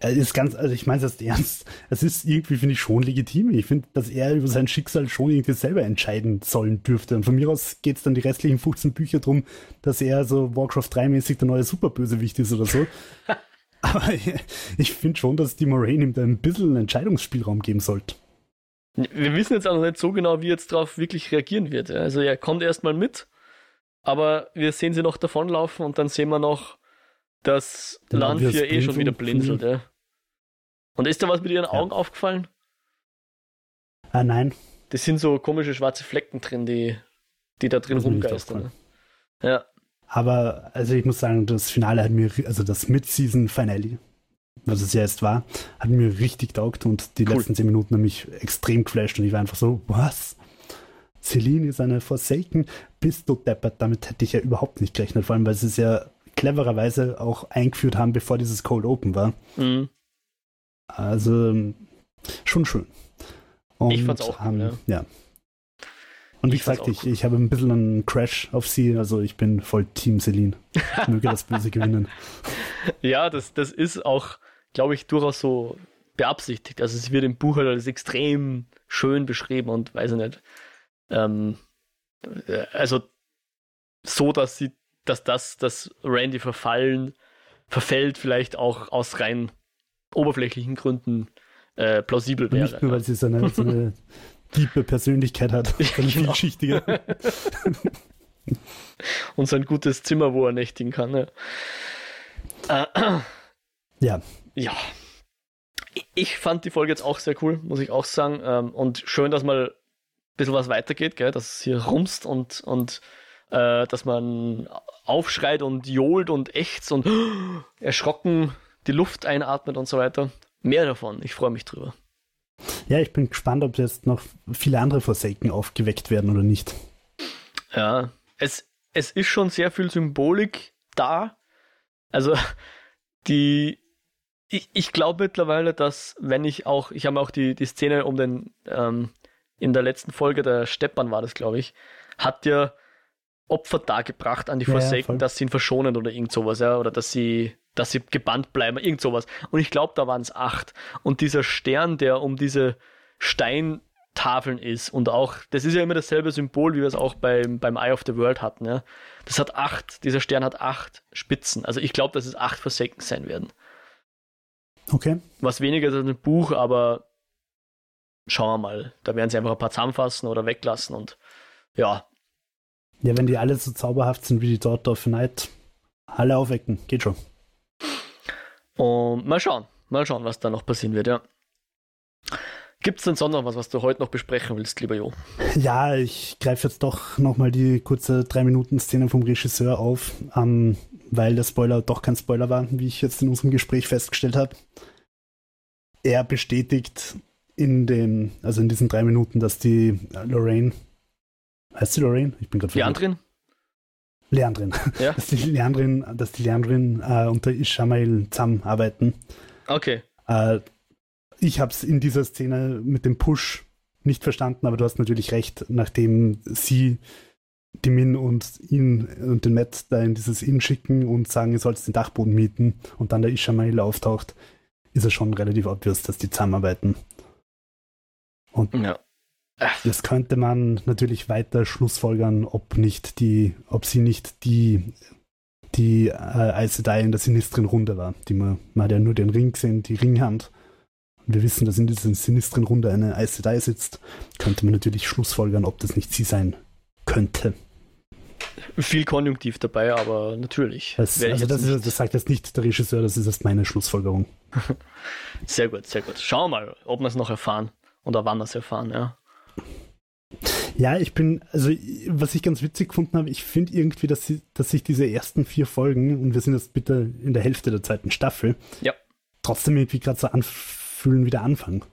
ist ganz, also ich meine das ernst. Es ist irgendwie, finde ich, schon legitim. Ich finde, dass er über sein Schicksal schon irgendwie selber entscheiden sollen dürfte. Und von mir aus geht es dann die restlichen 15 Bücher drum, dass er so Warcraft 3-mäßig der neue Superbösewicht ist oder so. Aber ich finde schon, dass die Moraine ihm da ein bisschen Entscheidungsspielraum geben sollte. wir wissen jetzt auch noch nicht so genau, wie jetzt darauf wirklich reagieren wird. Also er kommt erstmal mit, aber wir sehen sie noch davonlaufen und dann sehen wir noch, dass Lanfir Obvious eh schon wieder blinzelt. Ja. Und ist da was mit ihren Augen aufgefallen? Ah, nein. Das sind so komische schwarze Flecken drin, die, die da drin ist rumgeistern. aufgefallen. Ja. Aber, also ich muss sagen, das Finale hat mir, also das Mid-Season-Finale, was es ja jetzt war, hat mir richtig taugt und die Cool. letzten zehn Minuten haben mich extrem geflasht und ich war einfach so, was? Celine ist eine Forsaken? Bist du deppert? Damit hätte ich ja überhaupt nicht gerechnet, vor allem, weil sie es ja clevererweise auch eingeführt haben, bevor dieses Cold Open war. Mhm. Also, ähm, schon schön. Und, Ich fand's auch cool, ähm, ja. Und wie Ich gesagt, ich, cool. ich habe ein bisschen einen Crash auf sie, also ich bin voll Team Celine. Möge das Böse gewinnen. Ja, das, das ist auch, glaube ich, durchaus so beabsichtigt. Also es wird im Buch halt als extrem schön beschrieben und weiß ich nicht. Ähm, äh, also so, dass sie, dass das, dass Randy verfallen, verfällt, vielleicht auch aus rein oberflächlichen Gründen äh, plausibel wäre. nicht nur, weil sie so eine, so eine tiefe Persönlichkeit hat, so eine Genau. vielschichtige. und sein gutes Zimmer, wo er nächtigen kann. Ja. Äh, Ja, ja. Ich- Ich fand die Folge jetzt auch sehr cool, muss ich auch sagen. Ähm, Und schön, dass mal ein bisschen was weitergeht, gell? dass es hier rumst und, und äh, dass man aufschreit und johlt und ächzt und erschrocken die Luft einatmet und so weiter. Mehr davon. Ich freue mich drüber. ja, ich bin gespannt, ob jetzt noch viele andere Forsaken aufgeweckt werden oder nicht. Ja, es, es ist schon sehr viel Symbolik da. Also, die, ich, ich glaube mittlerweile, dass wenn ich auch, ich habe auch die, die Szene um den, ähm, in der letzten Folge, der Steppern war das, glaube ich, hat ja Opfer dargebracht an die Ja, ja, Forsaken, voll. dass sie ihn verschonen oder irgend sowas, ja, oder dass sie, dass sie gebannt bleiben, irgend sowas. Und ich glaube, da waren es acht. Und dieser Stern, der um diese Steintafeln ist und auch, das ist ja immer dasselbe Symbol, wie wir es auch beim, beim Eye of the World hatten, ja. Das hat acht, dieser Stern hat acht Spitzen. Also ich glaube, dass es acht Forsaken sein werden. Okay. Was weniger als ein Buch, aber schauen wir mal. Da werden sie einfach ein paar zusammenfassen oder weglassen und ja, Ja, wenn die alle so zauberhaft sind wie die Daughter of Night, alle aufwecken, geht schon. Und mal schauen, mal schauen, was da noch passieren wird, ja. Gibt es denn sonst noch was, was du heute noch besprechen willst, lieber Jo? Ja, ich greife jetzt doch nochmal die kurze 3-Minuten-Szene vom Regisseur auf, ähm, weil der Spoiler doch kein Spoiler war, wie ich jetzt in unserem Gespräch festgestellt habe. Er bestätigt in dem, also in diesen drei Minuten, dass die Lorraine, heißt sie Lorraine? Ich bin gerade Die anderen? Leandrin. Ja. Dass die Leandrin, dass die Leandrin äh, und der Ishamael zusammenarbeiten. Okay. Äh, ich habe es in dieser Szene mit dem Push nicht verstanden, aber du hast natürlich recht, nachdem sie die Min und ihn und den Matt da in dieses Inn schicken und sagen, ihr sollt den Dachboden mieten und dann der Ishamael auftaucht, ist es schon relativ obvious, dass die zusammenarbeiten. Und Ja. Das könnte man natürlich weiter schlussfolgern, ob nicht die, ob sie nicht die die äh, Aes Sedai in der sinistren Runde war. Die man, man hat ja nur den Ring gesehen, die Ringhand. Und wir wissen, dass in dieser sinistren Runde eine Aes Sedai sitzt. Könnte man natürlich schlussfolgern, ob das nicht sie sein könnte. Viel Konjunktiv dabei, aber natürlich. Das, also das, ist, das, sagt jetzt nicht der Regisseur, das ist jetzt meine Schlussfolgerung. sehr gut, sehr gut. Schauen wir mal, ob wir es noch erfahren oder wann wir es erfahren, ja. Ja, ich bin, also was ich ganz witzig gefunden habe, ich finde irgendwie, dass, sie, dass sich diese ersten vier Folgen, und wir sind jetzt bitte in der Hälfte der zweiten Staffel, ja. trotzdem irgendwie gerade so anfühlen wie der Anfang.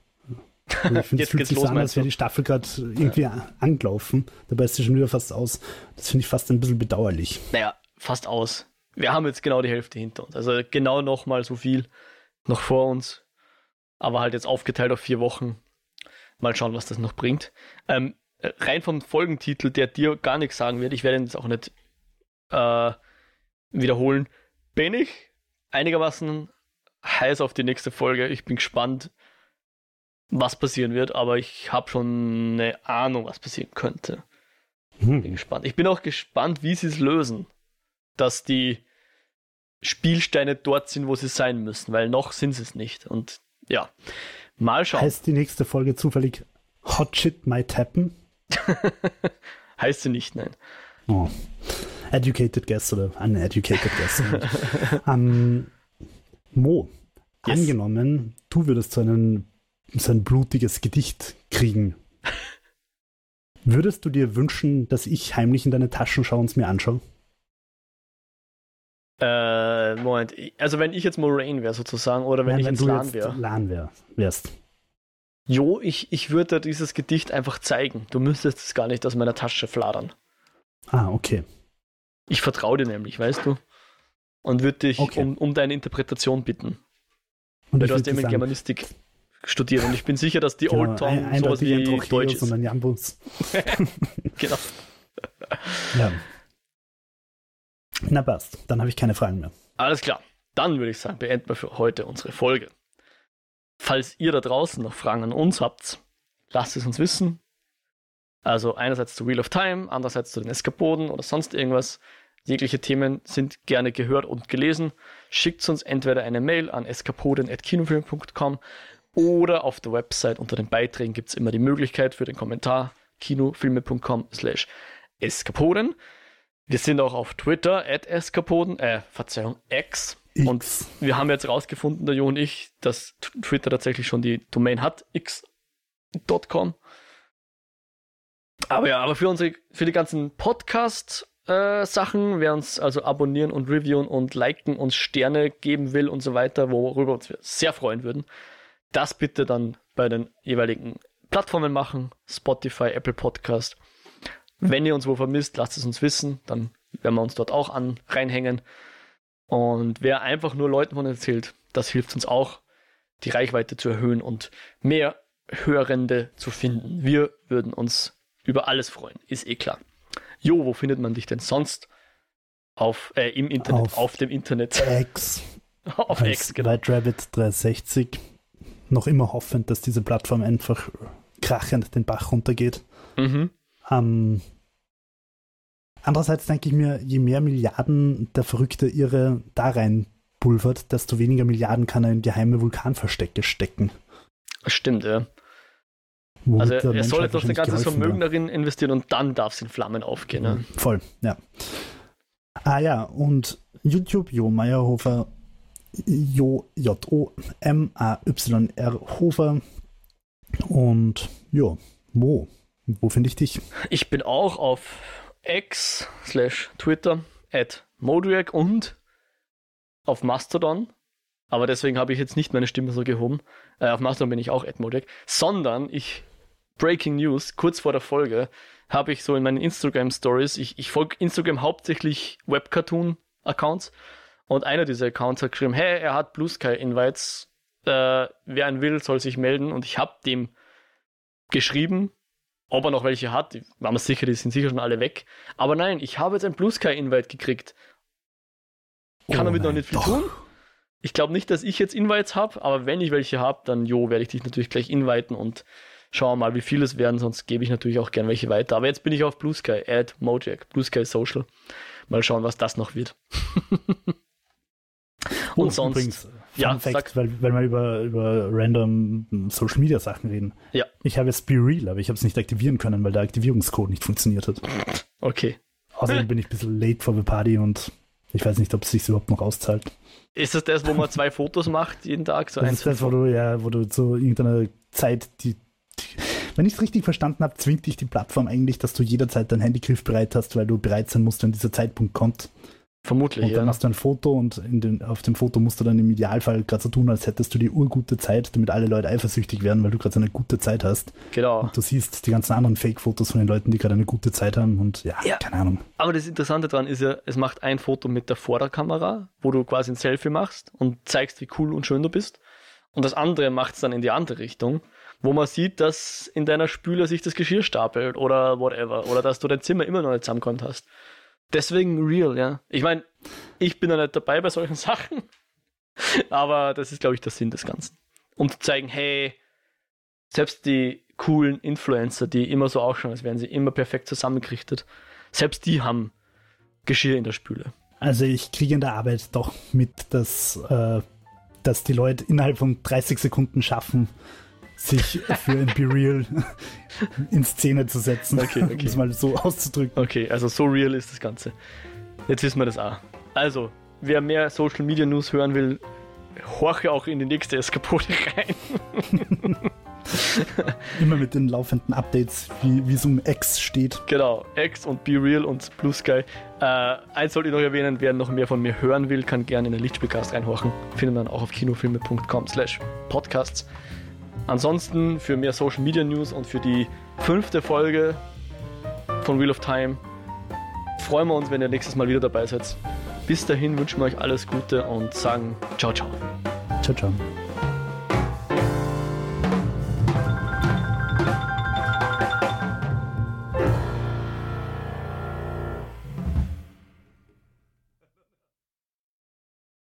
Also ich finde, es fühlt sich so an, als wäre die Staffel gerade irgendwie ja. angelaufen. Dabei ist sie schon wieder fast aus. Das finde ich fast ein bisschen bedauerlich. Naja, fast aus. Wir haben jetzt genau die Hälfte hinter uns. Also genau nochmal so viel noch vor uns. Aber halt jetzt aufgeteilt auf vier Wochen. Mal schauen, was das noch bringt. Ähm, rein vom Folgentitel, der dir gar nichts sagen wird, ich werde ihn jetzt auch nicht äh, wiederholen, bin ich einigermaßen heiß auf die nächste Folge. Ich bin gespannt, was passieren wird, aber ich habe schon eine Ahnung, was passieren könnte. Hm. Bin gespannt. Ich bin auch gespannt, wie sie es lösen, dass die Spielsteine dort sind, wo sie sein müssen, weil noch sind sie es nicht. Und ja, mal schauen. Heißt die nächste Folge zufällig Hot Shit Might Happen? heißt sie nicht, nein. Oh. Educated Guess oder Uneducated Guess. um, ähm, Mo, yes. angenommen, du würdest so einen so ein blutiges Gedicht kriegen. Würdest du dir wünschen, dass ich heimlich in deine Taschen schaue und es mir anschaue? Äh, Moment. Also wenn ich jetzt Moraine wäre sozusagen oder wenn Nein, ich wenn jetzt Lan wäre. Lan wär, wärst. Jo, ich, ich würde dieses Gedicht einfach zeigen. Du müsstest es gar nicht aus meiner Tasche fladern. Ah, okay. Ich vertraue dir nämlich, weißt du? Und würde dich okay. um, um deine Interpretation bitten. Und Weil du hast eben Germanistik studiert und ich bin sicher, dass die genau, Old Tom ein, sowas wie Deutsch ist. Und Jambus. genau. ja. Na passt, dann habe ich keine Fragen mehr. Alles klar. Dann würde ich sagen, beenden wir für heute unsere Folge. Falls ihr da draußen noch Fragen an uns habt, lasst es uns wissen. Also einerseits zu Wheel of Time, andererseits zu den Eskapoden oder sonst irgendwas. Jegliche Themen sind gerne gehört und gelesen. Schickt uns entweder eine Mail an eskapoden.kinofilm.com oder auf der Website unter den Beiträgen gibt es immer die Möglichkeit für den Kommentar kinofilme.com slash eskapoden. Wir sind auch auf Twitter, at eskapoden, äh, Verzeihung, X. X. Und wir haben jetzt rausgefunden, der Jo und ich, dass Twitter tatsächlich schon die Domain hat, x.com. Aber ja, aber für unsere, für die ganzen Podcast äh, wer uns also abonnieren und reviewen und liken, uns Sterne geben will und so weiter, worüber uns wir sehr freuen würden, das bitte dann bei den jeweiligen Plattformen machen, Spotify, Apple Podcast. Wenn ihr uns wo vermisst, lasst es uns wissen, dann werden wir uns dort auch an reinhängen. Und wer einfach nur Leuten von erzählt, das hilft uns auch, die Reichweite zu erhöhen und mehr Hörende zu finden. Wir würden uns über alles freuen, ist eh klar. Jo, wo findet man dich denn sonst? Auf, äh, im Internet, auf, auf dem Internet. X. auf X, genau. White Rabbit 360 noch immer hoffend, dass diese Plattform einfach krachend den Bach runtergeht. Mhm. Ähm, andererseits denke ich mir, je mehr Milliarden der verrückte Irre da rein pulvert, desto weniger Milliarden kann er in geheime Vulkanverstecke stecken. Stimmt, ja. Womit also er soll jetzt noch sein ganzes Vermögen war. darin investieren und dann darf es in Flammen aufgehen. Ne? Voll, ja. Ah ja, und YouTube, Jo Meyerhofer Jo, J-O-M-A-Y-R Hofer. Und jo, Mo, wo finde ich dich? Ich bin auch auf X slash Twitter at Modriac und auf Mastodon. Aber deswegen habe ich jetzt nicht meine Stimme so gehoben. Äh, auf Mastodon bin ich auch at Modriac. Sondern ich, Breaking News, kurz vor der Folge, habe ich so in meinen Instagram Stories, ich, ich folge Instagram hauptsächlich Webcartoon-Accounts und einer dieser Accounts hat geschrieben, hey, er hat Blue Sky Invites. Äh, wer einen will, soll sich melden. Und ich habe dem geschrieben, ob er noch welche hat. War mir sicher, die sind sicher schon alle weg. Aber nein, ich habe jetzt ein Blue Sky Invite gekriegt. Kann oh damit noch nicht viel doch. tun. Ich glaube nicht, dass ich jetzt Invites habe, aber wenn ich welche habe, dann jo, werde ich dich natürlich gleich inviten und schauen mal, wie viele es werden, sonst gebe ich natürlich auch gern welche weiter. Aber jetzt bin ich auf Blue Sky, Add Mojack, Blue Sky Social. Mal schauen, was das noch wird. Und oh, sonst. Übrigens, Fun ja, Fact, weil, weil wir über, über random Social Media Sachen reden. Ja. Ich habe jetzt Be Real, aber ich habe es nicht aktivieren können, weil der Aktivierungscode nicht funktioniert hat. Okay. Außerdem bin ich ein bisschen late for the party und ich weiß nicht, ob es sich überhaupt noch auszahlt. Ist das das, wo man zwei Fotos macht jeden Tag? So Das eins ist das, wo du ja, wo du zu irgendeiner Zeit die, die wenn ich es richtig verstanden habe, zwingt dich die Plattform eigentlich, dass du jederzeit dein Handy griffbereit hast, weil du bereit sein musst, wenn dieser Zeitpunkt kommt. Vermutlich, Und dann ja. hast du ein Foto und den, auf dem Foto musst du dann im Idealfall gerade so tun, als hättest du die urgute Zeit, damit alle Leute eifersüchtig werden, weil du gerade so eine gute Zeit hast. Genau. Und du siehst die ganzen anderen Fake-Fotos von den Leuten, die gerade eine gute Zeit haben und ja, Ja. keine Ahnung. Aber das Interessante daran ist ja, es macht ein Foto mit der Vorderkamera, wo du quasi ein Selfie machst und zeigst, wie cool und schön du bist. Und das andere macht es dann in die andere Richtung, wo man sieht, dass in deiner Spüle sich das Geschirr stapelt oder whatever. Oder dass du dein Zimmer immer noch nicht zusammengeräumt hast. Deswegen real, ja. Ich meine, ich bin ja nicht dabei bei solchen Sachen. Aber das ist, glaube ich, der Sinn des Ganzen. Um zu zeigen, hey, selbst die coolen Influencer, die immer so ausschauen, als wären sie immer perfekt zusammengerichtet, selbst die haben Geschirr in der Spüle. Also ich kriege in der Arbeit doch mit, dass, äh, dass die Leute innerhalb von 30 Sekunden schaffen, sich für ein Be Real in Szene zu setzen, Okay, okay. um es mal so auszudrücken. Okay, also so real ist das Ganze. Jetzt wissen wir das auch. Also, wer mehr Social Media News hören will, horche auch in die nächste Eskapode rein. Immer mit den laufenden Updates, wie es um X steht. Genau, X und Be Real und Blue Sky. Äh, eins sollte ich noch erwähnen, wer noch mehr von mir hören will, kann gerne in den Lichtspielcast reinhorchen. Findet man auch auf kinofilme.com slash podcasts. Ansonsten für mehr Social Media News und für die fünfte Folge von Wheel of Time freuen wir uns, wenn ihr nächstes Mal wieder dabei seid. Bis dahin wünschen wir euch alles Gute und sagen ciao, ciao. Ciao, ciao.